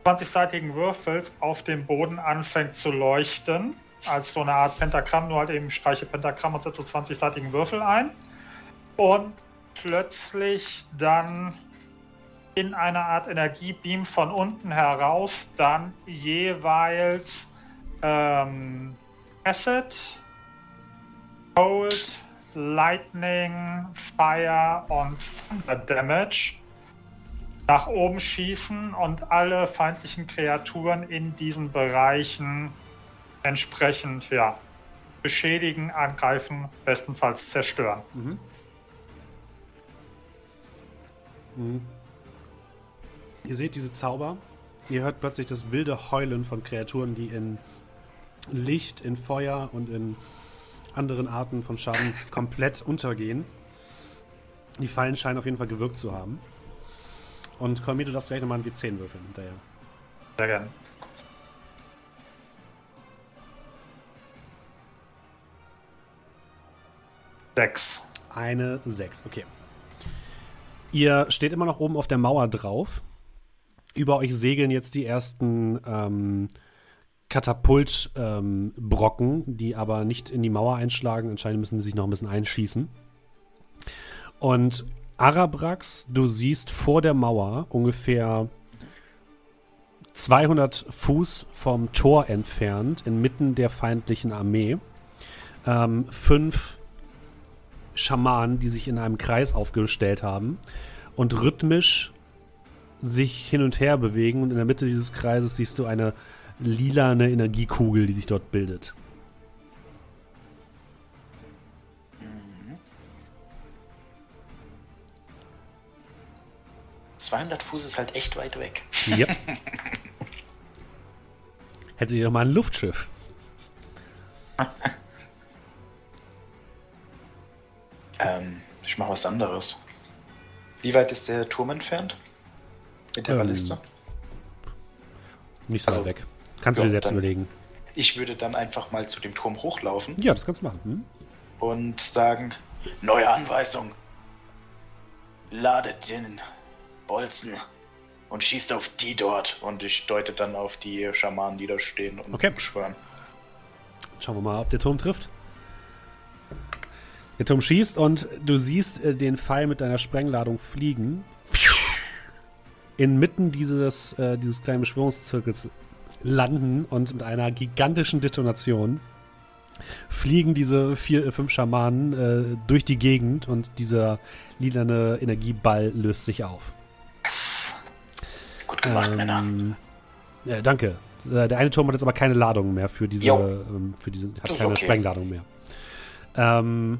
20-seitigen Würfels auf dem Boden anfängt zu leuchten, als so eine Art Pentagramm, nur halt eben streiche Pentagramm und setze 20-seitigen Würfel ein. Und plötzlich dann in einer Art Energiebeam von unten heraus dann jeweils ähm, Acid, Cold, Lightning, Fire und Thunder Damage nach oben schießen und alle feindlichen Kreaturen in diesen Bereichen entsprechend ja, beschädigen, angreifen, bestenfalls zerstören. Mhm. Mhm. Ihr seht diese Zauber. Ihr hört plötzlich das wilde Heulen von Kreaturen, die in Licht, in Feuer und in anderen Arten von Schaden komplett untergehen. Die Fallen scheinen auf jeden Fall gewirkt zu haben. Und Kolmi, du darfst gleich nochmal ein W10 würfeln hinterher. Sehr gerne. Sechs. Eine Sechs, okay. Ihr steht immer noch oben auf der Mauer drauf. Über euch segeln jetzt die ersten ähm, Katapultbrocken, ähm, die aber nicht in die Mauer einschlagen. Anscheinend müssen sie sich noch ein bisschen einschießen. Und Arabrax, du siehst vor der Mauer ungefähr 200 Fuß vom Tor entfernt, inmitten der feindlichen Armee, ähm, fünf Schamanen, die sich in einem Kreis aufgestellt haben und rhythmisch sich hin und her bewegen. Und in der Mitte dieses Kreises siehst du eine lilane Energiekugel, die sich dort bildet. 200 Fuß ist halt echt weit weg. Ja. (laughs) Hättet ihr doch mal ein Luftschiff. (laughs) ähm, ich mache was anderes. Wie weit ist der Turm entfernt? Mit der ähm, Balliste? Nicht so also, weit weg. Kannst ja, du dir selbst überlegen. Ich würde dann einfach mal zu dem Turm hochlaufen. Ja, das kannst du machen. Hm? Und sagen: Neue Anweisung. Ladet den Bolzen und schießt auf die dort. Und ich deute dann auf die Schamanen, die da stehen und okay. beschwören. Schauen wir mal, ob der Turm trifft. Der Turm schießt und du siehst äh, den Pfeil mit deiner Sprengladung fliegen. Inmitten dieses, äh, dieses kleinen Beschwörungszirkels landen und mit einer gigantischen Detonation fliegen diese vier, äh, fünf Schamanen äh, durch die Gegend und dieser lilane Energieball löst sich auf. Gut gemacht, ähm, Männer. Ja, danke. Äh, der eine Turm hat jetzt aber keine Ladung mehr für diese, ähm, für diese hat keine okay. Sprengladung mehr. Ähm,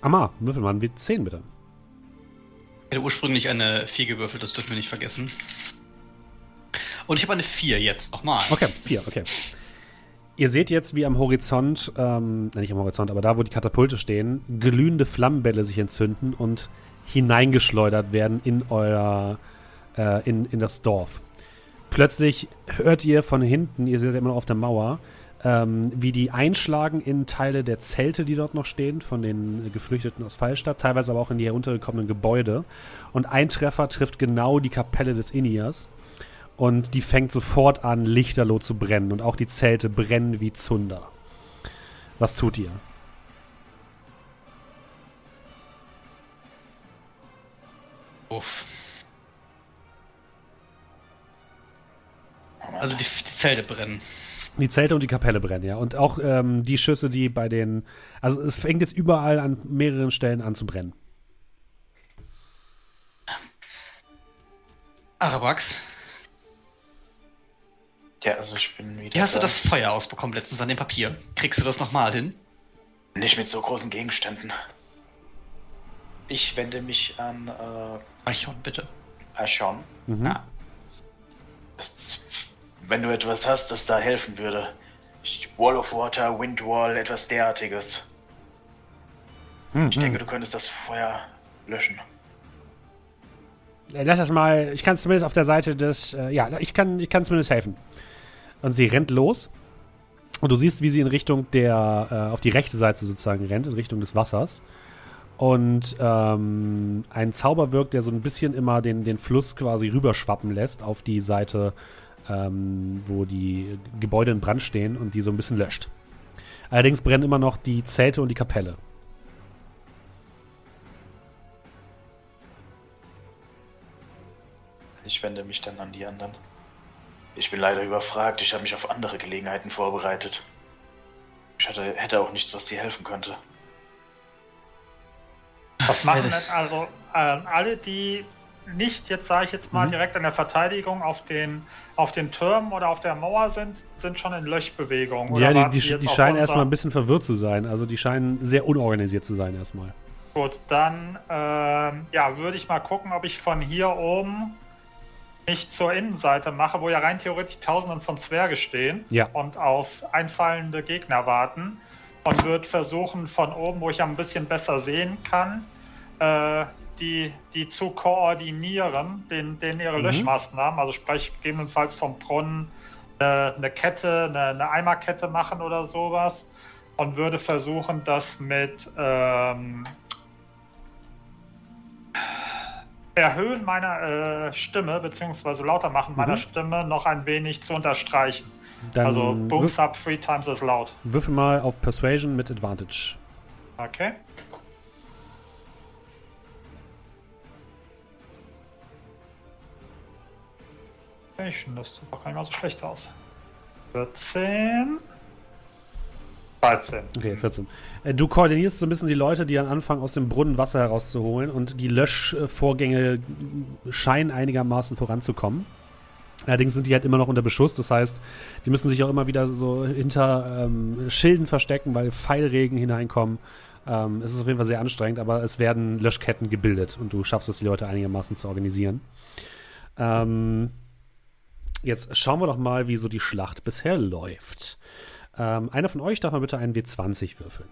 Amar, würfel mal ein W10 bitte. Ich hätte ursprünglich eine 4 gewürfelt, das dürfen wir nicht vergessen. Und ich habe eine 4 jetzt, nochmal. Okay, 4, okay. Ihr seht jetzt, wie am Horizont, ähm, nicht am Horizont, aber da, wo die Katapulte stehen, glühende Flammenbälle sich entzünden und hineingeschleudert werden in euer, äh, in, in das Dorf. Plötzlich hört ihr von hinten, ihr seid immer noch auf der Mauer, ähm, wie die einschlagen in Teile der Zelte, die dort noch stehen, von den Geflüchteten aus Fallstadt, teilweise aber auch in die heruntergekommenen Gebäude. Und ein Treffer trifft genau die Kapelle des Inias. Und die fängt sofort an, lichterloh zu brennen. Und auch die Zelte brennen wie Zunder. Was tut ihr? Uff. Also die, die, Zelte brennen. Die Zelte und die Kapelle brennen, ja. Und auch ähm, die Schüsse, die bei den. Also es fängt jetzt überall an mehreren Stellen an zu brennen. Arabax. Ja, also ich bin wieder. Wie hast da. du das Feuer ausbekommen letztens an dem Papier? Kriegst du das nochmal hin? Nicht mit so großen Gegenständen. Ich wende mich an. Äh, Archon, bitte. Archon. Mhm. Ja. Das, wenn du etwas hast, das da helfen würde. Wall of Water, Windwall, etwas derartiges. Mhm. Ich denke, du könntest das Feuer löschen. Lass das mal. Ich kann zumindest auf der Seite des. Äh, ja, ich kann, ich kann zumindest helfen. Und sie rennt los. Und du siehst, wie sie in Richtung der. Äh, auf die rechte Seite sozusagen rennt, in Richtung des Wassers und ähm, ein Zauber wirkt, der so ein bisschen immer den, den Fluss quasi rüberschwappen lässt auf die Seite, ähm, wo die Gebäude in Brand stehen und die so ein bisschen löscht. Allerdings brennen immer noch die Zelte und die Kapelle. Ich wende mich dann an die anderen. Ich bin leider überfragt. Ich habe mich auf andere Gelegenheiten vorbereitet. Ich hatte, hätte auch nichts, was dir helfen könnte. Was machen denn also äh, alle, die nicht, jetzt sage ich jetzt mal, Mhm. direkt an der Verteidigung auf den, auf den Türmen oder auf der Mauer sind, sind schon in Löchbewegung. Oder ja, die, die, die auf scheinen erstmal ein bisschen verwirrt zu sein. Also die scheinen sehr unorganisiert zu sein erstmal. Gut, dann ähm, ja, würde ich mal gucken, ob ich von hier oben mich zur Innenseite mache, wo ja rein theoretisch Tausenden von Zwerge stehen Ja. und auf einfallende Gegner warten. Und würde versuchen, von oben, wo ich ein bisschen besser sehen kann, äh, die, die zu koordinieren, den, den ihre Mhm. Löschmaßnahmen, also sprich gegebenenfalls vom Brunnen äh, eine Kette, eine, eine Eimerkette machen oder sowas. Und würde versuchen, das mit ähm, Erhöhen meiner äh, Stimme, beziehungsweise lauter machen meiner Mhm. Stimme noch ein wenig zu unterstreichen. Dann also booms up three times as loud. würfel mal auf Persuasion mit Advantage. Okay. Ich, das sieht doch gar nicht mal so schlecht aus. 14. 13. Okay, 14. Äh, Du koordinierst so ein bisschen die Leute, die dann anfangen, aus dem Brunnen Wasser herauszuholen und die Löschvorgänge scheinen einigermaßen voranzukommen. Allerdings sind die halt immer noch unter Beschuss, das heißt, die müssen sich auch immer wieder so hinter ähm, Schilden verstecken, weil Pfeilregen hineinkommen. Ähm, es ist auf jeden Fall sehr anstrengend, aber es werden Löschketten gebildet und du schaffst es, die Leute einigermaßen zu organisieren. Ähm, jetzt schauen wir doch mal, wie so die Schlacht bisher läuft. Ähm, einer von euch darf mal bitte einen W20 würfeln.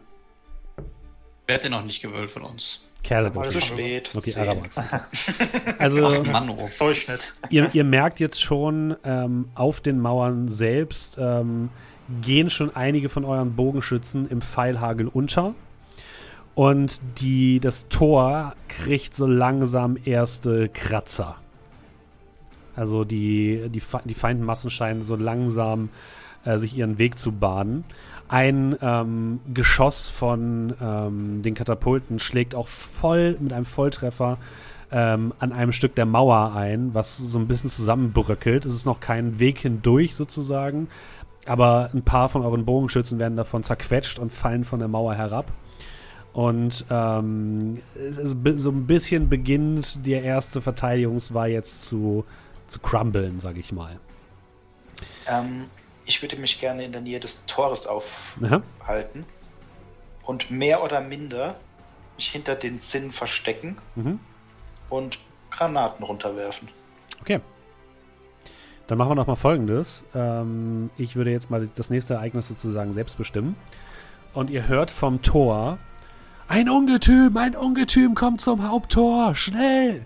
Wer hat denn noch nicht gewählt von uns? Kerle, Aber Zu. Also- spät. Okay. Arabax. (laughs) Also, Ach, Mann, oh. Ihr, ihr merkt jetzt schon, ähm, auf den Mauern selbst ähm, gehen schon einige von euren Bogenschützen im Pfeilhagel unter. Und die, das Tor kriegt so langsam erste Kratzer. Also die, die, die Feindmassen scheinen so langsam äh, sich ihren Weg zu bahnen. Ein ähm, Geschoss von ähm, den Katapulten schlägt auch voll mit einem Volltreffer ähm, an einem Stück der Mauer ein, was so ein bisschen zusammenbröckelt. Es ist noch kein Weg hindurch sozusagen, aber ein paar von euren Bogenschützen werden davon zerquetscht und fallen von der Mauer herab. Und ähm, so ein bisschen beginnt der erste Verteidigungswahl jetzt zu, zu crumblen, sage ich mal. Ähm, ich würde mich gerne in der Nähe des Tores Aha. aufhalten und mehr oder minder mich hinter den Zinnen verstecken Mhm. und Granaten runterwerfen. Okay. Dann machen wir noch mal folgendes. Ähm, ich würde jetzt mal das nächste Ereignis sozusagen selbst bestimmen. Und ihr hört vom Tor: Ein Ungetüm, ein Ungetüm kommt zum Haupttor, schnell!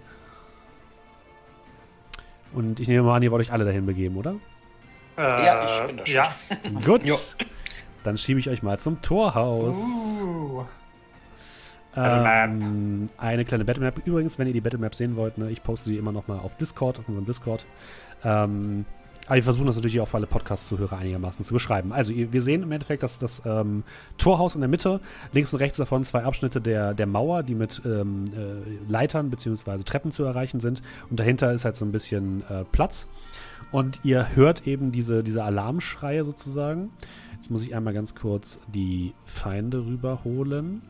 Und ich nehme mal an, ihr wollt euch alle dahin begeben, oder? Äh, Ja, ich bin da schon. Ja. (laughs) Gut. Jo. Dann schiebe ich euch mal zum Torhaus. Uh. Ähm, eine kleine Battlemap. Übrigens, wenn ihr die Battlemap sehen wollt, ne, ich poste die immer noch mal auf Discord, auf unserem Discord. Ähm, aber wir versuchen das natürlich auch für alle Podcast-Zuhörer einigermaßen zu beschreiben. Also, ihr, wir sehen im Endeffekt das, das ähm, Torhaus in der Mitte, links und rechts davon zwei Abschnitte der, der Mauer, die mit ähm, äh, Leitern bzw. Treppen zu erreichen sind. Und dahinter ist halt so ein bisschen äh, Platz. Und ihr hört eben diese, diese Alarmschreie sozusagen. Jetzt muss ich einmal ganz kurz die Feinde rüberholen.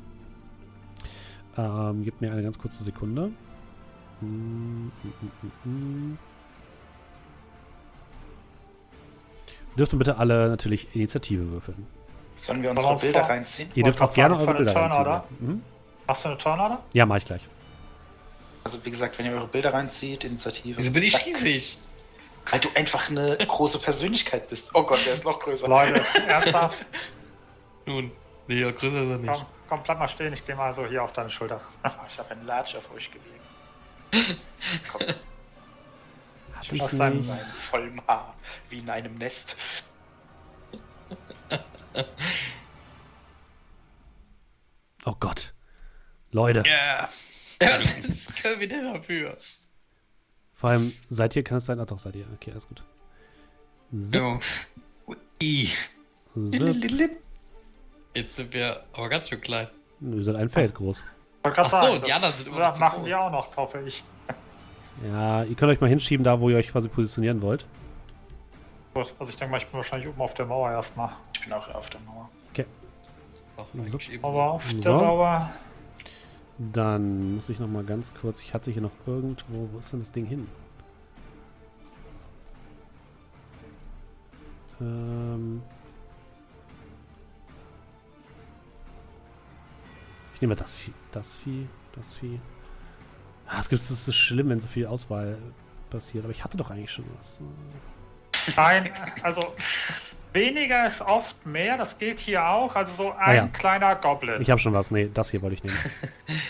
Ähm, gib mir eine ganz kurze Sekunde. Mm, mm, mm. Dürft ihr bitte alle natürlich Initiative würfeln. Sollen wir unsere Bilder vor- reinziehen? Ihr dürft auch gerne eure Bilder eine reinziehen. Turn, Ja, mhm. Machst du eine Turnorder? ja mache ich gleich. Also wie gesagt, wenn ihr eure Bilder reinzieht, Initiative. Wieso bin ich riesig? Weil du einfach eine große Persönlichkeit bist. Oh Gott, der ist noch größer. Leute, ernsthaft? (laughs) Nun, nee, ja, größer ist er nicht. Komm, komm, bleib mal stehen, ich gehe mal so hier auf deine Schulter. (laughs) Ich habe einen Latsch auf euch gelegt. Komm, Hab ich aus deinem sein vollem Haar, wie in einem Nest. Oh Gott. Leute, Ja. Ja, das können wir denn dafür? Vor allem, seid ihr, kann es sein? Ach doch, seid ihr. Okay, alles gut. Zip, Ja. Ui. zip. Jetzt sind wir aber ganz schön klein. Wir sind ein Feld groß. Ach so, sagen, die das- anderen sind immer Das machen groß. wir auch noch, hoffe ich. Ja, ihr könnt euch mal hinschieben, da wo ihr euch quasi positionieren wollt. Gut, also ich denke mal, ich bin wahrscheinlich oben auf der Mauer erstmal. Ich bin auch auf der Mauer. Eben. Also auf So. der Mauer. Dann muss ich noch mal ganz kurz. Ich hatte hier noch irgendwo. Wo ist denn das Ding hin? Ähm. Ich nehme das Vieh, das Vieh, das Vieh. Ah, es gibt es ist schlimm, wenn so viel Auswahl passiert. Aber ich hatte doch eigentlich schon was. Nein, also weniger ist oft mehr. Das geht hier auch. Also so ein ja. kleiner Goblin. Ich habe schon was. Nee, das hier wollte ich nehmen. (laughs)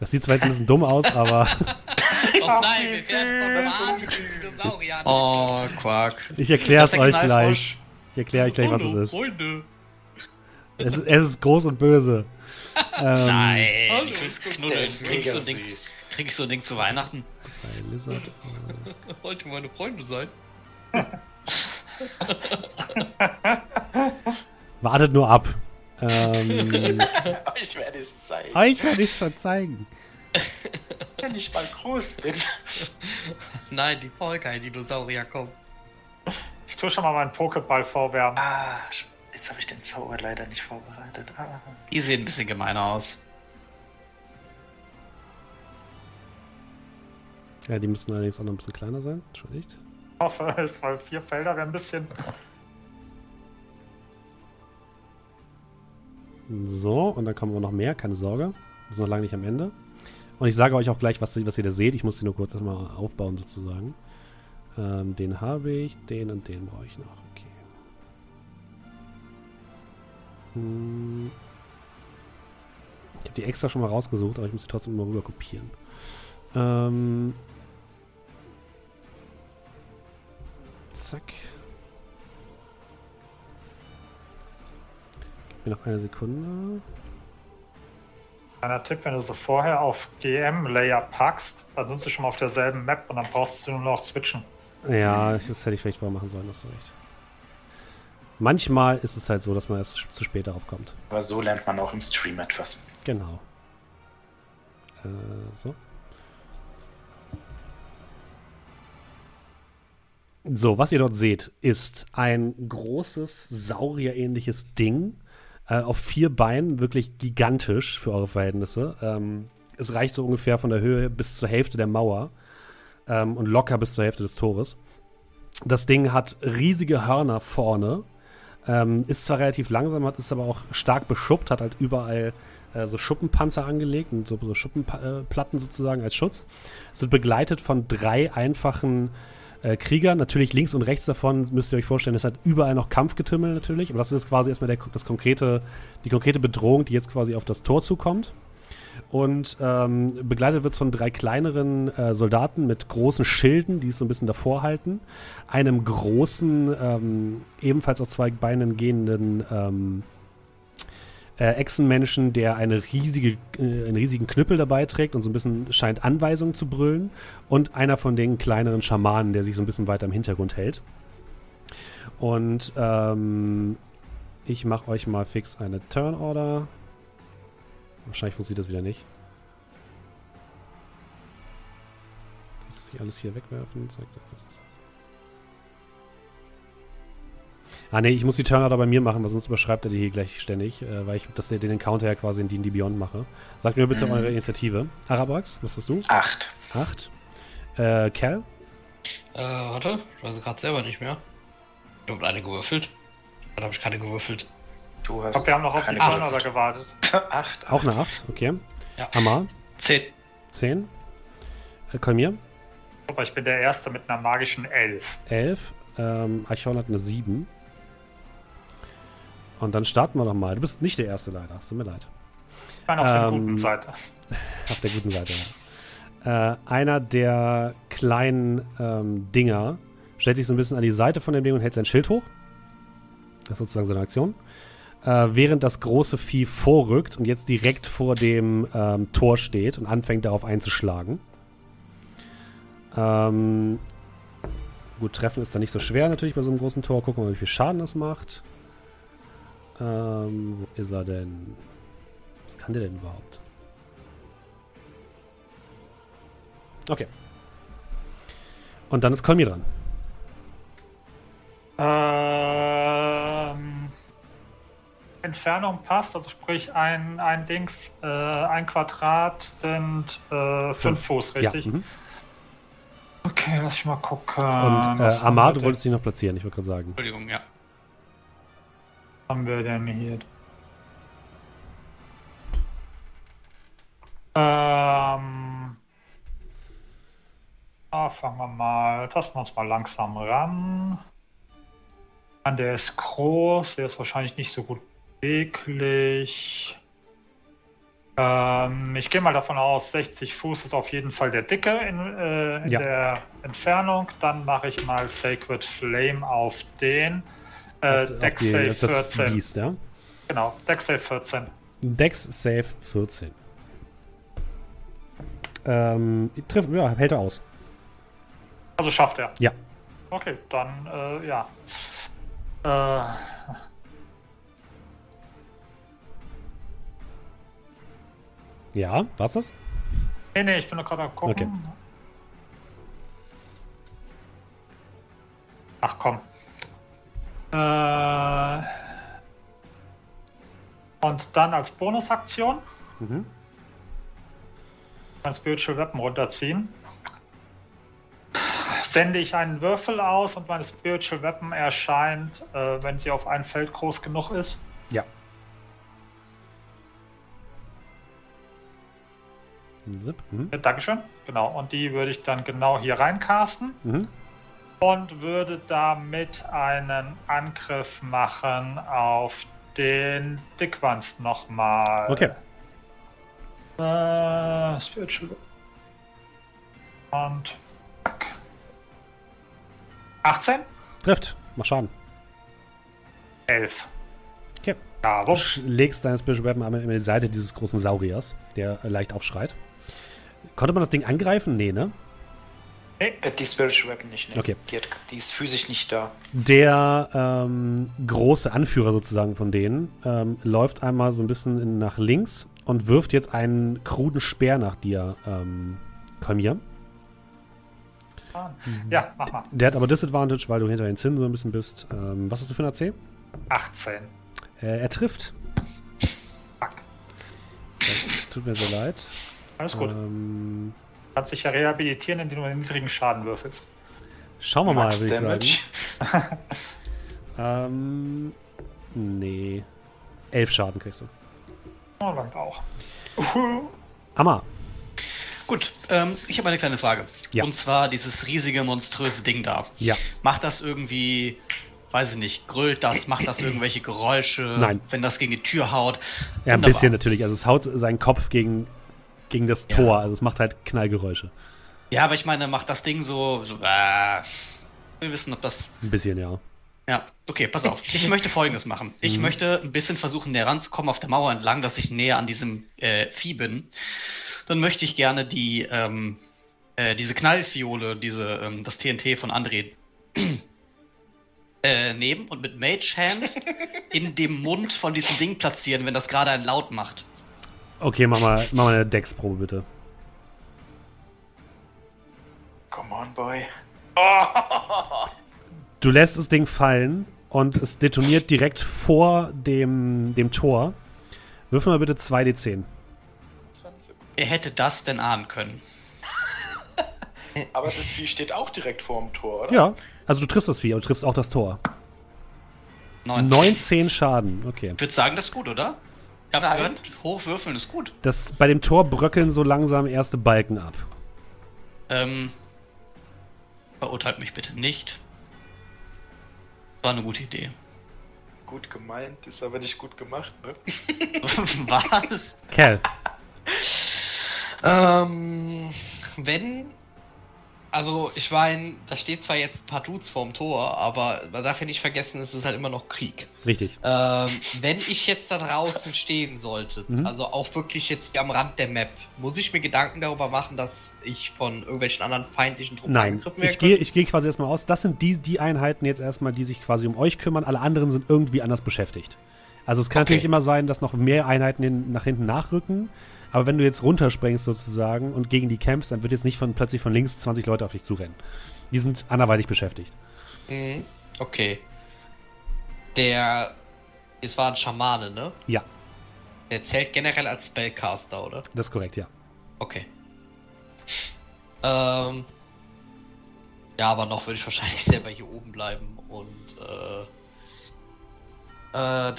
Das sieht zwar jetzt ein bisschen dumm aus, (laughs) aber. oh nein, wir werden von Dinosauriern. Oh, Quark. Ich erkläre es euch gleich. Ich erkläre euch gleich, was es ist. Freunde. Es ist, es ist groß und böse. (laughs) ähm, Nein, Hallo, ich knuddeln. ist Krieg ich, so mega ein Ding, süß. krieg ich so ein Ding zu Weihnachten? bei Lizard. Wollte meine Freunde sein. (laughs) Wartet nur ab. Ähm, (laughs) Ich werde es zeigen, euch werde ich es schon zeigen. (laughs) wenn ich mal groß bin. Nein, die Vollgeil-Dinosaurier kommen. Ich tue schon mal meinen Pokéball vorwärmen. Ah, jetzt habe ich den Zauber leider nicht vorbereitet. Ah. Die sehen ein bisschen gemeiner aus. Ja, die müssen allerdings auch noch ein bisschen kleiner sein. Entschuldigt. Ich hoffe, es weil vier Felder wäre ein bisschen. So, und dann kommen wir noch mehr, keine Sorge. Wir sind noch lange nicht am Ende. Und ich sage euch auch gleich, was, was ihr da seht. Ich muss die nur kurz erstmal aufbauen, sozusagen. Ähm, den habe ich, den und den brauche ich noch. Okay. Hm. Ich habe die extra schon mal rausgesucht, aber ich muss sie trotzdem mal rüber kopieren. Ähm. Zack. Gib mir noch eine Sekunde. Kleiner Tipp, wenn du so vorher auf GM-Layer packst, dann sind sie schon mal auf derselben Map und dann brauchst du nur noch switchen. Ja, das hätte ich vielleicht vorher machen sollen, hast du recht. Manchmal ist es halt so, dass man erst zu spät darauf kommt. Aber so lernt man auch im Stream etwas. Genau. Äh, so. So, was ihr dort seht, ist ein großes, saurierähnliches Ding äh, auf vier Beinen, wirklich gigantisch für eure Verhältnisse. Ähm, es reicht so ungefähr von der Höhe bis zur Hälfte der Mauer ähm, und locker bis zur Hälfte des Tores. Das Ding hat riesige Hörner vorne, ähm, ist zwar relativ langsam, hat, ist aber auch stark beschuppt, hat halt überall äh, so Schuppenpanzer angelegt und so, so Schuppenplatten sozusagen als Schutz. Sind begleitet von drei einfachen äh, Krieger. Natürlich links und rechts davon müsst ihr euch vorstellen, es hat überall noch Kampfgetümmel natürlich. Aber das ist quasi erstmal der, das konkrete, die konkrete Bedrohung, die jetzt quasi auf das Tor zukommt. Und ähm, begleitet wird es von drei kleineren äh, Soldaten mit großen Schilden, die es so ein bisschen davor halten. Einem großen, ähm, ebenfalls auf zwei Beinen gehenden ähm, äh, Echsenmenschen, der eine riesige, äh, einen riesigen Knüppel dabei trägt und so ein bisschen scheint Anweisungen zu brüllen. Und einer von den kleineren Schamanen, der sich so ein bisschen weiter im Hintergrund hält. Und ähm, ich mache euch mal fix eine Turn Order. Wahrscheinlich funktioniert das wieder nicht. Kann ich das hier alles hier wegwerfen? Zack, zack, zack, zack. Ah ne, ich muss die Turnout bei mir machen, weil sonst überschreibt er die hier gleich ständig, äh, weil ich das, den Encounter ja quasi in D&D Beyond mache. Sagt mir bitte Mhm. eure Initiative. Arabax, was hast du? Acht. Acht. Äh, Cal? Äh, warte, ich weiß gerade selber nicht mehr. Ich habe eine gewürfelt. Dann habe ich keine gewürfelt. Du Ich hast. glaube, wir haben noch auf die keine Turner da gewartet. (laughs) Acht. Auch eine Acht, okay. Ja. Amar? Zehn. Zehn. Äh, Kolmir? Aber ich bin der Erste mit einer magischen Elf. Elf. Ähm, Archon hat eine Sieben. Und dann starten wir doch mal. Du bist nicht der Erste leider, es tut mir leid. Ich meine auf der Ähm, guten Seite. (laughs) Auf der guten Seite, ja. Äh, einer der kleinen ähm, Dinger stellt sich so ein bisschen an die Seite von dem Ding und hält sein Schild hoch. Das ist sozusagen seine Aktion. Äh, während das große Vieh vorrückt und jetzt direkt vor dem ähm, Tor steht und anfängt darauf einzuschlagen. Ähm, gut, treffen ist dann nicht so schwer natürlich bei so einem großen Tor. Gucken wir mal, wie viel Schaden das macht. Ähm, wo ist er denn? Was kann der denn überhaupt? Okay. Und dann ist Kolmi dran. Ähm, Entfernung passt, also sprich ein, ein Ding, äh, ein Quadrat sind äh, fünf. fünf Fuß, richtig? Ja, mhm. Okay, lass ich mal gucken. Und äh, Amar, du wolltest dich noch platzieren, ich wollte gerade sagen. Entschuldigung, ja. Haben wir denn hier? Ähm. Ah, fangen wir mal, tasten wir uns mal langsam ran. Der ist groß, der ist wahrscheinlich nicht so gut beweglich. Ähm, ich gehe mal davon aus, 60 Fuß ist auf jeden Fall der Dicke in, äh, in ja. der Entfernung. Dann mache ich mal Sacred Flame auf den. Äh, Dex Save 14. Beast, ja? Genau, Dex Save 14. Dex Save 14. Ähm, trifft, ja, hält er aus. Also schafft er. Ja. Okay, dann äh, ja. Äh, ja, was ist das? Nee, nee, ich bin noch gerade am gucken. Okay. Ach komm. Äh, und dann als Bonusaktion mhm. mein Spiritual Weapon runterziehen sende ich einen Würfel aus und meine Spiritual Weapon erscheint, äh, wenn sie auf ein Feld groß genug ist. Ja. Mhm. Ja, Dankeschön. Genau. Und die würde ich dann genau hier reincasten. Mhm. Und würde damit einen Angriff machen auf den Dickwanst nochmal. Okay. Äh, Spiritual. Und 18? Trifft. Mach Schaden. 11. Okay. Ja, du legst deine Special Weapon einmal in die Seite dieses großen Sauriers, der leicht aufschreit. Konnte man das Ding angreifen? Nee, ne? Nee, die Spiritual Weapon nicht. Nee. Okay. Die, hat, die, ist physisch nicht da. Der ähm, große Anführer sozusagen von denen ähm, läuft einmal so ein bisschen in, nach links und wirft jetzt einen kruden Speer nach dir, ähm, Kalmir. Mhm. Ja, mach mal. Der hat aber Disadvantage, weil du hinter den Zinnen so ein bisschen bist. Ähm, was hast du für ein AC? 18. Äh, er trifft. Fuck. Das tut mir sehr leid. Alles gut. Ähm, Kannst dich ja rehabilitieren, indem du einen niedrigen Schaden würfelst. Schauen wir mal, würde ich sagen. (laughs) ähm, nee. Elf Schaden kriegst du. Oh, langt auch. (laughs) Amma. Gut, ähm, ich habe eine kleine Frage. Ja. Und zwar dieses riesige, monströse Ding da. Ja. Macht das irgendwie, weiß ich nicht, grüllt das, macht das irgendwelche Geräusche, Nein. wenn das gegen die Tür haut? Ja, ein bisschen natürlich. Also es haut seinen Kopf gegen, gegen das ja. Tor. Also es macht halt Knallgeräusche. Ja, aber ich meine, macht das Ding so, so äh, wir wissen, ob das. Ein bisschen, ja. Ja, okay, pass auf. Ich möchte folgendes machen. Ich mhm. möchte ein bisschen versuchen, näher ranzukommen auf der Mauer entlang, dass ich näher an diesem äh, Vieh bin dann möchte ich gerne die, ähm, äh, diese Knallfiole, diese, ähm, das TNT von André äh, nehmen und mit Mage Hand (laughs) in dem Mund von diesem Ding platzieren, wenn das gerade einen Laut macht. Okay, mach mal, mach mal eine Dex-Probe bitte. Come on, boy. (laughs) Du lässt das Ding fallen und es detoniert direkt vor dem, dem Tor. Würfel mal bitte 2d10. Wer hätte das denn ahnen können? (laughs) aber das Vieh steht auch direkt vor dem Tor, oder? Ja, also du triffst das Vieh und du triffst auch das Tor. 19, 19 Schaden, okay. Ich würde sagen, das ist gut, oder? Ich hab gehört, hochwürfeln ist gut. Das, bei dem Tor bröckeln so langsam erste Balken ab. Ähm, verurteilt mich bitte nicht. War eine gute Idee. Gut gemeint, ist aber nicht gut gemacht, ne? (laughs) Was? Kerl. Ähm, wenn. Also, ich meine, da steht zwar jetzt ein paar Dudes vorm Tor, aber man darf ja nicht vergessen, es ist halt immer noch Krieg. Richtig. Ähm, wenn ich jetzt da draußen stehen sollte, mhm. also auch wirklich jetzt am Rand der Map, muss ich mir Gedanken darüber machen, dass ich von irgendwelchen anderen feindlichen Truppen Nein, angegriffen werde? Ich gehe ich geh quasi erstmal aus. Das sind die, die Einheiten jetzt erstmal, die sich quasi um euch kümmern. Alle anderen sind irgendwie anders beschäftigt. Also, es kann okay. natürlich immer sein, dass noch mehr Einheiten nach hinten nachrücken. Aber wenn du jetzt runterspringst sozusagen und gegen die kämpfst, dann wird jetzt nicht von, plötzlich von links 20 Leute auf dich zurennen. Die sind anderweitig beschäftigt. Mhm. Okay. Der Es war ein Schamane, ne? Ja. Der zählt generell als Spellcaster, oder? Das ist korrekt, ja. Okay. Ähm. Ja, aber noch würde ich wahrscheinlich (laughs) selber hier oben bleiben und äh. Äh.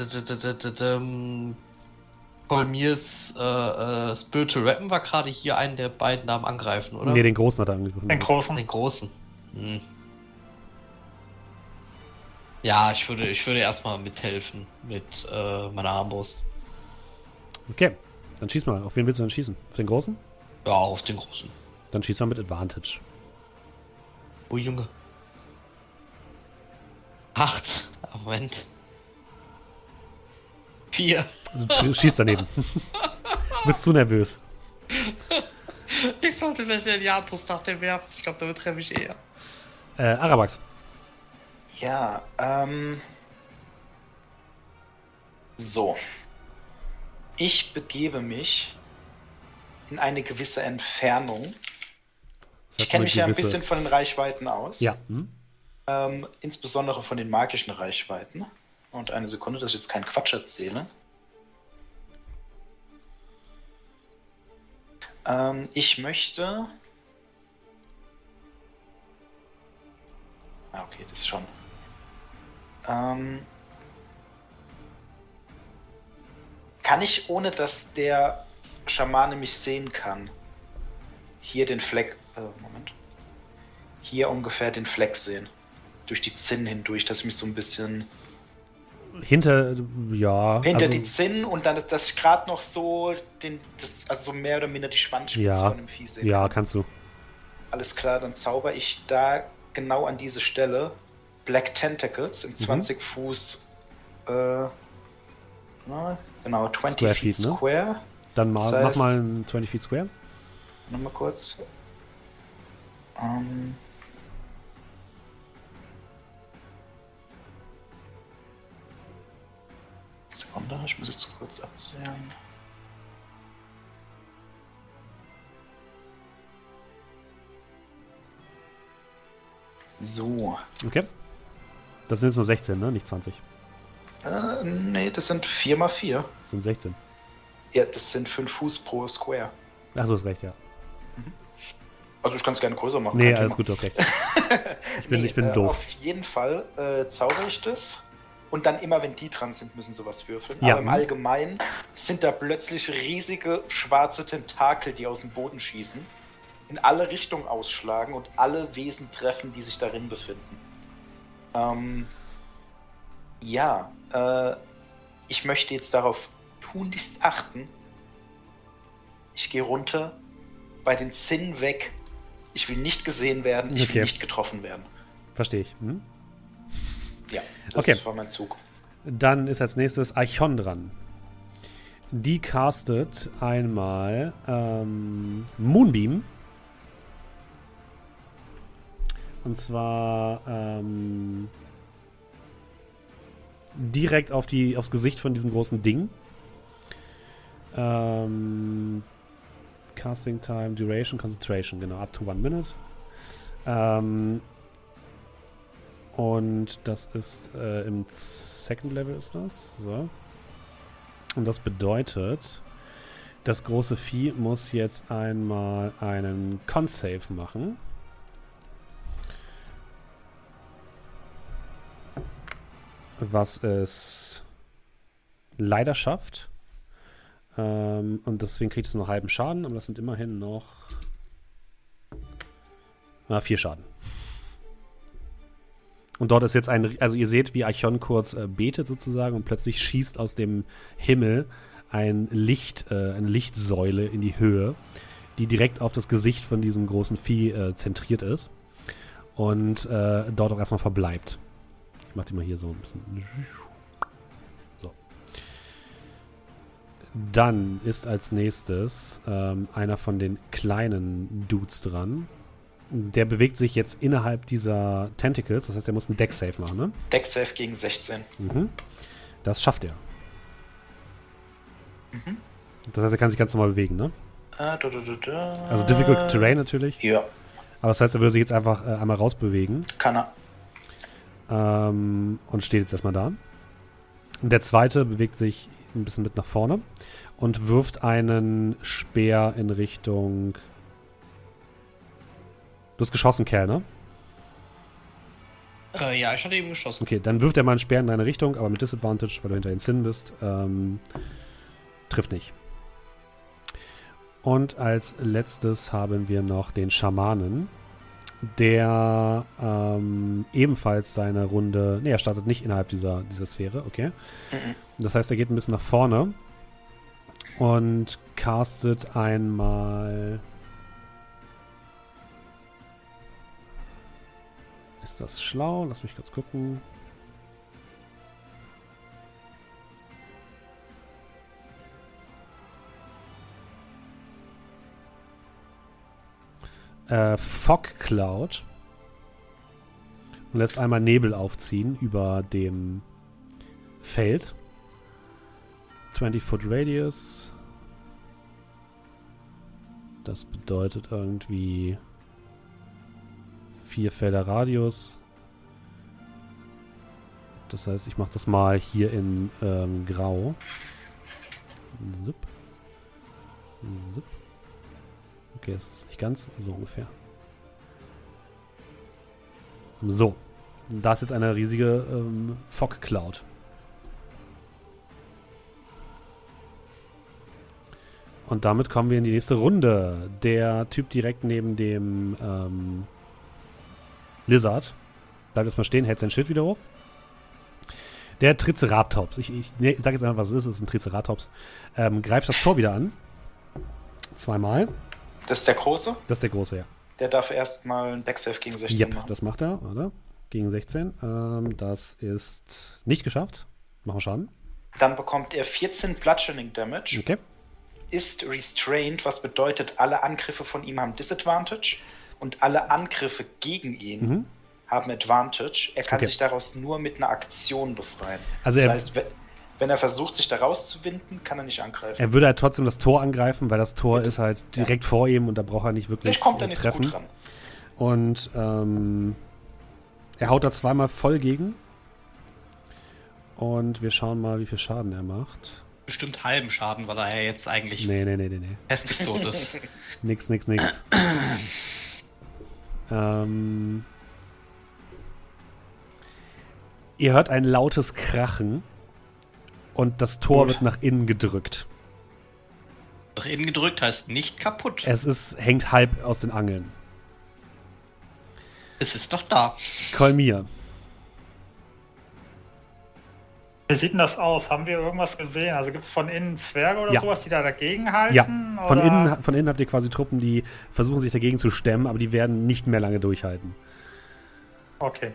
Kolmirs äh, äh, Spiritual Weapon war gerade hier einen der beiden da am Angreifen, oder? Nee, den großen hat er angegriffen. Den großen. Den großen. Hm. Ja, ich würde, ich würde erstmal mithelfen mit äh, meiner Armbrust. Okay, dann schieß mal. Auf wen willst du denn schießen? Auf den großen? Ja, auf den großen. Dann schieß mal mit Advantage. Oh Junge. Acht. Moment. Vier. Du schießt daneben. (laughs) Bist zu nervös. Ich sollte vielleicht die Armbrust nach dem werfen. Ich glaube, damit treffe ich eher. Äh, Arabax. Ja, ähm. So. Ich begebe mich in eine gewisse Entfernung. Das Ich kenne mich ja ein gewisse- bisschen von den Reichweiten aus. Ja. Hm? Ähm, insbesondere von den magischen Reichweiten. Und eine Sekunde, dass ich jetzt keinen Quatsch erzähle. Ähm, ich möchte. Ah, okay, das schon. Ähm, kann ich, ohne dass der Schamane mich sehen kann, hier den Fleck. Äh, Moment. Hier ungefähr den Fleck sehen. Durch die Zinnen hindurch, dass ich mich so ein bisschen Hinter, ja. hinter also, die Zinnen und dann, ich gerade noch so den, das, also so mehr oder minder die Schwanzspitze Ja, von dem Vieh sehe. ja, kannst du. Alles klar, dann zauber ich da genau an diese Stelle Black Tentacles Mhm. in 20 Fuß, äh, na, genau, 20 Square Feet ne? Square. Dann mal, Das mach heißt- mal ein 20 Feet Square. Nochmal kurz. Ähm, Sekunde, ich muss jetzt kurz erzählen. So. Okay. Das sind jetzt nur 16, ne? Nicht 20. Äh, nee, das sind 4 mal 4. Das sind 16. Ja, das sind 5 Fuß pro Square. Ach, du hast recht, ja. Also ich kann es gerne größer machen. Nee, alles Thema. gut, du hast recht. (laughs) Ich bin, Nee, ich bin äh, doof. Auf jeden Fall äh, zauber ich das. Und dann immer, wenn die dran sind, müssen sie was würfeln. Ja. Aber im Allgemeinen sind da plötzlich riesige schwarze Tentakel, die aus dem Boden schießen, in alle Richtungen ausschlagen und alle Wesen treffen, die sich darin befinden. Ähm, ja, äh, ich möchte jetzt darauf tunlichst achten. Ich gehe runter, bei den Zinnen weg. Ich will nicht gesehen werden, ich Okay. will nicht getroffen werden. Verstehe ich. Hm? Ja, das Okay. war mein Zug. Dann ist als nächstes Archon dran. Die castet einmal ähm, Moonbeam. Und zwar ähm, direkt auf die, aufs Gesicht von diesem großen Ding. Ähm, Casting Time, Duration, Concentration, genau, up to one minute. Ähm, und das ist äh, im Second Level ist das. So. Und das bedeutet, das große Vieh muss jetzt einmal einen Con-Save machen. Was es leider schafft. Ähm, und deswegen kriegt es nur halben Schaden, aber das sind immerhin noch ah, vier Schaden. Und dort ist jetzt ein, also ihr seht, wie Archon kurz äh, betet sozusagen und plötzlich schießt aus dem Himmel ein Licht, äh, eine Lichtsäule in die Höhe, die direkt auf das Gesicht von diesem großen Vieh äh, zentriert ist und äh, dort auch erstmal verbleibt. Ich mach die mal hier so ein bisschen. So. Dann ist als nächstes ähm, einer von den kleinen Dudes dran. Der bewegt sich jetzt innerhalb dieser Tentacles, das heißt, er muss einen Deck-Save machen, ne? Deck Save gegen 16. Mhm. Das schafft er. Das heißt, er kann sich ganz normal bewegen, ne? Äh, da, da, da, da. Also Difficult Terrain natürlich. Ja, Aber das heißt, er würde sich jetzt einfach äh, einmal rausbewegen kann er. ähm, und steht jetzt erstmal da. Der zweite bewegt sich ein bisschen mit nach vorne und wirft einen Speer in Richtung. Du hast geschossen, Kerl, ne? Äh, ja, ich hatte eben geschossen. Okay, dann wirft er mal einen Speer in deine Richtung, aber mit Disadvantage, weil du hinter den Zinn bist. Ähm, trifft nicht. Und als letztes haben wir noch den Schamanen, der ähm, ebenfalls seine Runde. Ne, er startet nicht innerhalb dieser, dieser Sphäre, okay. Das heißt, er geht ein bisschen nach vorne und castet einmal. Ist das schlau? Lass mich kurz gucken. Äh, Fog Cloud. Und lässt einmal Nebel aufziehen über dem Feld. 20 Foot Radius. Das bedeutet irgendwie vier Felder Radius. Das heißt, ich mache das mal hier in ähm, Grau. Zip. Zip. Okay, es ist nicht ganz so ungefähr. So. Da ist jetzt eine riesige ähm, Fog Cloud. Und damit kommen wir in die nächste Runde. Der Typ direkt neben dem ähm, Lizard bleibt erstmal stehen, hält sein Schild wieder hoch. Der Triceratops, ich, ich, nee, ich sag jetzt einfach, was es ist, es ist ein Triceratops, ähm, greift das Tor wieder an. Zweimal. Das ist der große? Das ist der große, ja. Der darf erstmal einen Backsave gegen 16 Yep, machen. das macht er, oder? Gegen 16. Ähm, das ist nicht geschafft. Machen Schaden. Dann bekommt er 14 Bludgeoning Damage, Okay. ist restrained, was bedeutet, alle Angriffe von ihm haben Disadvantage und alle Angriffe gegen ihn Mhm. haben Advantage. Er kann Okay. sich daraus nur mit einer Aktion befreien. Also das er, heißt, we- wenn er versucht, sich da rauszuwinden, kann er nicht angreifen. er würde halt trotzdem das Tor angreifen, weil das Tor ist halt direkt vor ihm und da braucht er nicht wirklich Vielleicht kommt er äh, nicht treffen. so gut ran. Und ähm, er haut da zweimal voll gegen. Und wir schauen mal, wie viel Schaden er macht. Bestimmt halben Schaden, weil er ja jetzt eigentlich Nee, nee, nee, nee, nee. festgezurrt ist. (laughs) Nix, nix, nix. (clears throat) ähm, ihr hört ein lautes Krachen und das Tor Gut. wird nach innen gedrückt. Nach innen gedrückt heißt nicht kaputt. Es ist, hängt halb aus den Angeln. Es ist noch da. Kolmir. Wie sieht denn das aus? Haben wir irgendwas gesehen? Also gibt es von innen Zwerge oder Ja. sowas, die da dagegen halten? Ja, von oder? innen, von innen habt ihr quasi Truppen, die versuchen sich dagegen zu stemmen, aber die werden nicht mehr lange durchhalten. Okay.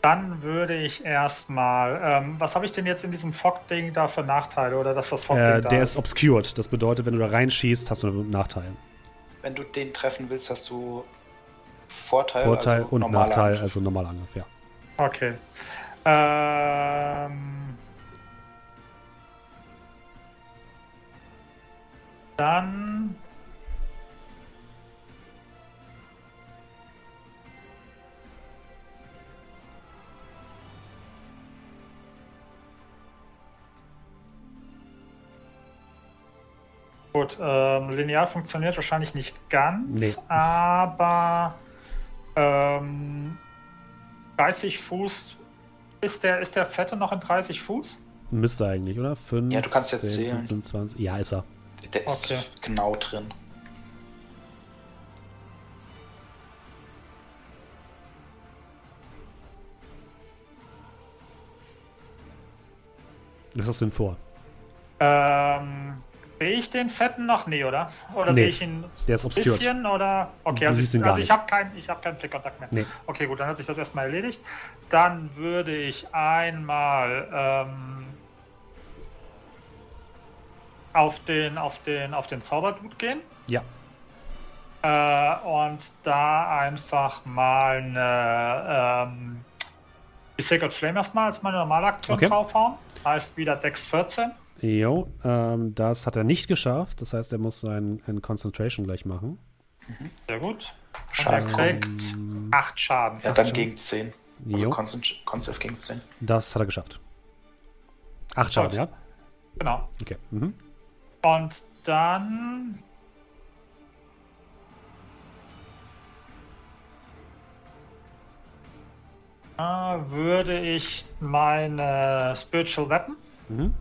Dann würde ich erstmal. Ähm, was habe ich denn jetzt in diesem Fog-Ding da für Nachteile? Oder dass das Fog-Ding Äh, da der ist obscured. Das bedeutet, wenn du da reinschießt, hast du einen Nachteil. Wenn du den treffen willst, hast du Vorteil, Vorteil also und Nachteil, Angriff. also normaler Angriff, ja. Okay. Ähm, dann. Gut, ähm, linear funktioniert wahrscheinlich nicht ganz, Nee. aber ähm, 30 Fuß ist der, ist der Fette noch in 30 Fuß? Müsste eigentlich, oder? 5, Ja, du kannst jetzt 10, zählen. 15, 20. Ja, ist er. Der ist Okay. genau drin. Was hast du denn vor? Ähm, sehe ich den Fetten noch? Nee, oder? Oder Nee, sehe ich ihn der ist ein obscured. bisschen? Oder? Okay, Du also, siehst ich, ihn gar also ich habe keinen ich hab keinen Blickkontakt mehr. Nee. Okay, gut, dann hat sich das erstmal erledigt. Dann würde ich einmal ähm, auf den, auf den, auf den Zauberdude gehen. Ja. Äh, und da einfach mal eine ähm, die Sacred Flame erstmal als meine normale Aktion Okay. draufhauen. Heißt wieder Dex 14. Jo, ähm, das hat er nicht geschafft. Das heißt, er muss sein ein Concentration gleich machen. Sehr gut. Und Schaden er kriegt Ähm, 8 Schaden. Ja, dann gegen 10. Also jo, Concept gegen 10. das hat er geschafft. Acht Schaden, ja? Genau. Okay. Mhm. Und dann. würde ich meine Spiritual Weapon Mhm.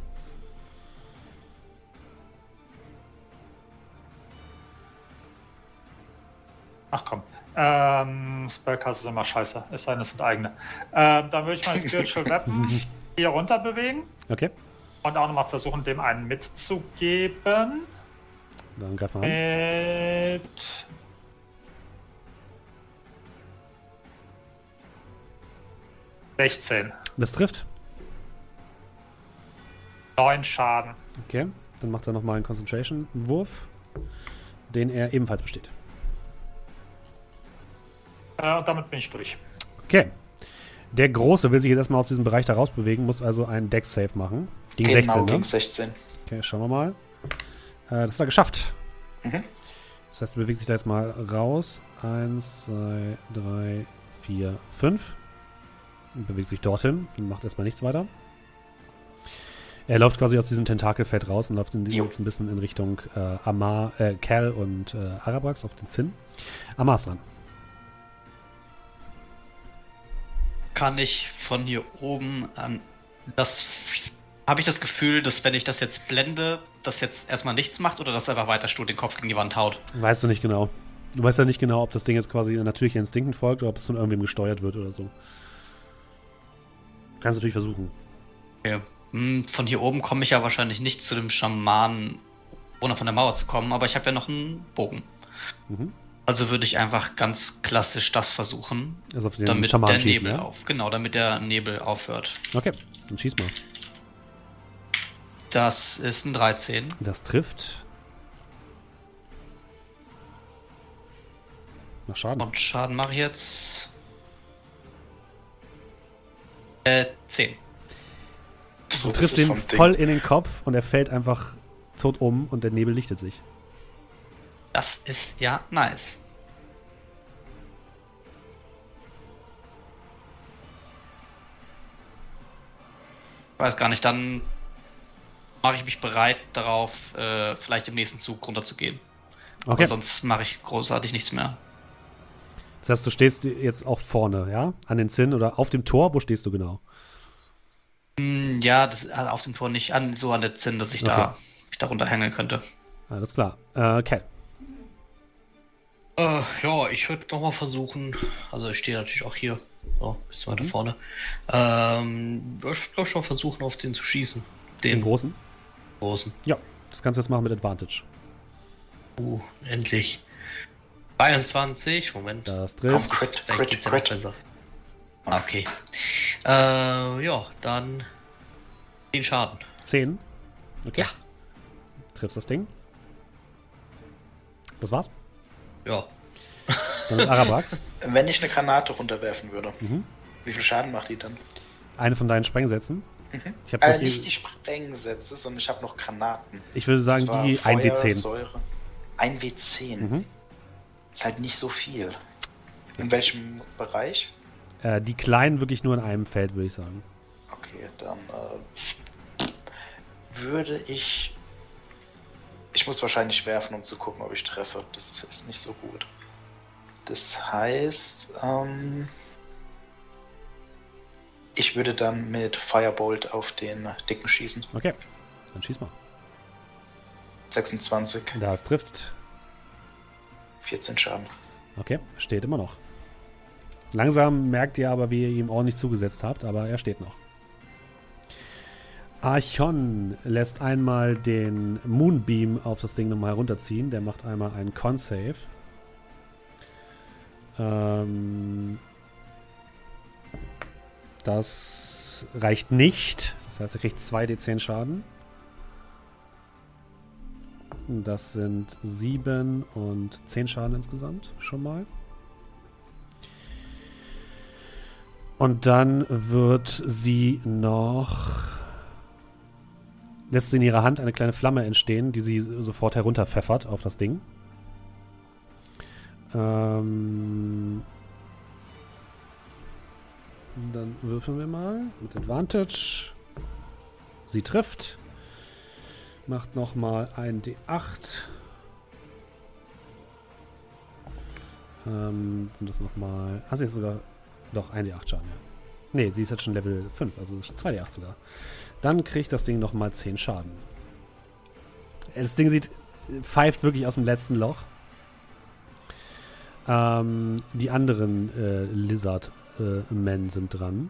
Ach komm. Ähm, Spellcast ist immer scheiße. Es sei denn, es sind eigene. Ähm, dann würde ich meine Spiritual (laughs) Weapon hier runter bewegen Okay. Und auch nochmal versuchen, dem einen mitzugeben. Dann greif mal an. Mit. Sechzehn. Das trifft. Neun Schaden. Okay. Dann macht er nochmal einen Concentration-Wurf, den er ebenfalls besteht. Äh, und damit bin ich durch. Okay. Der Große will sich jetzt erstmal aus diesem Bereich da rausbewegen, muss also einen Dex-Save machen. Gegen genau, 16, ne? gegen 16. Okay, schauen wir mal. Äh, das hat er geschafft. Mhm. Das heißt, er bewegt sich da jetzt mal raus. Eins, zwei, drei, vier, fünf. Und bewegt sich dorthin und macht erstmal nichts weiter. Er läuft quasi aus diesem Tentakelfeld raus und läuft jetzt ein bisschen in Richtung äh, Amar, äh, Cal und äh, Arabrax auf den Zinn. Amar ist dran. Kann ich von hier oben an das. Habe ich das Gefühl, dass wenn ich das jetzt blende, das jetzt erstmal nichts macht oder dass er einfach weiter stur den Kopf gegen die Wand haut? Weißt du nicht genau. Du weißt ja nicht genau, ob das Ding jetzt quasi natürlichen Instinkten folgt oder ob es von irgendwem gesteuert wird oder so. Kannst natürlich versuchen. Okay. Hm, Von hier oben komme ich ja wahrscheinlich nicht zu dem Schamanen, ohne von der Mauer zu kommen, aber ich habe ja noch einen Bogen. Mhm. Also würde ich einfach ganz klassisch das versuchen, Also auf den damit Schaman der schießen, Nebel ja? auf. Genau, damit der Nebel aufhört. Okay, dann schieß mal. Das ist ein 13. Das trifft. Mach Schaden. Und Schaden mache ich jetzt. Äh, 10. Du triffst ihn voll in den Kopf und er fällt einfach tot um und der Nebel lichtet sich. Das ist ja nice. Weiß gar nicht, dann mache ich mich bereit darauf, äh, vielleicht im nächsten Zug runterzugehen. Okay. Aber sonst mache ich großartig nichts mehr. Das heißt, du stehst jetzt auch vorne, ja? An den Zinn oder auf dem Tor? Wo stehst du genau? Hm, ja, das also auf dem Tor nicht an, so an der Zinn, dass ich Okay. da ich da runterhängen könnte. Alles klar. Äh, Cal. Äh, ja, ich würde nochmal versuchen. Also ich stehe natürlich auch hier. So, bisschen weiter Mhm. vorne. Ähm, ich glaube schon versuchen, auf den zu schießen. Den Den großen? Großen. Ja, das kannst du jetzt machen mit Advantage. Uh, endlich. 22, Moment. Das Komm, trifft. crit, Vielleicht crit, geht's ja noch besser. Ah, Okay. Äh, ja, dann den Schaden. 10. Okay. Ja. Triffst das Ding. Das war's. Ja. Dann ist Arabrax. (laughs) Wenn ich eine Granate runterwerfen würde, Mhm. wie viel Schaden macht die dann? Eine von deinen Sprengsätzen. Mhm. Ich habe Äh, noch nicht die Sprengsätze, sondern ich habe noch Granaten. ich würde sagen, die Feuer, 1d10. Säure. 1W10. Mhm. Ist halt nicht so viel. In welchem Bereich? Äh, die kleinen wirklich nur in einem Feld, würde ich sagen. Okay, dann äh, würde ich. Ich muss wahrscheinlich werfen, um zu gucken, ob ich treffe. Das ist nicht so gut. Das heißt, ähm, ich würde dann mit Firebolt auf den Dicken schießen. Okay. Dann schieß mal. 26, Das trifft. 14 Schaden. Okay, steht immer noch. Langsam merkt ihr aber, wie ihr ihm ordentlich zugesetzt habt, aber er steht noch. Archon lässt einmal den Moonbeam auf das Ding nochmal herunterziehen. Der macht einmal einen Con-Save. Ähm, das reicht nicht. Das heißt, er kriegt 2d10 Schaden. Das sind 7 und 10 Schaden insgesamt schon mal. Und dann wird sie noch. Lässt sie in ihrer Hand eine kleine Flamme entstehen, die sie sofort herunterpfeffert auf das Ding. Ähm. Dann würfeln wir mal mit Advantage. sie trifft. Macht nochmal ein D8. Ähm, sind das nochmal. Ah, sie ist sogar. Doch, ein D8 Schaden, ja. Nee, sie ist jetzt schon Level 5, also 2 D8 sogar. Dann kriegt das Ding nochmal 10 Schaden. Das Ding sieht. pfeift wirklich aus dem letzten Loch. Ähm, die anderen äh, Lizard-Men äh, sind dran.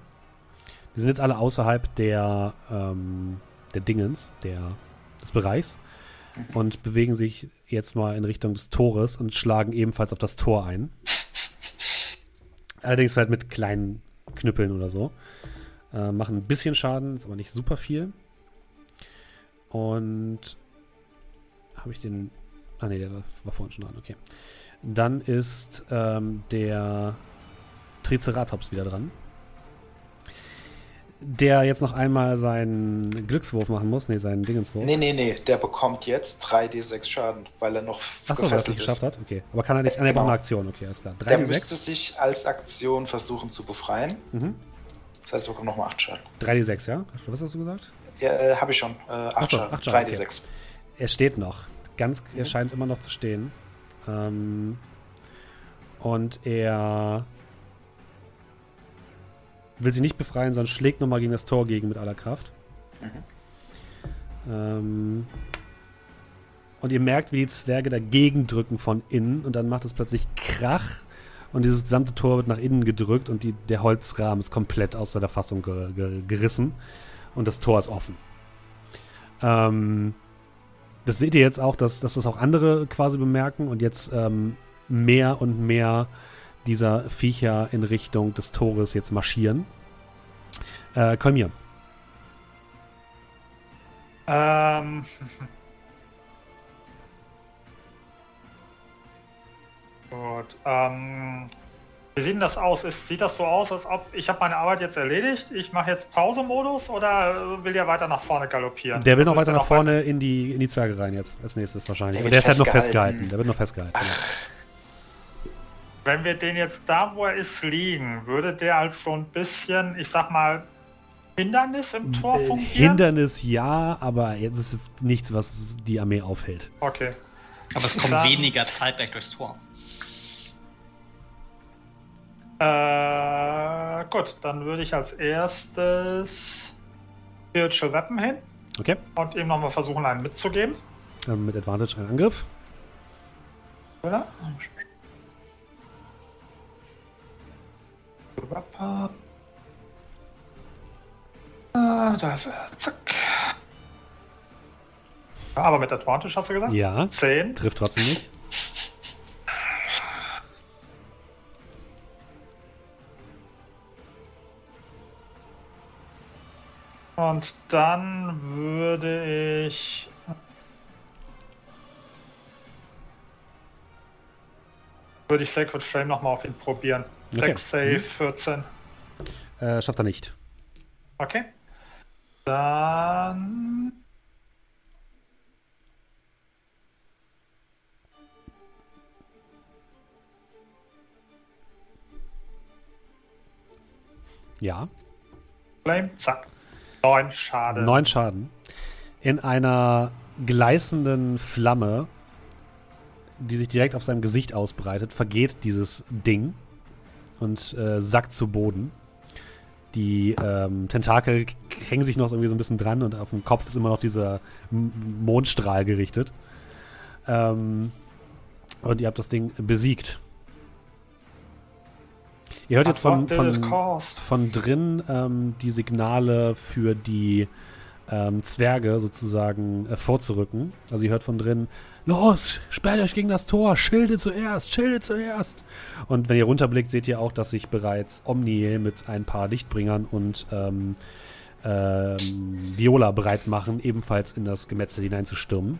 Die sind jetzt alle außerhalb der, ähm, der Dingens, der, des Bereichs und bewegen sich jetzt mal in Richtung des Tores und schlagen ebenfalls auf das Tor ein. Allerdings halt mit kleinen Knüppeln oder so. Äh, machen ein bisschen Schaden, ist aber nicht super viel. Und habe ich den. Ah ne, der war, war, vorhin schon dran, okay. Dann ist ähm, der Triceratops wieder dran der jetzt noch einmal seinen Glückswurf machen muss. Nee, seinen Dingenswurf. Nee, nee, nee. Der bekommt jetzt 3d6 Schaden, weil er noch Achso, weil er es nicht geschafft hat? Okay. Aber kann er nicht. Äh, genau. eine Aktion, okay, alles klar. 3 der müsste sich als Aktion versuchen zu befreien. Mhm. Das heißt, er bekommt nochmal 8 Schaden. 3d6, ja? Was hast du gesagt? Ja, äh, habe ich schon. Äh, 8 Achso, Schaden. 8 Schaden. 3d6. Okay. Er steht noch. Ganz, mhm. Er scheint immer noch zu stehen. Ähm, und er will sie nicht befreien, sondern schlägt nochmal gegen das Tor gegen mit aller Kraft. Mhm. Ähm, und ihr merkt, wie die Zwerge dagegen drücken von innen und dann macht es plötzlich Krach und dieses gesamte Tor wird nach innen gedrückt und die, der Holzrahmen ist komplett aus der Fassung ge, ge, gerissen und das Tor ist offen. Ähm, das seht ihr jetzt auch, dass, dass das auch andere quasi bemerken und jetzt ähm, mehr und mehr dieser Viecher in Richtung des Tores jetzt marschieren. Äh, Kolmir. Ähm. (laughs) Gut. Ähm, wie sieht denn das aus? Ist, sieht das so aus, als ob ich habe meine Arbeit jetzt erledigt? Ich mache jetzt Pause-Modus oder will der weiter nach vorne galoppieren? Der will noch weiter nach vorne in die, in die Zwerge rein jetzt als nächstes wahrscheinlich. Der, Aber der ist halt noch festgehalten. Der wird noch festgehalten. Ach. Wenn wir den jetzt da, wo er ist, liegen, würde der als so ein bisschen, ich sag mal, Hindernis im Tor äh, fungieren? Hindernis ja, aber jetzt ist jetzt nichts, was die Armee aufhält. Okay. Aber es kommt dann, weniger Zeit gleich durchs Tor. Äh, gut, dann würde ich als erstes Spiritual Weapon hin. Okay. Und ihm nochmal versuchen, einen mitzugeben. Ähm, mit Advantage einen Angriff. Oder? Ah, da ist er. Zack. Aber mit Advantage hast du gesagt? Ja. 10. Trifft trotzdem nicht. Und dann würde ich würde ich Sacred Flame nochmal auf ihn probieren. Okay. Dex Save mhm. 14. Äh, schafft er nicht. Okay. Dann. Ja. Flame, zack. Neun Schaden. Neun Schaden. In einer gleißenden Flamme die sich direkt auf seinem Gesicht ausbreitet, vergeht dieses Ding und äh, sackt zu Boden. Die ähm, Tentakel hängen sich noch irgendwie so ein bisschen dran und auf dem Kopf ist immer noch dieser M Mondstrahl gerichtet. Ähm, und ihr habt das Ding besiegt. Ihr hört jetzt von, von, von drin ähm, die Signale für die ähm, Zwerge sozusagen äh, vorzurücken. Also ihr hört von drin, los, sperrt euch gegen das Tor, Schilde zuerst, Schilde zuerst. Und wenn ihr runterblickt, seht ihr auch, dass sich bereits Omniel mit ein paar Lichtbringern und ähm, ähm, Viola bereit machen, ebenfalls in das Gemetzel hineinzustürmen.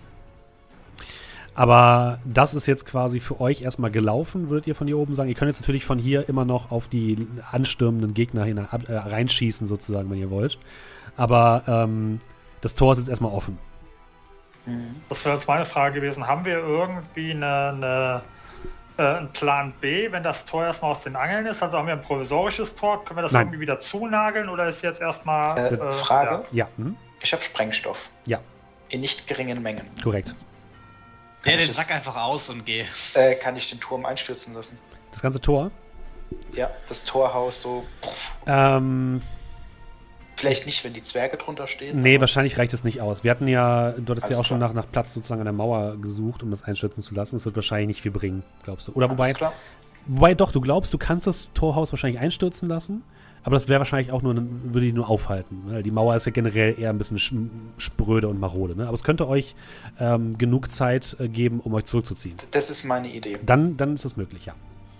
Aber das ist jetzt quasi für euch erstmal gelaufen, würdet ihr von hier oben sagen. Ihr könnt jetzt natürlich von hier immer noch auf die anstürmenden Gegner hinein, äh, reinschießen, sozusagen, wenn ihr wollt. Aber ähm, das Tor ist jetzt erstmal offen. Das wäre jetzt meine Frage gewesen. Haben wir irgendwie eine, eine, äh, einen Plan B, wenn das Tor erstmal aus den Angeln ist? Also haben wir ein provisorisches Tor? Können wir das Nein. irgendwie wieder zunageln oder ist jetzt erstmal. Äh, äh, Frage? Ja. ja. Hm? Ich habe Sprengstoff. Ja. In nicht geringen Mengen. Korrekt. Ja, den Sack einfach aus und geh. Äh, kann ich den Turm einstürzen lassen? Das ganze Tor? Ja, das Torhaus so. Ähm, Vielleicht nicht, wenn die Zwerge drunter stehen. nee, wahrscheinlich reicht es nicht aus. Wir hatten ja, du hattest ja auch schon nach, klar. nach Platz sozusagen an der Mauer gesucht, um das einstürzen zu lassen. Das wird wahrscheinlich nicht viel bringen, glaubst du. Oder wobei, klar. wobei doch, du glaubst, du kannst das Torhaus wahrscheinlich einstürzen lassen, aber das wäre wahrscheinlich auch nur, würde die nur aufhalten. Weil die Mauer ist ja generell eher ein bisschen sch- spröde und marode. Ne? Aber es könnte euch ähm, genug Zeit äh, geben, um euch zurückzuziehen. Das ist meine Idee. Dann, dann ist das möglich, ja.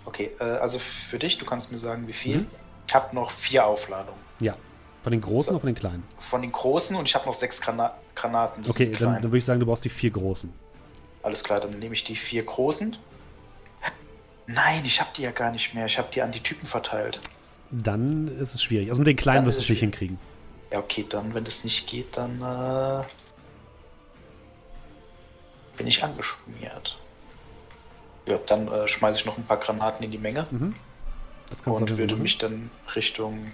Okay, äh, also für dich, du kannst mir sagen, wie viel. Mhm. Ich habe noch vier Aufladungen. Ja. Von den großen So. oder von den kleinen? Von den großen und ich habe noch sechs Grana Granaten. das Okay, dann, dann würde ich sagen, du brauchst die vier großen. Alles klar, dann nehme ich die vier großen. Nein, ich habe die ja gar nicht mehr. Ich habe die an die Typen verteilt. Dann ist es schwierig. Also mit den kleinen Dann wirst du es nicht hinkriegen. Ja, okay, dann, wenn das nicht geht, dann äh, bin ich angeschmiert. Ja, dann äh, schmeiße ich noch ein paar Granaten in die Menge Mhm. Das kannst du und würde mich dann Richtung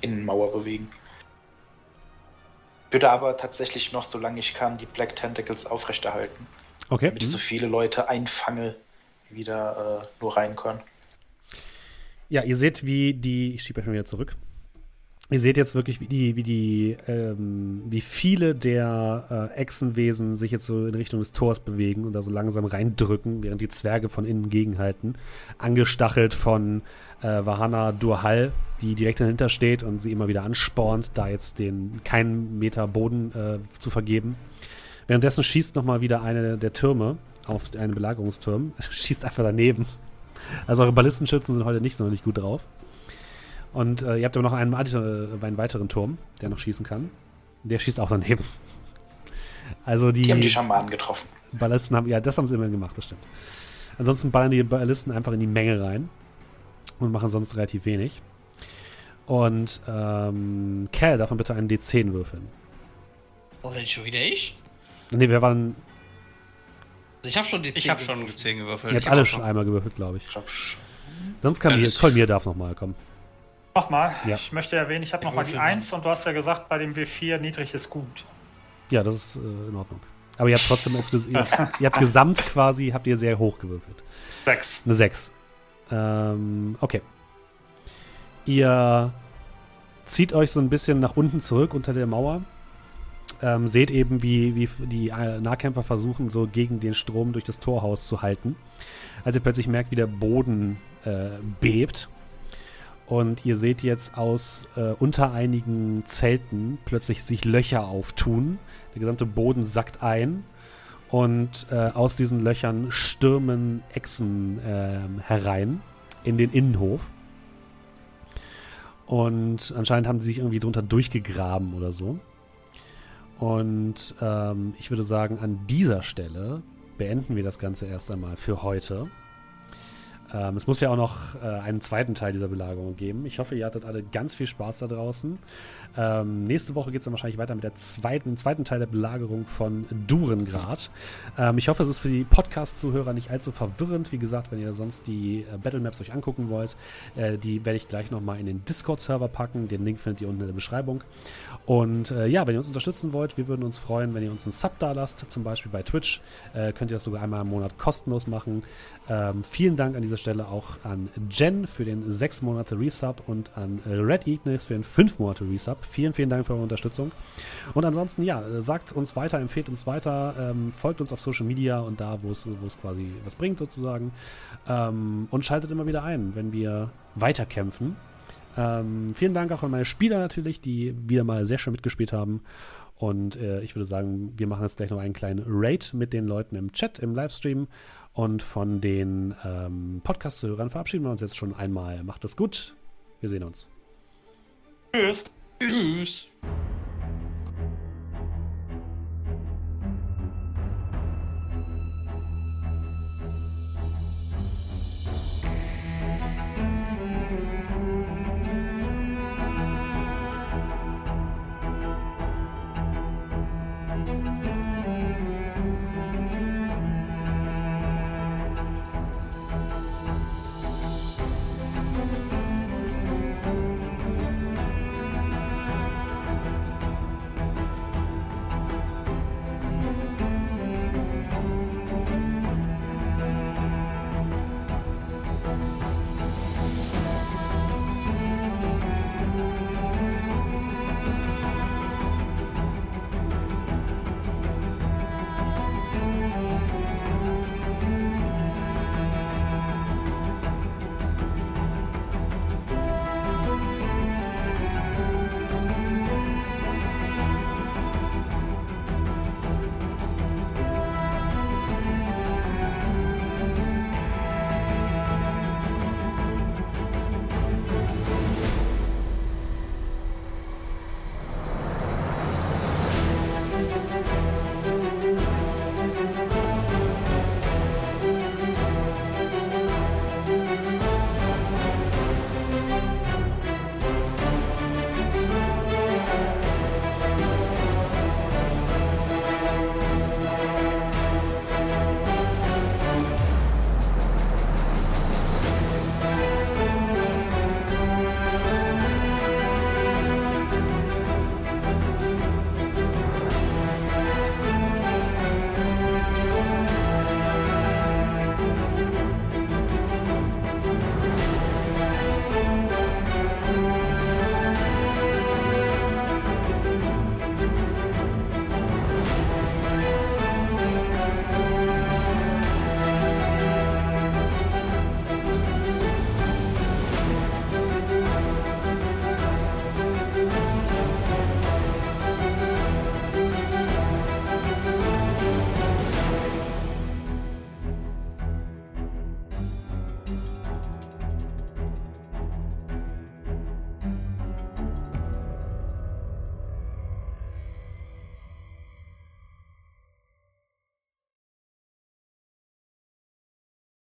Innenmauer bewegen. Würde aber tatsächlich noch, solange ich kann, die Black Tentacles aufrechterhalten, Okay. damit ich so Mhm. viele Leute einfange, wie wieder äh, nur rein können. Ja, ihr seht, wie die. Ich schiebe euch mal wieder zurück. Ihr seht jetzt wirklich, wie die, wie die, ähm, wie viele der äh, Echsenwesen sich jetzt so in Richtung des Tors bewegen und da so langsam reindrücken, während die Zwerge von innen gegenhalten. Angestachelt von äh, Vahana Durhal, die direkt dahinter steht und sie immer wieder anspornt, da jetzt den keinen Meter Boden äh, zu vergeben. Währenddessen schießt nochmal wieder eine der Türme auf einen Belagerungsturm. (laughs) Schießt einfach daneben. Also eure Ballistenschützen sind heute nicht sonderlich gut drauf. Und äh, ihr habt aber noch einen, weiter- einen weiteren Turm, der noch schießen kann. Der schießt auch daneben. (laughs) Also die, Die haben die Schamanen getroffen. Ballisten haben, ja, das haben sie immerhin gemacht, das stimmt. Ansonsten ballern die Ballisten einfach in die Menge rein und machen sonst relativ wenig. Und ähm, Cal darf man bitte einen D10 würfeln. Oh, denn schon wieder ich? Ne, wir waren, ich habe schon die Ich 10 habe schon 10 gewürfelt. ihr habt Ich hab alle schon einmal gewürfelt, glaube ich. Ich Sonst kann mir, Kolmir darf nochmal kommen. Nochmal, Ja. ich möchte erwähnen, ich habe nochmal die Würfel mal. 1 und du hast ja gesagt, bei dem W4 niedrig ist gut. Ja, das ist äh, in Ordnung. Aber ihr habt trotzdem, als, ihr, (laughs) ihr habt gesamt quasi, habt ihr sehr hoch gewürfelt. 6. Eine 6. Ähm, okay. Ihr zieht euch so ein bisschen nach unten zurück unter der Mauer. Ähm, seht eben, wie, wie die äh, Nahkämpfer versuchen, so gegen den Strom durch das Torhaus zu halten. Als ihr plötzlich merkt, wie der Boden äh, bebt. Und ihr seht jetzt aus äh, unter einigen Zelten plötzlich sich Löcher auftun. Der gesamte Boden sackt ein. Und äh, aus diesen Löchern stürmen Echsen ähm, herein in den Innenhof. Und anscheinend haben sie sich irgendwie drunter durchgegraben oder so. Und ähm, ich würde sagen, an dieser Stelle beenden wir das Ganze erst einmal für heute. Ähm, es muss ja auch noch äh, einen zweiten Teil dieser Belagerung geben. Ich hoffe, ihr hattet alle ganz viel Spaß da draußen. Ähm, nächste Woche geht es dann wahrscheinlich weiter mit der zweiten, zweiten Teil der Belagerung von Durengrad. Ähm, ich hoffe, es ist für die Podcast-Zuhörer nicht allzu verwirrend. Wie gesagt, wenn ihr sonst die äh, Battle Maps euch angucken wollt, äh, die werde ich gleich nochmal in den Discord-Server packen. Den Link findet ihr unten in der Beschreibung. Und äh, ja, wenn ihr uns unterstützen wollt, wir würden uns freuen, wenn ihr uns einen Sub da lasst, zum Beispiel bei Twitch. Äh, könnt ihr das sogar einmal im Monat kostenlos machen. Ähm, vielen Dank an dieser Stelle auch an Jen für den 6 Monate Resub und an Red Ignis für den 5 Monate Resub. Vielen, vielen Dank für eure Unterstützung. Und ansonsten, ja, sagt uns weiter, empfehlt uns weiter, ähm, folgt uns auf Social Media und da, wo es wo es quasi was bringt sozusagen. Ähm, und schaltet immer wieder ein, wenn wir weiterkämpfen. Ähm, vielen Dank auch an meine Spieler natürlich, die wieder mal sehr schön mitgespielt haben. Und äh, ich würde sagen, wir machen jetzt gleich noch einen kleinen Raid mit den Leuten im Chat, im Livestream. Und von den ähm, Podcast-Hörern verabschieden wir uns jetzt schon einmal. Macht es gut. Wir sehen uns. Tschüss. Tschüss.